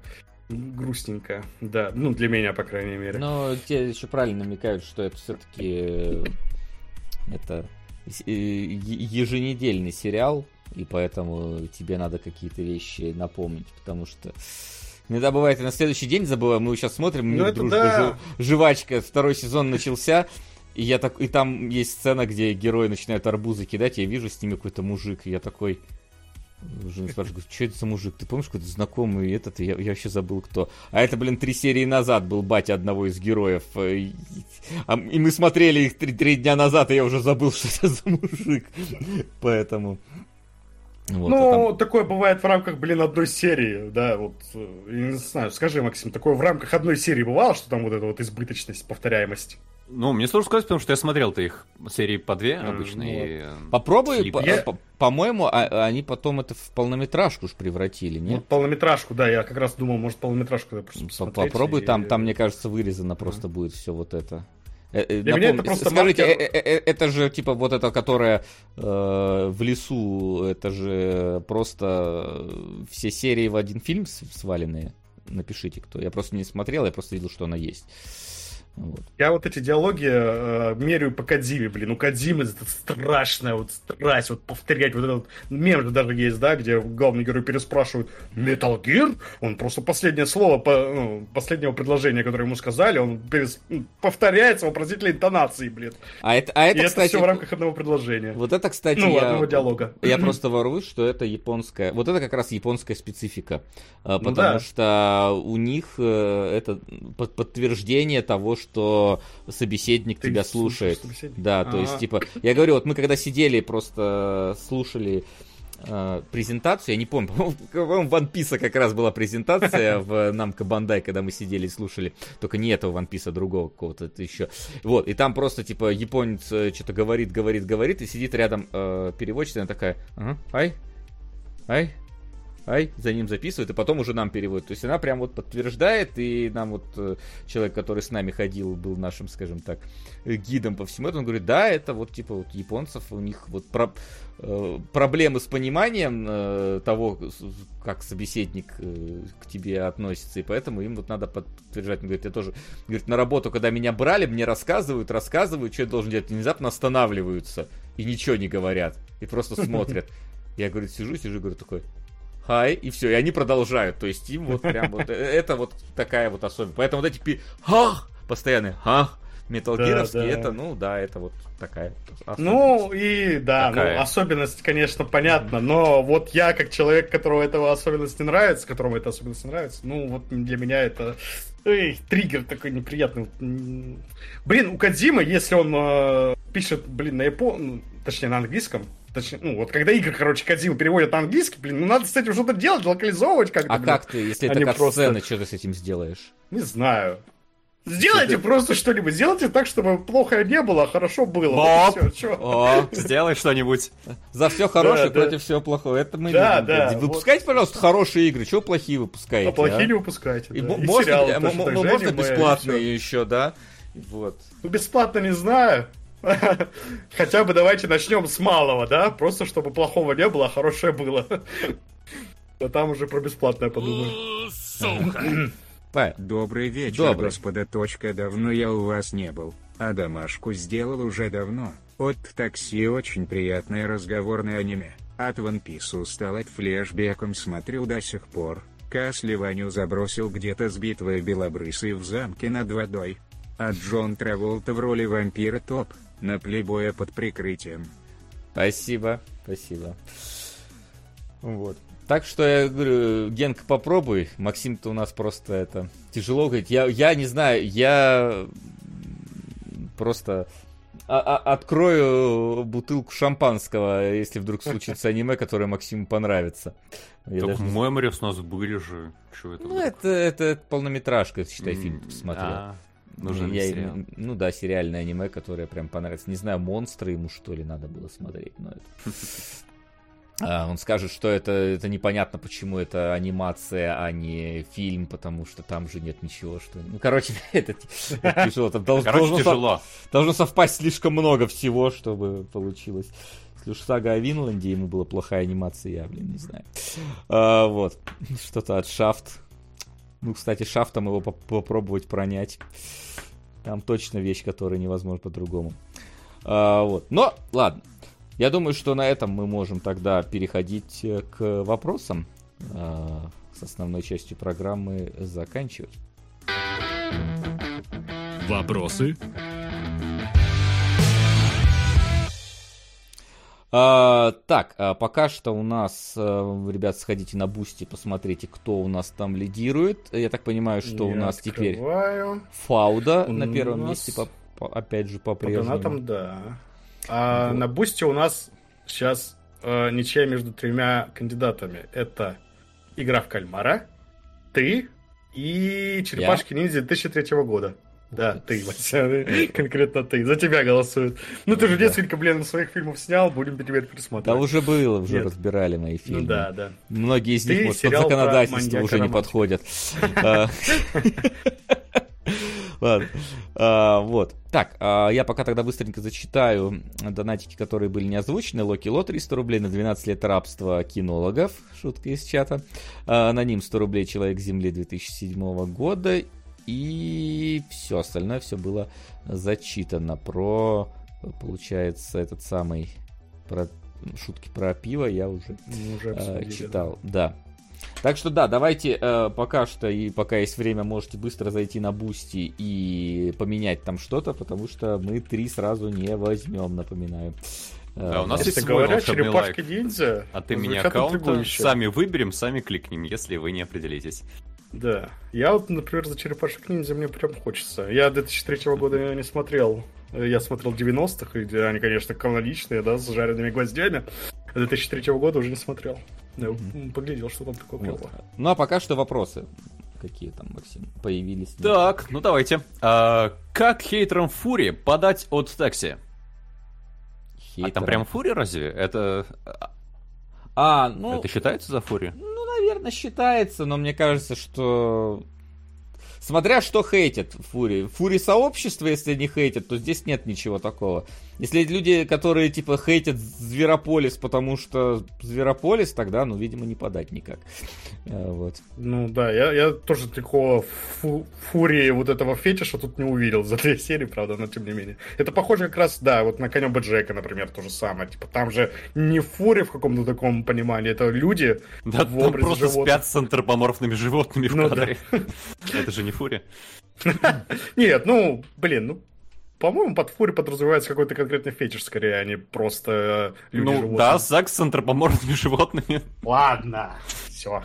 грустненько, да, ну для меня, по крайней мере. Но те еще правильно намекают, что это все-таки э, это э, еженедельный сериал, и поэтому тебе надо какие-то вещи напомнить, потому что Иногда бывает, и на следующий день забываю, мы сейчас смотрим, ну, дружба, да. жвачка, второй сезон начался, и я так, и там есть сцена, где герои начинают арбузы кидать, я вижу с ними какой-то мужик, и я такой, Жена спрашивает, что это за мужик? Ты помнишь, какой-то знакомый этот? Я, я вообще забыл, кто. А это, блин, три серии назад был батя одного из героев. Э, и, и мы смотрели их три, три дня назад, и я уже забыл, [laughs] что это за мужик. Поэтому... Вот, ну, а там... такое бывает в рамках, блин, одной серии, да, вот, э, я не знаю, скажи, Максим, такое в рамках одной серии бывало, что там вот эта вот избыточность, повторяемость? Ну, мне сложно сказать, потому что я смотрел-то их серии по две обычно. Ну, и... Попробуй, по- я... по-моему, а- они потом это в полнометражку уж превратили, нет? Ну, полнометражку, да, я как раз думал, может, полнометражку просто Попробуй, и... там, там, мне кажется, вырезано просто будет все вот это. Э, э, Для Напом... меня это просто Скажите, маркер... э, это же типа вот это, которое э, в лесу, это же просто все серии в один фильм сваленные. Напишите, кто. Я просто не смотрел, я просто видел, что она есть. Вот. Я вот эти диалоги э, меряю по Кадзиме, блин. У Кадзимы это страшная вот страсть, вот повторять вот этот мем же даже есть, да, где главный герой переспрашивает Metal Gear? Он просто последнее слово, по, ну, последнего предложения, которое ему сказали, он перес... повторяет с вопросительной интонацией, блин. А это, а это, И кстати, это все в рамках одного предложения. Вот это, кстати, ну, я, одного диалога. Я просто ворую, что это японская, вот это как раз японская специфика, а, потому ну, да. что у них э, это подтверждение того, что собеседник Ты тебя слушает. Да, А-а-а. то есть, типа, я говорю, вот мы когда сидели, просто слушали э, презентацию, я не помню, по-моему, [laughs] One Piece как раз была презентация [laughs] в Намка Бандай, когда мы сидели и слушали, только не этого One Piece, а другого какого-то еще. Вот, и там просто, типа, японец э, что-то говорит, говорит, говорит, и сидит рядом э, переводчица, она такая, ага, ай, ай, ай, за ним записывает, и потом уже нам переводит. То есть она прям вот подтверждает, и нам вот э, человек, который с нами ходил, был нашим, скажем так, э, гидом по всему этому, он говорит, да, это вот типа вот японцев, у них вот про, э, проблемы с пониманием того, как собеседник к тебе относится, и поэтому им вот надо подтверждать. Он говорит, я тоже, говорит, на работу, когда меня брали, мне рассказывают, рассказывают, что я должен делать, внезапно останавливаются и ничего не говорят, и просто смотрят. Я, говорит, сижу, сижу, говорю, такой, хай, и все, и они продолжают. То есть им вот прям вот, э, [laughs] это вот такая вот особенность. Поэтому вот эти пи... Хах! Постоянные хах! Металлгировские, Да, да. это, ну да, это вот такая. Ну и да, Такая. ну особенность, конечно, понятна, но вот я как человек, которого этого особенность не нравится, которому эта особенность не нравится, ну вот для меня это эй, триггер такой неприятный. Блин, у Кадзимы, если он э, пишет, блин, на япон, ну, точнее на английском, точнее, ну вот когда игры, короче, Кадзиму переводят на английский, блин, ну надо с этим что-то делать, локализовывать как-то. А блин. как ты, если это как просто- сцена, что ты с этим сделаешь? Не знаю. Сделайте просто что-нибудь, сделайте так, чтобы плохо не было, а хорошо было. Боб! Вот чё? О, [laughs] сделай что-нибудь. За все хорошее да. против всего плохого. Это мы Да, любим. да. Выпускайте, пожалуйста, хорошие игры. Чего плохие выпускаете? А плохие а? не выпускайте. И да. И можно, сериалы можно и бесплатные еще, да? Вот. Ну, Бесплатно не знаю. [laughs] Хотя бы давайте начнем с малого, да? Просто чтобы плохого не было, а хорошее было. [laughs] А там уже про бесплатное подумаю. Па, [clears throat] Добрый вечер, Добрый. господа. Точка, давно я у вас не был, а домашку сделал уже давно. От такси очень приятное разговорное аниме. От One Piece устал от флешбеком смотрю до сих пор. Касли Ваню забросил где-то с битвой белобрысый в замке над водой. А Джон Траволта в роли вампира топ, на плейбоя под прикрытием. Спасибо, спасибо. Вот. Так что я говорю, Генка, попробуй. Максим-то у нас просто это тяжело говорит. Я, я не знаю, я просто а- а- открою бутылку шампанского, если вдруг случится аниме, которое Максиму понравится. Я Так даже не Меморис у нас были же. Что это? Ну, было? это, это полнометражка, считай, фильм посмотрел. а, Нужен Я- сериал. Ну да, сериальное аниме, которое прям понравится. Не знаю, монстры ему что ли надо было смотреть, но это... [laughs] А, он скажет, что это, это непонятно, почему это анимация, а не фильм, потому что там же нет ничего, что... Ну, короче, [laughs] это, это тяжело. Там долж- Короче, должно, сов- тяжело. должно совпасть слишком много всего, чтобы получилось. Если уж сага о Винланде, ему была плохая анимация, я, блин, не знаю. А, вот. Что-то от Шафт. Ну, кстати, Шафтом его поп- попробовать пронять. Там точно вещь, которая невозможно по-другому. А, вот. Но, ладно. Я думаю, что на этом мы можем тогда переходить э, к вопросам. А, с основной частью программы заканчивать. Вопросы? А, так, а, пока что у нас, а, ребят, сходите на Бусти, посмотрите, кто у нас там лидирует. Я так понимаю, что у Я нас теперь открываю. Фауда У на первом нас месте, по- по- опять же, По по-прежнему. донатам, да. А на Бусти у нас сейчас э, ничья между тремя кандидатами. Это игра в кальмара, ты и черепашки ниндзя 2003 года. Да, [laughs] ты, Вася, конкретно ты. За тебя голосуют. Ну, ты же несколько, блин, своих фильмов снял, будем теперь Да пересматривать. уже было, уже Нет. разбирали мои фильмы. Ну да, да. Многие из Ты них вот, под законодательство уже не подходят. [laughs] А. Ладно. А, Вот. Так, а, я пока тогда быстренько зачитаю донатики, которые были не озвучены. Локи Ло 300 рублей на 12 лет рабства кинологов. Шутка из чата. А, Аноним 100 рублей Человек Земли 2007 года. И все остальное все было зачитано про, получается, этот самый про шутки про пиво я уже Мы уже э, читал, да. Так что да, давайте э, пока что и пока есть время, можете быстро зайти на Бусти и поменять там что-то, потому что мы три сразу не возьмем, напоминаю. Э, Да, у нас есть говоря, черепашки лайк. ниндзя От имени звучат аккаунта сами выберем, сами кликнем, если вы не определитесь. Да. Я вот, например, за черепашек ниндзя мне прям хочется. Я 2003 года не смотрел. Я смотрел 90-х, и они, конечно, каноничные, да, с жареными гвоздями. А 2003 года уже не смотрел. Я поглядел, что там такое вот. было. Ну а пока что вопросы. Какие там, Максим, появились? Так, ну давайте. А, как хейтерам Фури подать от такси? А там прям Фури разве? Это, А, ну, это считается за Фури? Наверное, считается, но мне кажется, что Смотря что хейтят Фури. Фури сообщество, если не хейтят, то здесь нет ничего такого. Если люди, которые типа хейтят Зверополис, потому что Зверополис, тогда, ну, видимо, не подать никак. Э, вот. Ну да, я, я тоже такого фу фурии вот этого фетиша тут не увидел за две серии, правда, но тем не менее. Это похоже как раз, да, вот на конем Джека, например, то же самое. Типа там же не фури в каком-то таком понимании, это люди да, в образе просто животных. спят с антропоморфными животными в ну, кадре. Да. Это же не фури. [laughs] Нет, ну, блин, ну по-моему, под фури подразумевается какой-то конкретный фетиш, скорее, а не просто э, люди Ну, животные. да, секс с антропоморфными [laughs] животными. Ладно, все.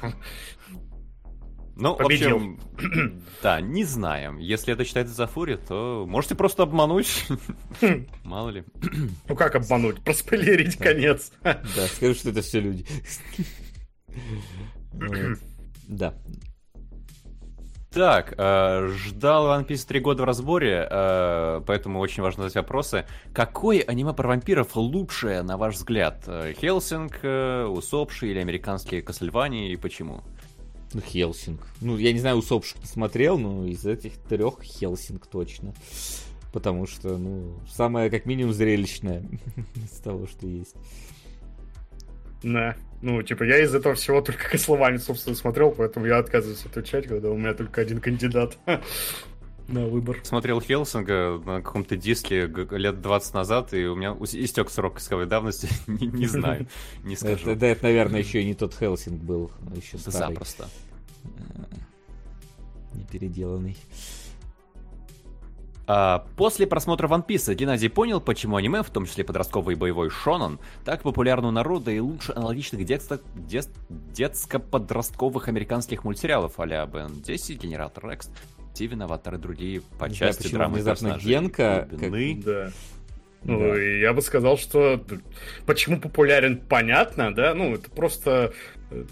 Ну, Победил. в общем, [clears throat] да, не знаем. Если это считается за фури, то можете просто обмануть. [laughs] Мало ли. [clears throat] Ну как обмануть? Проспойлерить конец. Да, скажу, что это все люди. [clears throat] Да, так, э, ждал One Piece три года в разборе, э, поэтому очень важно задать вопросы. Какое аниме про вампиров лучшее, на ваш взгляд? Э, Хелсинг, э, Усопший или американские Кассельвании и почему? Ну, Хелсинг. Ну, я не знаю, Усопших не смотрел, но из этих трех Хелсинг точно. Потому что, ну, самое как минимум зрелищное [laughs] из того, что есть. Да. Ну, типа, я из этого всего только [laughs] Кословане, собственно, смотрел, поэтому я отказываюсь отвечать, когда у меня только один кандидат [laughs] на выбор. Смотрел Хелсинга на каком-то диске лет 20 назад, и у меня истек срок исковой давности. [laughs] не, не знаю, не скажу. Это, да, это, наверное, еще и не тот Хелсинг был, а еще старый. Запросто. Не переделанный. А, после просмотра One Piece Геннадий понял, почему аниме, в том числе подростковый и боевой шонон, так популярно у народа и лучше аналогичных детско- дет- детско-подростковых американских мультсериалов а-ля Бен 10, Генератор Рекс, Стивен, Аватар и другие по части драмы внезапно Генка, как... Да. Ну, да. я бы сказал, что почему популярен, понятно, да, ну, это просто э,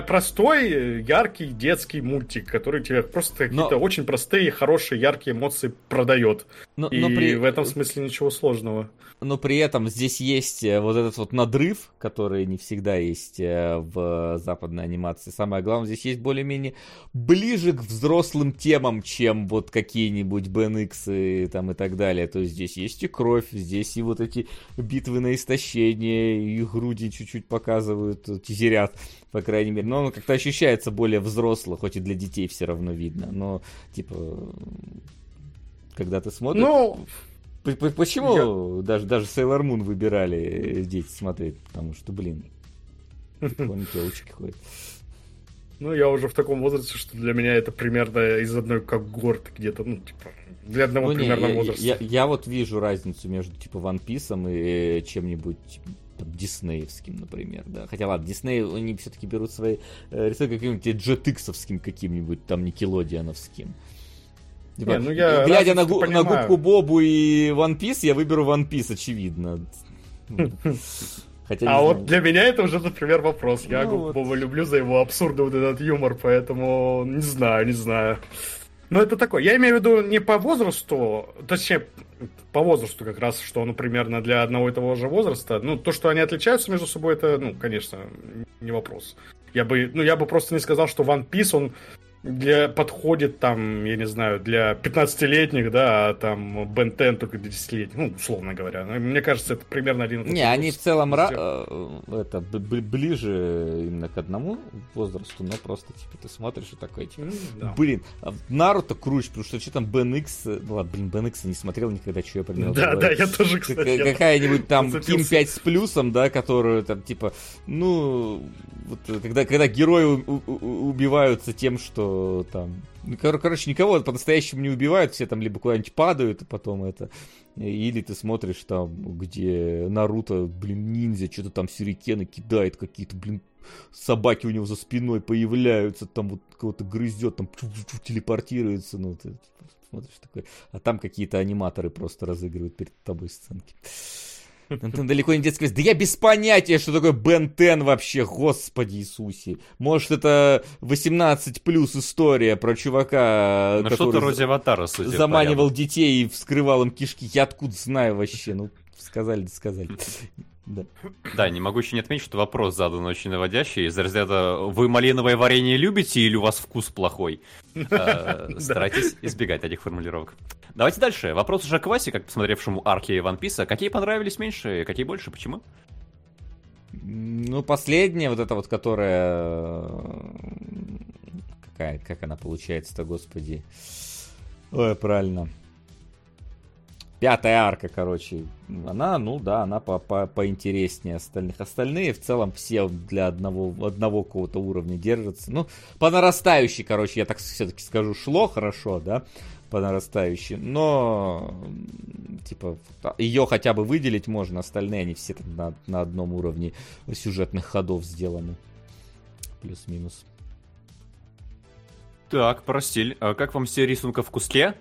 простой, яркий детский мультик, который тебе просто какие-то очень простые, хорошие, яркие эмоции продает. Но, И но при... в этом смысле ничего сложного но при этом здесь есть э, вот этот вот надрыв, который не всегда есть э, в западной анимации. Самое главное, здесь есть более-менее ближе к взрослым темам, чем вот какие-нибудь BNX и там и так далее. То есть здесь есть и кровь, здесь и вот эти битвы на истощение, и груди чуть-чуть показывают, э, тизерят, по крайней мере. Но он как-то ощущается более взросло, хоть и для детей все равно видно. Но, типа, когда ты смотришь... Ну, Почему я... даже, даже Sailor Moon выбирали дети смотреть? Потому что, блин, вон телочки ходят. Ну, я уже в таком возрасте, что для меня это примерно из одной когорты где-то, ну, типа, для одного ну, примерно не, возраста. Я, я, я вот вижу разницу между, типа, One Piece и чем-нибудь там, диснеевским, например, да. Хотя ладно, Дисней, они все-таки берут свои э, рисунки каким-нибудь джетиксовским каким-нибудь, там, никелодиановским. Типа, не, ну я глядя на, гу- на губку Бобу и One Piece, я выберу One Piece, очевидно. [laughs] Хотя, а вот знаю. для меня это уже, например, вопрос. Я ну, вот. Боба люблю за его абсурдный вот этот юмор, поэтому не знаю, не знаю. Но это такое. Я имею в виду не по возрасту, точнее, по возрасту как раз, что, ну, примерно для одного и того же возраста. Ну, то, что они отличаются между собой, это, ну, конечно, не вопрос. Я бы, ну, я бы просто не сказал, что One Piece, он для подходит там, я не знаю, для 15-летних, да, а там Бен Тен только для 10-летних, ну, условно говоря. Ну, мне кажется, это примерно один... Не, они в целом ра- э, это ближе именно к одному возрасту, но просто, типа, ты смотришь и такой, типа, mm, да. блин, а Наруто круче, потому что что там Бен Икс, ну ладно, блин, Бен Икс не смотрел никогда, что я про него Да, да, я тоже, кстати. Какая-нибудь там Ким 5 с плюсом, да, которую там, типа, ну, вот, когда, когда герои убиваются тем, что там... Ну, кор- короче, никого по-настоящему не убивают, все там либо куда-нибудь падают, и потом это... Или ты смотришь там, где Наруто, блин, ниндзя, что-то там сюрикены кидает какие-то, блин, собаки у него за спиной появляются, там вот кого-то грызет, там телепортируется, ну, ты смотришь такой, а там какие-то аниматоры просто разыгрывают перед тобой сценки. Антон далеко не детский Да я без понятия, что такое Бен Тен вообще, господи Иисусе. Может, это 18 плюс история про чувака, ну, который вроде аватара, заманивал детей и вскрывал им кишки. Я откуда знаю вообще? Ну, сказали, сказали. Да. Да, не могу еще не отметить, что вопрос задан очень наводящий. Из разряда «Вы малиновое варенье любите или у вас вкус плохой?» [laughs] Э, Старайтесь избегать таких формулировок. Давайте дальше. Вопрос уже к Васе, как посмотревшему арки One Piece. Какие понравились меньше, какие больше, почему? Ну, последняя, вот эта вот, которая... Какая, как она получается-то, господи. Ой, правильно. Пятая арка, короче. Она, ну да, она по -по поинтереснее остальных. Остальные в целом все для одного, одного какого-то уровня держатся. Ну, по нарастающей, короче, я так все-таки скажу, шло хорошо, да, по нарастающей. Но, типа, ее хотя бы выделить можно, остальные они все на, на одном уровне сюжетных ходов сделаны. Плюс-минус. Так, про стиль. А как вам все рисунка в куске?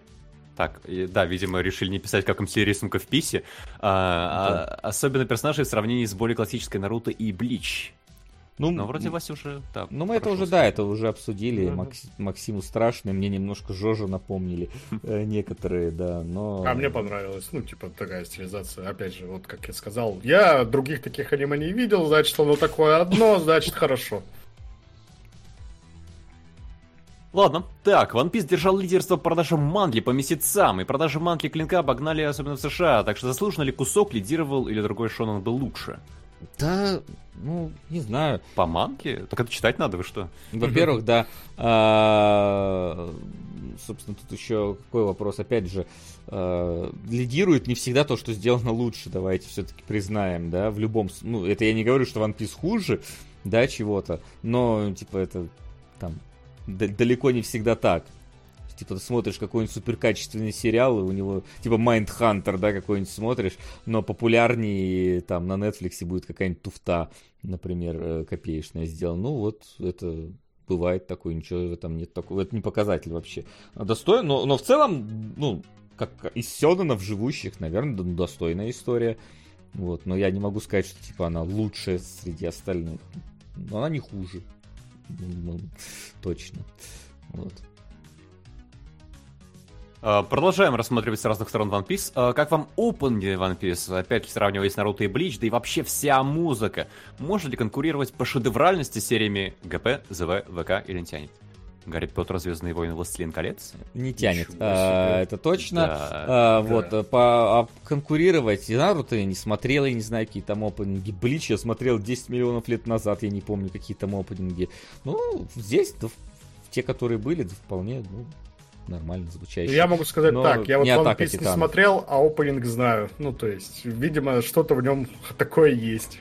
Так, да, видимо, решили не писать, как им все рисунка в писе. А, да. а, особенно персонажей в сравнении с более классической Наруто и Блич. Ну, Но вроде Вася уже, да. Ну, мы это уже, сказать. да, это уже обсудили. Да, Макс, Максиму страшно, мне немножко Жожу напомнили [laughs] э, некоторые, да, но... А мне понравилось, ну, типа, такая стилизация. Опять же, вот как я сказал, я других таких аниме не видел, значит, оно такое одно, значит, хорошо. Ладно, так, One Piece держал лидерство по продажам манги по месяцам, и продажи манги клинка обогнали особенно в США, так что заслуженно ли кусок лидировал или другой шонан был лучше? Да, ну, не знаю. По манге? Так это читать надо, вы что? Во-первых, да. А, собственно, тут еще какой вопрос? Опять же, а, лидирует не всегда то, что сделано лучше, давайте все-таки признаем, да, в любом... Ну, это я не говорю, что One Piece хуже, да, чего-то, но, типа, это там далеко не всегда так. Типа ты смотришь какой-нибудь суперкачественный сериал, и у него, типа Mindhunter, да, какой-нибудь смотришь, но популярнее там на Netflix будет какая-нибудь туфта, например, э, копеечная сделана. Ну вот, это бывает такое, ничего в этом нет такого, это не показатель вообще. Достойно, но, но в целом, ну, как из Сёданов живущих, наверное, достойная история. Вот, но я не могу сказать, что типа она лучшая среди остальных. Но она не хуже. Ну, точно. Вот. А, продолжаем рассматривать с разных сторон One Piece. А, как вам опенинги One Piece? Опять сравнивая с Наруто и Блич, да и вообще вся музыка. Может ли конкурировать по шедевральности с сериями ГП, ЗВ, ВК или не тянет? Гарри Поттер, Звездные войны, Властелин колец? Не тянет. А, это точно. Да, а, да. Вот, по, а конкурировать. Наруто я не смотрел, я не знаю, какие там опенинги. Блич я смотрел 10 миллионов лет назад, я не помню, какие там опенинги. Ну, здесь, да, те, которые были, да, вполне, ну, нормально звучащие. Я могу сказать Но так, я вот One Piece не смотрел, а опенинг знаю. Ну, то есть, видимо, что-то в нем такое есть.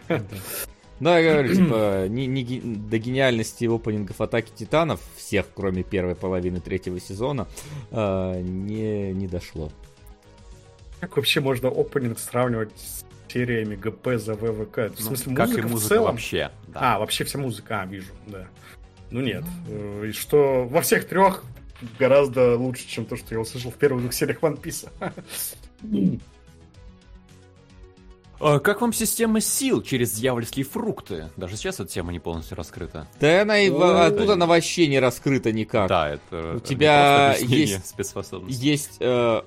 Да, я говорю, [clears throat] типа, не, не, до гениальности опенингов Атаки Титанов, всех, кроме первой половины третьего сезона, э, не, не дошло. Как вообще можно опенинг сравнивать с сериями ГП за ВВК? В ну, смысле, музыка, как и музыка в целом? вообще. Да. А, вообще вся музыка, а, вижу, да. Ну нет. Mm. И что во всех трех гораздо лучше, чем то, что я услышал в первых двух сериях One Piece. [laughs] А как вам система сил через дьявольские фрукты? Даже сейчас эта тема не полностью раскрыта. Да она и Ой, оттуда да. она вообще не раскрыта никак. Да, это у тебя есть [laughs] есть э,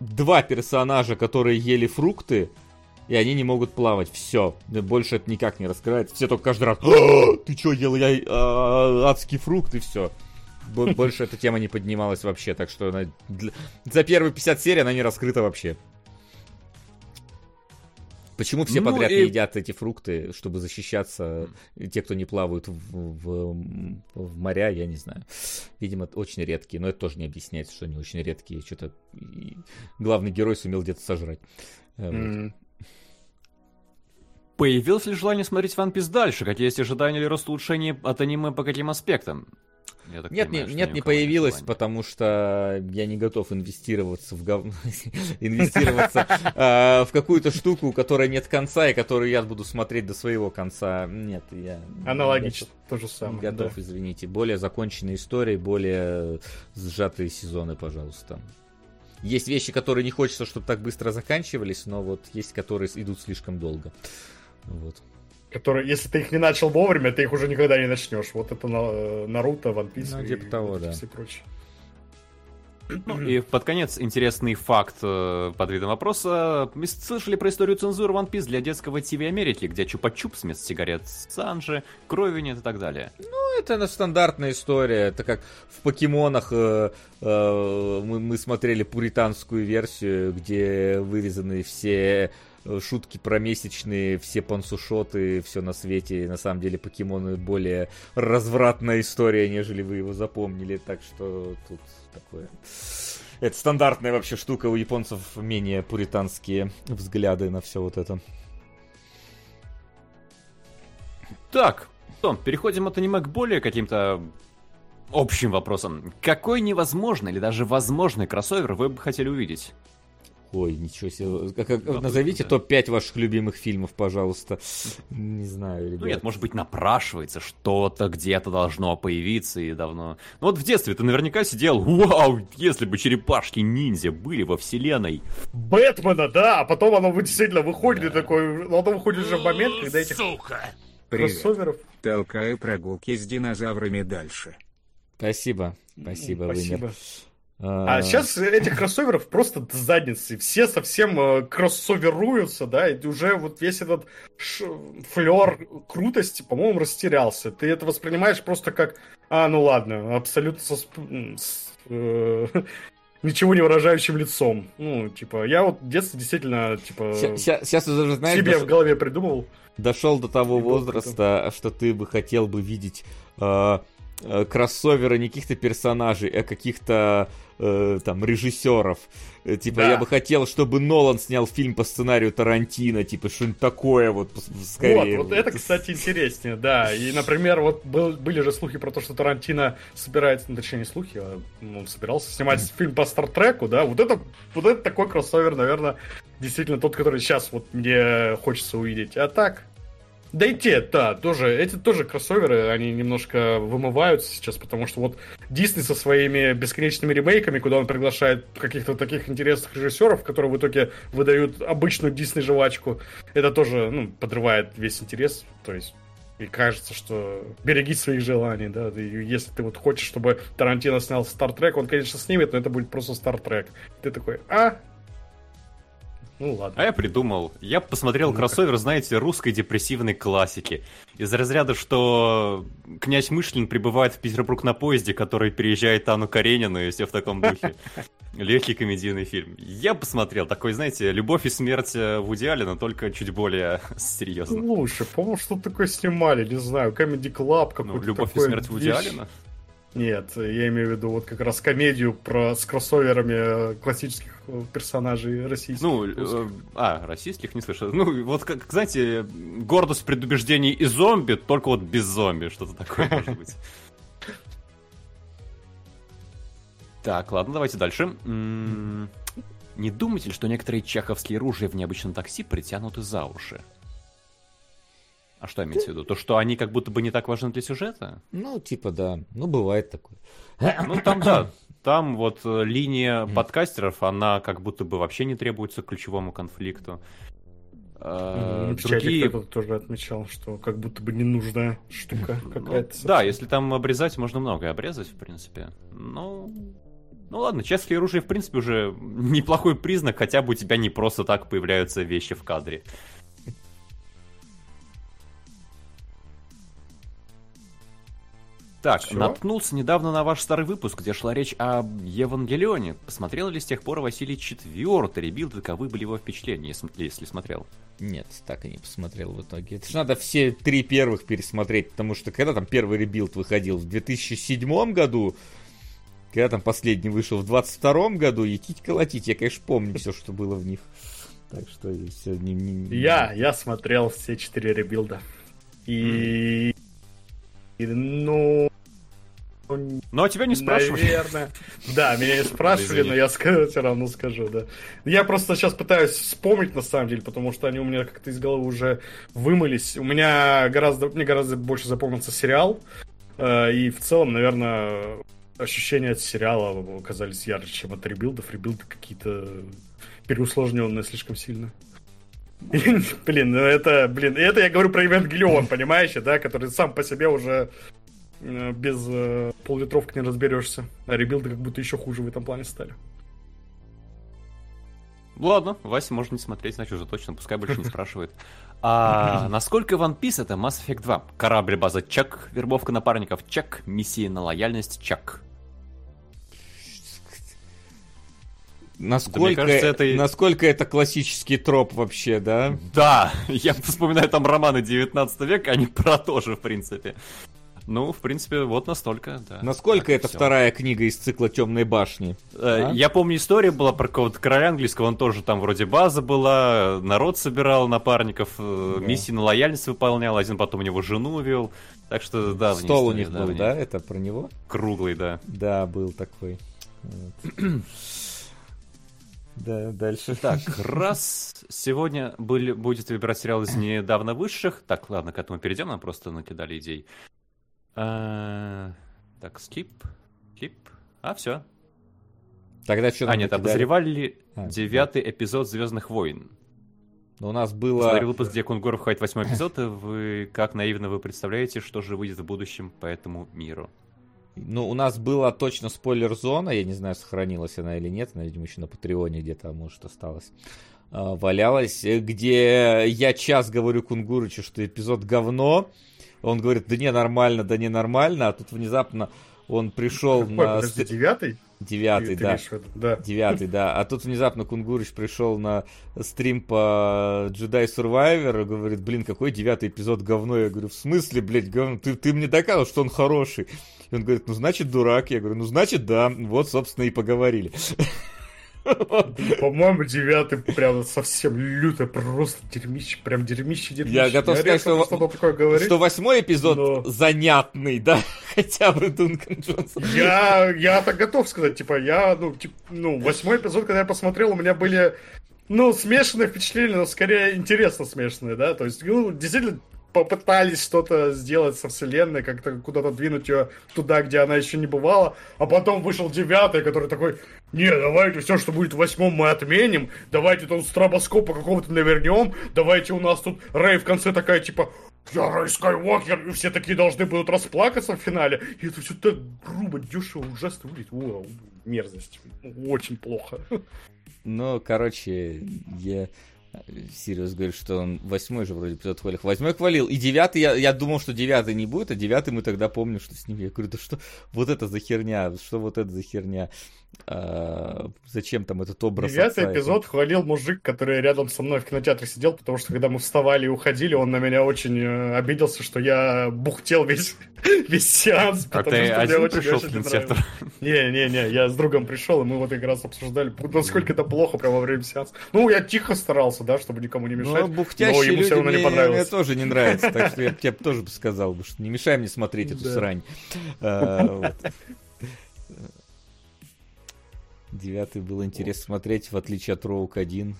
два персонажа, которые ели фрукты, и они не могут плавать. Все, больше это никак не раскрывается. Все только каждый раз. «А, ты что ел? Я э, адский фрукт и все. Больше эта тема не поднималась вообще, так что она, за первые 50 серий она не раскрыта вообще. Почему все ну, подряд и... едят эти фрукты, чтобы защищаться? Те, кто не плавают в, в, в моря, я не знаю. Видимо, очень редкие. Но это тоже не объясняется, что они очень редкие. Что-то главный герой сумел где-то сожрать. Mm. Появилось ли желание смотреть One Piece дальше? Какие есть ожидания или рост улучшений от аниме по каким аспектам? Я так нет, понимаю, не, нет, не появилось, желания. потому что я не готов инвестироваться в гов... [laughs] инвестироваться а, в какую-то штуку, у которой нет конца и которую я буду смотреть до своего конца. Нет, я аналогично то же самое. Готов, извините, более законченные истории, более сжатые сезоны, пожалуйста. Есть вещи, которые не хочется, чтобы так быстро заканчивались, но вот есть, которые идут слишком долго. Вот которые, если ты их не начал вовремя, ты их уже никогда не начнешь. Вот это на, Наруто, One Piece ну, типа и, того, да. все прочее. Ну, и под конец интересный факт э, под видом вопроса. Мы слышали про историю цензуры One Piece для детского ТВ Америки, где чупа-чупс вместо сигарет Санжи, крови нет и так далее. Ну, это на стандартная история. Это как в покемонах э, э, мы, мы смотрели пуританскую версию, где вырезаны все э, шутки про месячные, все пансушоты, все на свете. На самом деле покемоны более развратная история, нежели вы его запомнили. Так что тут такое. Это стандартная вообще штука у японцев менее пуританские взгляды на все вот это. Так, Том, переходим от аниме к более каким-то общим вопросам. Какой невозможный или даже возможный кроссовер вы бы хотели увидеть? Ой, ничего себе. Как, как, да, назовите да. топ-5 ваших любимых фильмов, пожалуйста. Не знаю, ребят. Ну нет, может быть, напрашивается, что-то где-то должно появиться и давно. Ну вот в детстве ты наверняка сидел, вау, если бы черепашки-ниндзя были во вселенной. Бэтмена, да, а потом оно действительно выходит да. и такой, ну, оно выходит уже в момент, когда этих Сука! кроссоверов... Толкаю прогулки с динозаврами дальше. Спасибо, спасибо, Спасибо. Вымер. А сейчас этих кроссоверов просто до задницы. Все совсем э, кроссоверуются, да, и уже вот весь этот ш... флер крутости, по-моему, растерялся. Ты это воспринимаешь просто как, а, ну ладно, абсолютно со... с, э... [laughs] ничего не выражающим лицом. Ну, типа, я вот в детстве действительно, типа, Сейчас, сейчас уже, знаешь, себе дош- в голове придумывал. дошел до того возраста, что ты бы хотел бы видеть э, э, кроссоверы не каких-то персонажей, а каких-то э, там режиссеров. Э, Типа, Да. я бы хотел, чтобы Нолан снял фильм по сценарию Тарантино, типа, что-нибудь такое вот скорее. Вот, вот это, кстати, интереснее, да. И, например, вот был- были же слухи про то, что Тарантино собирается, ну, точнее, не слухи, а ну, он собирался снимать фильм по Стартреку, да. Вот это, вот это такой кроссовер, наверное, действительно тот, который сейчас вот мне хочется увидеть. А так, да и те, да, тоже, эти тоже кроссоверы, они немножко вымываются сейчас, потому что вот Дисней со своими бесконечными ремейками, куда он приглашает каких-то таких интересных режиссеров, которые в итоге выдают обычную Дисней жвачку, это тоже, ну, подрывает весь интерес, то есть и кажется, что береги своих желаний, да, и если ты вот хочешь, чтобы Тарантино снял Стартрек, он, конечно, снимет, но это будет просто Стартрек. Ты такой, а? Ну ладно. А я придумал. Я посмотрел кроссовер, знаете, русской депрессивной классики. Из разряда, что князь Мышлин прибывает в Петербург на поезде, который переезжает Анну Каренину, и все в таком духе. [laughs] Легкий комедийный фильм. Я посмотрел такой, знаете, «Любовь и смерть» э, Вуди Аллена, только чуть более [laughs] серьезно. Слушай, по-моему, что такое снимали, не знаю, Comedy Club какой-то Ну, «Любовь и такой смерть» Вуди вещь. Нет, я имею в виду вот как раз комедию про с кроссоверами э, классических э, персонажей российских. Ну, э, а, российских не слышал. Ну, вот как, знаете, гордость предубеждений и зомби, только вот без зомби, что-то такое может быть. Так, ладно, давайте дальше. Не думаете ли, что некоторые чеховские ружья в необычном такси притянуты за уши? А что имеется в виду? То, что они как будто бы не так важны для сюжета? Ну, типа, да. Ну, бывает такое. Ну, там, да. [laughs] Там вот э, линия подкастеров, она как будто бы вообще не требуется к ключевому конфликту. Чате Другие кто-то тоже отмечал, что как будто бы ненужная штука какая-то. Ну, Да, если там обрезать, можно многое обрезать, в принципе. Ну, ну ладно, чешские оружие, в принципе, уже [laughs] неплохой признак, хотя бы у тебя не просто так появляются вещи в кадре. Так, Всё? наткнулся недавно на ваш старый выпуск, где шла речь о Евангелионе. Посмотрел ли с тех пор Василий четвертый rebuild, каковы были его впечатления, если- смотрел? Нет, так и не посмотрел в итоге. Это ж надо все три первых пересмотреть, потому что когда там первый rebuild выходил? В 2007 году? Когда там последний вышел? В 22 году? Етить колотить. Я, конечно, помню все, что было в них. Так что все не, не- не- Я, я смотрел все четыре rebuild а. И... и, ну... Ну, а тебя не спрашивали. Наверное. Да, меня не спрашивали, но я все равно скажу, да. Я просто сейчас пытаюсь вспомнить, на самом деле, потому что они у меня как-то из головы уже вымылись. У меня гораздо, мне гораздо больше запомнился сериал. э, И в целом, наверное, ощущения от сериала оказались ярче, чем от ребилдов. Ребилды какие-то переусложненные слишком сильно. Блин, ну это, блин, это я говорю про Евангелион, понимаешь, да, который сам по себе уже э, без э, поллитровки не разберешься. А ребилды как будто еще хуже в этом плане стали. Ладно, Вася может не смотреть, значит уже точно, пускай больше не [laughs] спрашивает. А [laughs] насколько One Piece это Mass Effect 2? Корабль база Чак, вербовка напарников Чак, миссия на лояльность Чак. Насколько, кажется, это и- насколько это классический троп вообще, да? Да, [laughs] я вспоминаю там романы 19 века, они [laughs] про то же, в принципе. Ну, в принципе, вот настолько, да. Насколько Так это всё. вторая книга из цикла Темной башни? Э, А? Я помню, история была про какого-то короля английского, он тоже там вроде база была, народ собирал напарников, э, Да. миссии на лояльность выполнял, один потом у него жену вел. Так что да, Стол у них был, да? Это про него? Круглый, да. Да, был такой. Вот. [clears throat] Да, дальше. Так, раз сегодня были, будет выбирать сериал из недавно высших. Так, ладно, к этому перейдем, нам просто накидали идей. А, Так, скип, скип. А, все. Тогда что А, нет, обозревали ли А, девятый эпизод Звездных войн? У нас Смотрел было... выпуск, где Кунгуров ходит восьмой эпизод, и вы, как наивно вы представляете, что же выйдет в будущем по этому миру? Ну, у нас была точно спойлер-зона, я не знаю, сохранилась она или нет, она, видимо, еще на Патреоне где-то, может, осталась. а, Валялась, где я час говорю Кунгурычу, что эпизод говно. Он говорит, да не, нормально, да не нормально, а тут внезапно он пришел Какой, на... подожди, девятый? Девятый, Ты да. Да. Девятый, да. А тут внезапно Кунгурыч пришел на стрим по Jedi Survivor и говорит, блин, какой девятый эпизод говно. Я говорю, в смысле, блядь, говно? Ты, ты мне доказал, что он хороший. И он говорит, ну, значит, дурак. Я говорю, ну, значит, да. Вот, собственно, и поговорили. [laughs] По-моему, девятый прям совсем люто, просто дерьмище, прям дерьмище, дерьмище. Я готов сказать, редко что- что-то такое говорить. Что восьмой эпизод Но- занятный, да? [laughs] Хотя бы Дункан Джонсон. Я, я так готов сказать, типа, я, ну, тип, ну, восьмой эпизод, когда я посмотрел, у меня были, ну, смешанные впечатления, но скорее интересно смешанные, да, то есть, ну, действительно попытались что-то сделать со вселенной, как-то куда-то двинуть ее туда, где она еще не бывала, а потом вышел девятый, который такой, не, давайте все, что будет в восьмом, мы отменим, давайте тут стробоскопа какого-то навернем, давайте у нас тут Рэй в конце такая, типа, я Рэй Скайуокер, и все такие должны будут расплакаться в финале. И это все так грубо, дешево, ужасно выглядит. О, мерзость. Очень плохо. Ну, короче, я... Сириус говорит, что он восьмой же вроде эпизод хвалил. Восьмой хвалил. И девятый, я, я думал, что девятый не будет, а девятый мы тогда помним, что с ним. Я говорю, да что вот это за херня, что вот это за херня. А, зачем там этот образ Девятый отца? эпизод хвалил мужик, который рядом со мной в кинотеатре сидел, потому что когда мы вставали и уходили, он на меня очень э, обиделся, что я бухтел весь, [laughs] весь сеанс, А ты один очень, пришел в очень не кинотеатр? Не-не-не, я с другом пришел, и мы вот как раз обсуждали, насколько это плохо прямо во время сеанса. Ну, я тихо старался, да, чтобы никому не мешать. Ну, бухтящие ему люди всё равно не мне, понравилось. мне тоже не нравится, так что я [laughs] тебе тоже бы сказал, бы, что не мешай мне смотреть эту срань. [laughs] Девятый было интересно смотреть, в отличие от Роук 1.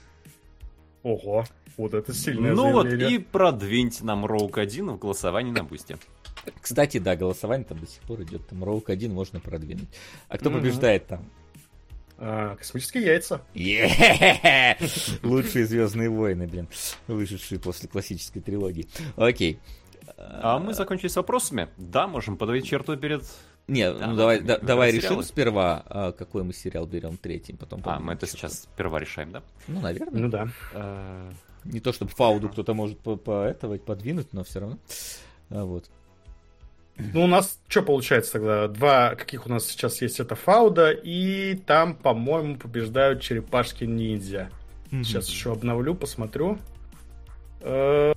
Ого, вот это сильное Ну вот, и продвиньте нам Роук 1 в голосовании на бусте. Кстати, да, голосование там до сих пор идет. Там Роук 1 можно продвинуть. А кто побеждает там? А, космические яйца. Лучшие Звездные войны, блин, вышедшие после классической трилогии. Окей. А мы закончили с вопросами. Да, можем подавить черту перед... Не, Да, ну давай, да- выбираем давай решим сперва, а, какой мы сериал берем третьим, потом. А, мы это сейчас сперва решаем, да? Ну, наверное. Ну да. Э, Не то, чтобы Фауду кто-то может по, по этого подвинуть, но все равно. А, вот. Ну, у нас что получается тогда? Два, каких у нас сейчас есть, это Фауда, и там, по-моему, побеждают черепашки-ниндзя. Сейчас еще обновлю, посмотрю. Э,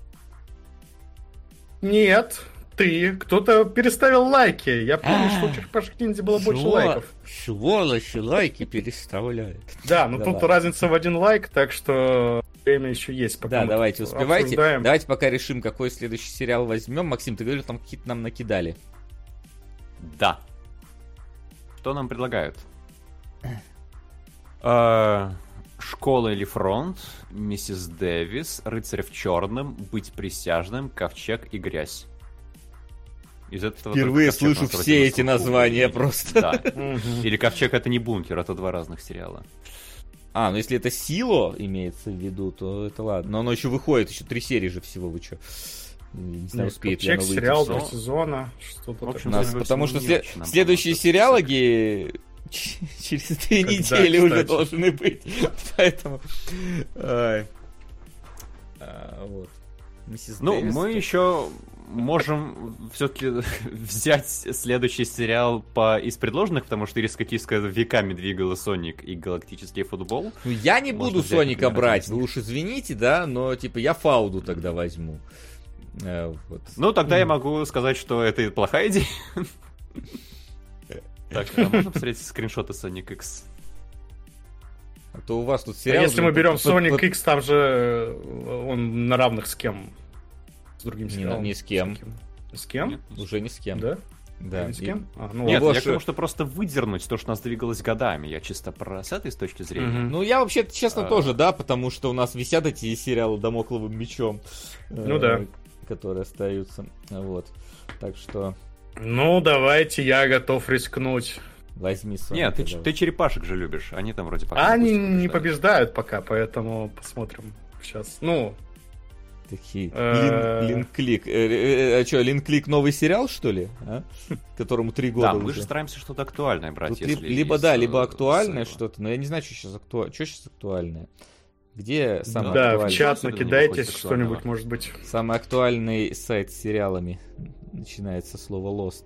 Нет, ты. Кто-то переставил лайки. Я помню, что у черепашек-ниндзя было больше лайков. Сволочи лайки переставляют. Да, но Давай. тут разница в один лайк, так что время еще есть. Пока Да, мы давайте, успевайте. обсуждаем. Давайте пока решим, какой следующий сериал возьмем. Максим, ты говорил, там какие-то нам накидали. Да. Что нам предлагают? Э, Школа или фронт, миссис Дэвис, рыцарь в черном, быть присяжным, ковчег и грязь. Из этого Впервые «Ковчег» слышу все эти слуху. названия просто. Да. [laughs] Или ковчег это не бункер, это два разных сериала. А, ну если это Сило имеется в виду, то это ладно. Но оно еще выходит, еще три серии же всего, вы что? Не знаю, успеет ли Чек, оно выйти. сериал, два сезона, что-то В общем, нас- потому что не сле- очень нам следующие сериалоги [laughs] через две Когда, недели уже должны быть. [laughs] Поэтому... А, Вот. Миссис Ну, Дэвис мы еще можем все-таки [laughs] взять следующий сериал по из предложенных, потому что Ириска Киска веками двигала Соник и Галактический футбол. Ну, я не Можно буду взять, Соника например, брать, вы уж извините, да, но типа я Фауду тогда возьму. Э, вот. Ну, тогда я могу сказать, что это плохая идея. [laughs] Так, а можно посмотреть скриншоты Sonic X? А то у вас тут А сериал... если же мы берем под- Sonic под- X, там же э, он на равных с кем? С другим Не, сериалом? ни с кем. С кем? Нет. Уже ни с кем. Да? Да. Ни с И- кем? А, ну Нет, я ж- к тому, что просто выдернуть то, что нас двигалось годами. Я чисто про с этой с точки зрения. Мгм. Ну, я вообще, честно, А. тоже, да, потому что у нас висят эти сериалы домокловым мечом. Ну э, да. Которые остаются. Вот. Так что Ну, давайте, я готов рискнуть. возьми Соника. Нет, ты, ты черепашек же любишь. Они там вроде пока они не побеждают пока, поэтому посмотрим сейчас. Ну, Такие. Э. Лин- Линклик. Э, э, А что, Линклик новый сериал, что ли? а? Которому три года Да, мы же стараемся что-то актуальное брать. Либо да, э, либо актуальное что-то, но я не знаю, что сейчас, актуальное. Где самое да, в актуальное? чат Особенно не накидайте выходит что-нибудь, может быть. Самый актуальный сайт с сериалами начинается слово Lost.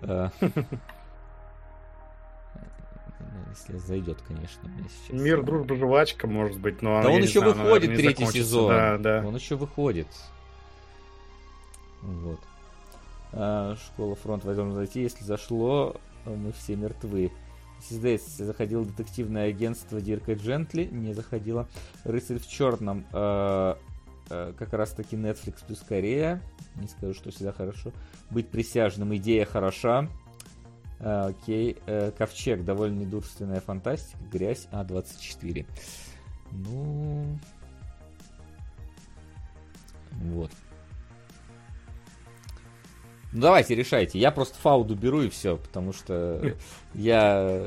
[laughs] Э, Если зайдет, конечно, мне сейчас. Мир, дружба, жвачка, может быть, но Да он еще знаю, выходит третий сезон. Да, да. Он еще выходит. Вот. А, Школа фронт возможно зайти. Если зашло, мы все мертвы. Здесь заходило детективное агентство Дирка Джентли. Не заходило. Рыцарь в черном. а, а, как раз таки Netflix плюс Корея. Не скажу, что всегда хорошо. Быть присяжным. Идея хороша. А, окей. Э, Ковчег. Довольно недурственная фантастика. Грязь А24. Ну... Вот. Ну давайте, решайте. Я просто фауду беру и все, потому что я...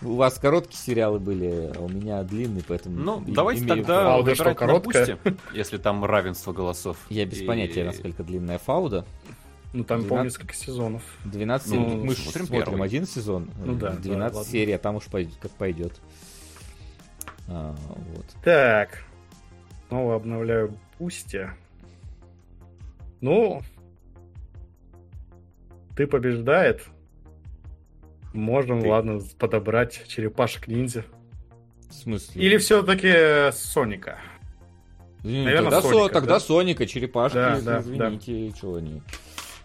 У вас короткие сериалы были, а у меня длинные, поэтому... Ну, и- давайте тогда. Фауда что, выбирать на короткая? Бусти, если там равенство голосов. Я без И- понятия, насколько длинная фауда. Ну, там, 12. по несколько сезонов. 12 Ну, серий. Мы смотрим смотрим первый. один сезон. Ну да, 12 да, серий, а там уж пойдет, как пойдет. А, вот. Так. Снова обновляю Бусти. Ну, ты побеждает. Можем, Ты. ладно, подобрать черепашек ниндзя. В смысле? Или все-таки Соника. Извините, наверное, тогда, Со- Соника, тогда да? Соника, черепашки, Да, да, извините, чего они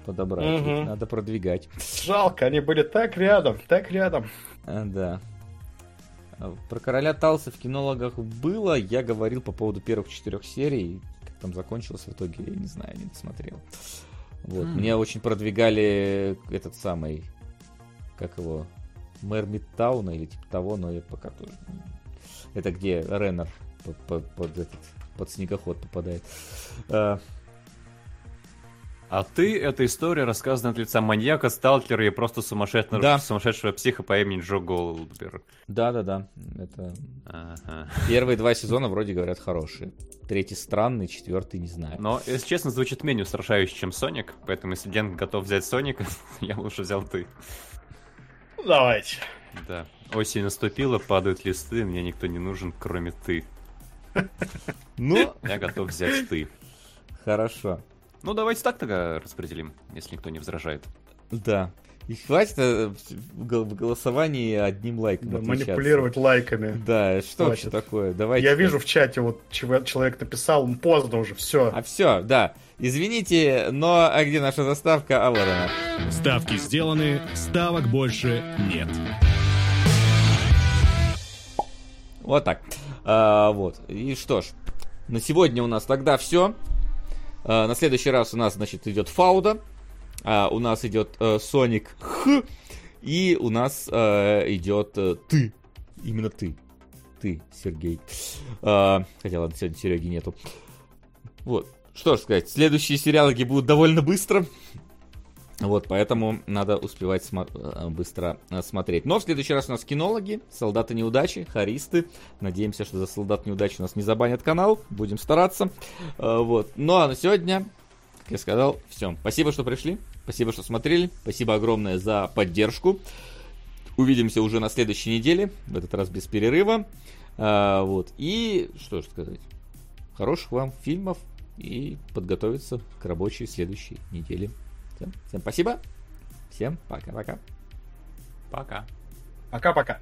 подобрать. Их Надо продвигать. Жалко, они были так рядом, так рядом. А, да. А, Про короля Талса в кинологах было. Я говорил по поводу первых четырех серий. Как там закончилось в итоге, я не знаю, не досмотрел. Вот. М. Мне очень продвигали этот самый, как его, мэр Мидтауна или типа того, но я пока тоже... Это где Реннер под, под- под этот, под снегоход попадает. А, А ты, эта история рассказана от лица маньяка, сталкера и просто сумасшедшего, Да. сумасшедшего психа по имени Джо Голдберг. Да-да-да. Это Ага. первые два сезона вроде говорят хорошие. Третий странный, четвертый не знаю. Но, если честно, звучит менее устрашающе, чем Соник, поэтому если Ген готов взять Соника, [laughs] я лучше взял ты. Ну, давайте. Да. Осень наступила, падают листы, мне никто не нужен, кроме ты. Ну, Я готов взять ты. хорошо. Ну, давайте так тогда распределим, если никто не возражает. Да. И хватит э, в гол- в голосовании одним лайком Да, отличаться. манипулировать лайками. Да, что вообще Хватит. такое? Давайте. Я вижу в чате, вот чего- человек написал, м, поздно уже, все. А все, да. Извините, но а где наша заставка? А вот она. Ставки сделаны, ставок больше нет. Вот так. А, вот. И что ж, на сегодня у нас тогда все. На следующий раз у нас, значит, идет Фауда. А, у нас идет э, Соник Х. И у нас э, идет э, ты. Именно ты. Ты, Сергей. А, хотя, ладно, сегодня Сереги нету. Вот. Что ж сказать, следующие сериалы будут довольно быстро. Вот, поэтому надо успевать смо- э, быстро э, смотреть. Но в следующий раз у нас кинологи, солдаты неудачи, харисты. Надеемся, что за солдат неудачи у нас не забанят канал. Будем стараться. Э, Вот. Ну а на сегодня как я сказал, все. Спасибо, что пришли. Спасибо, что смотрели. Спасибо огромное за поддержку. Увидимся уже на следующей неделе, в этот раз без перерыва. Вот. И что же сказать? Хороших вам фильмов и подготовиться к рабочей следующей неделе. Всем, всем спасибо. Всем пока-пока. Пока. Пока-пока.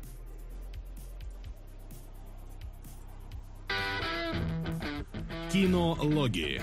Кинологии.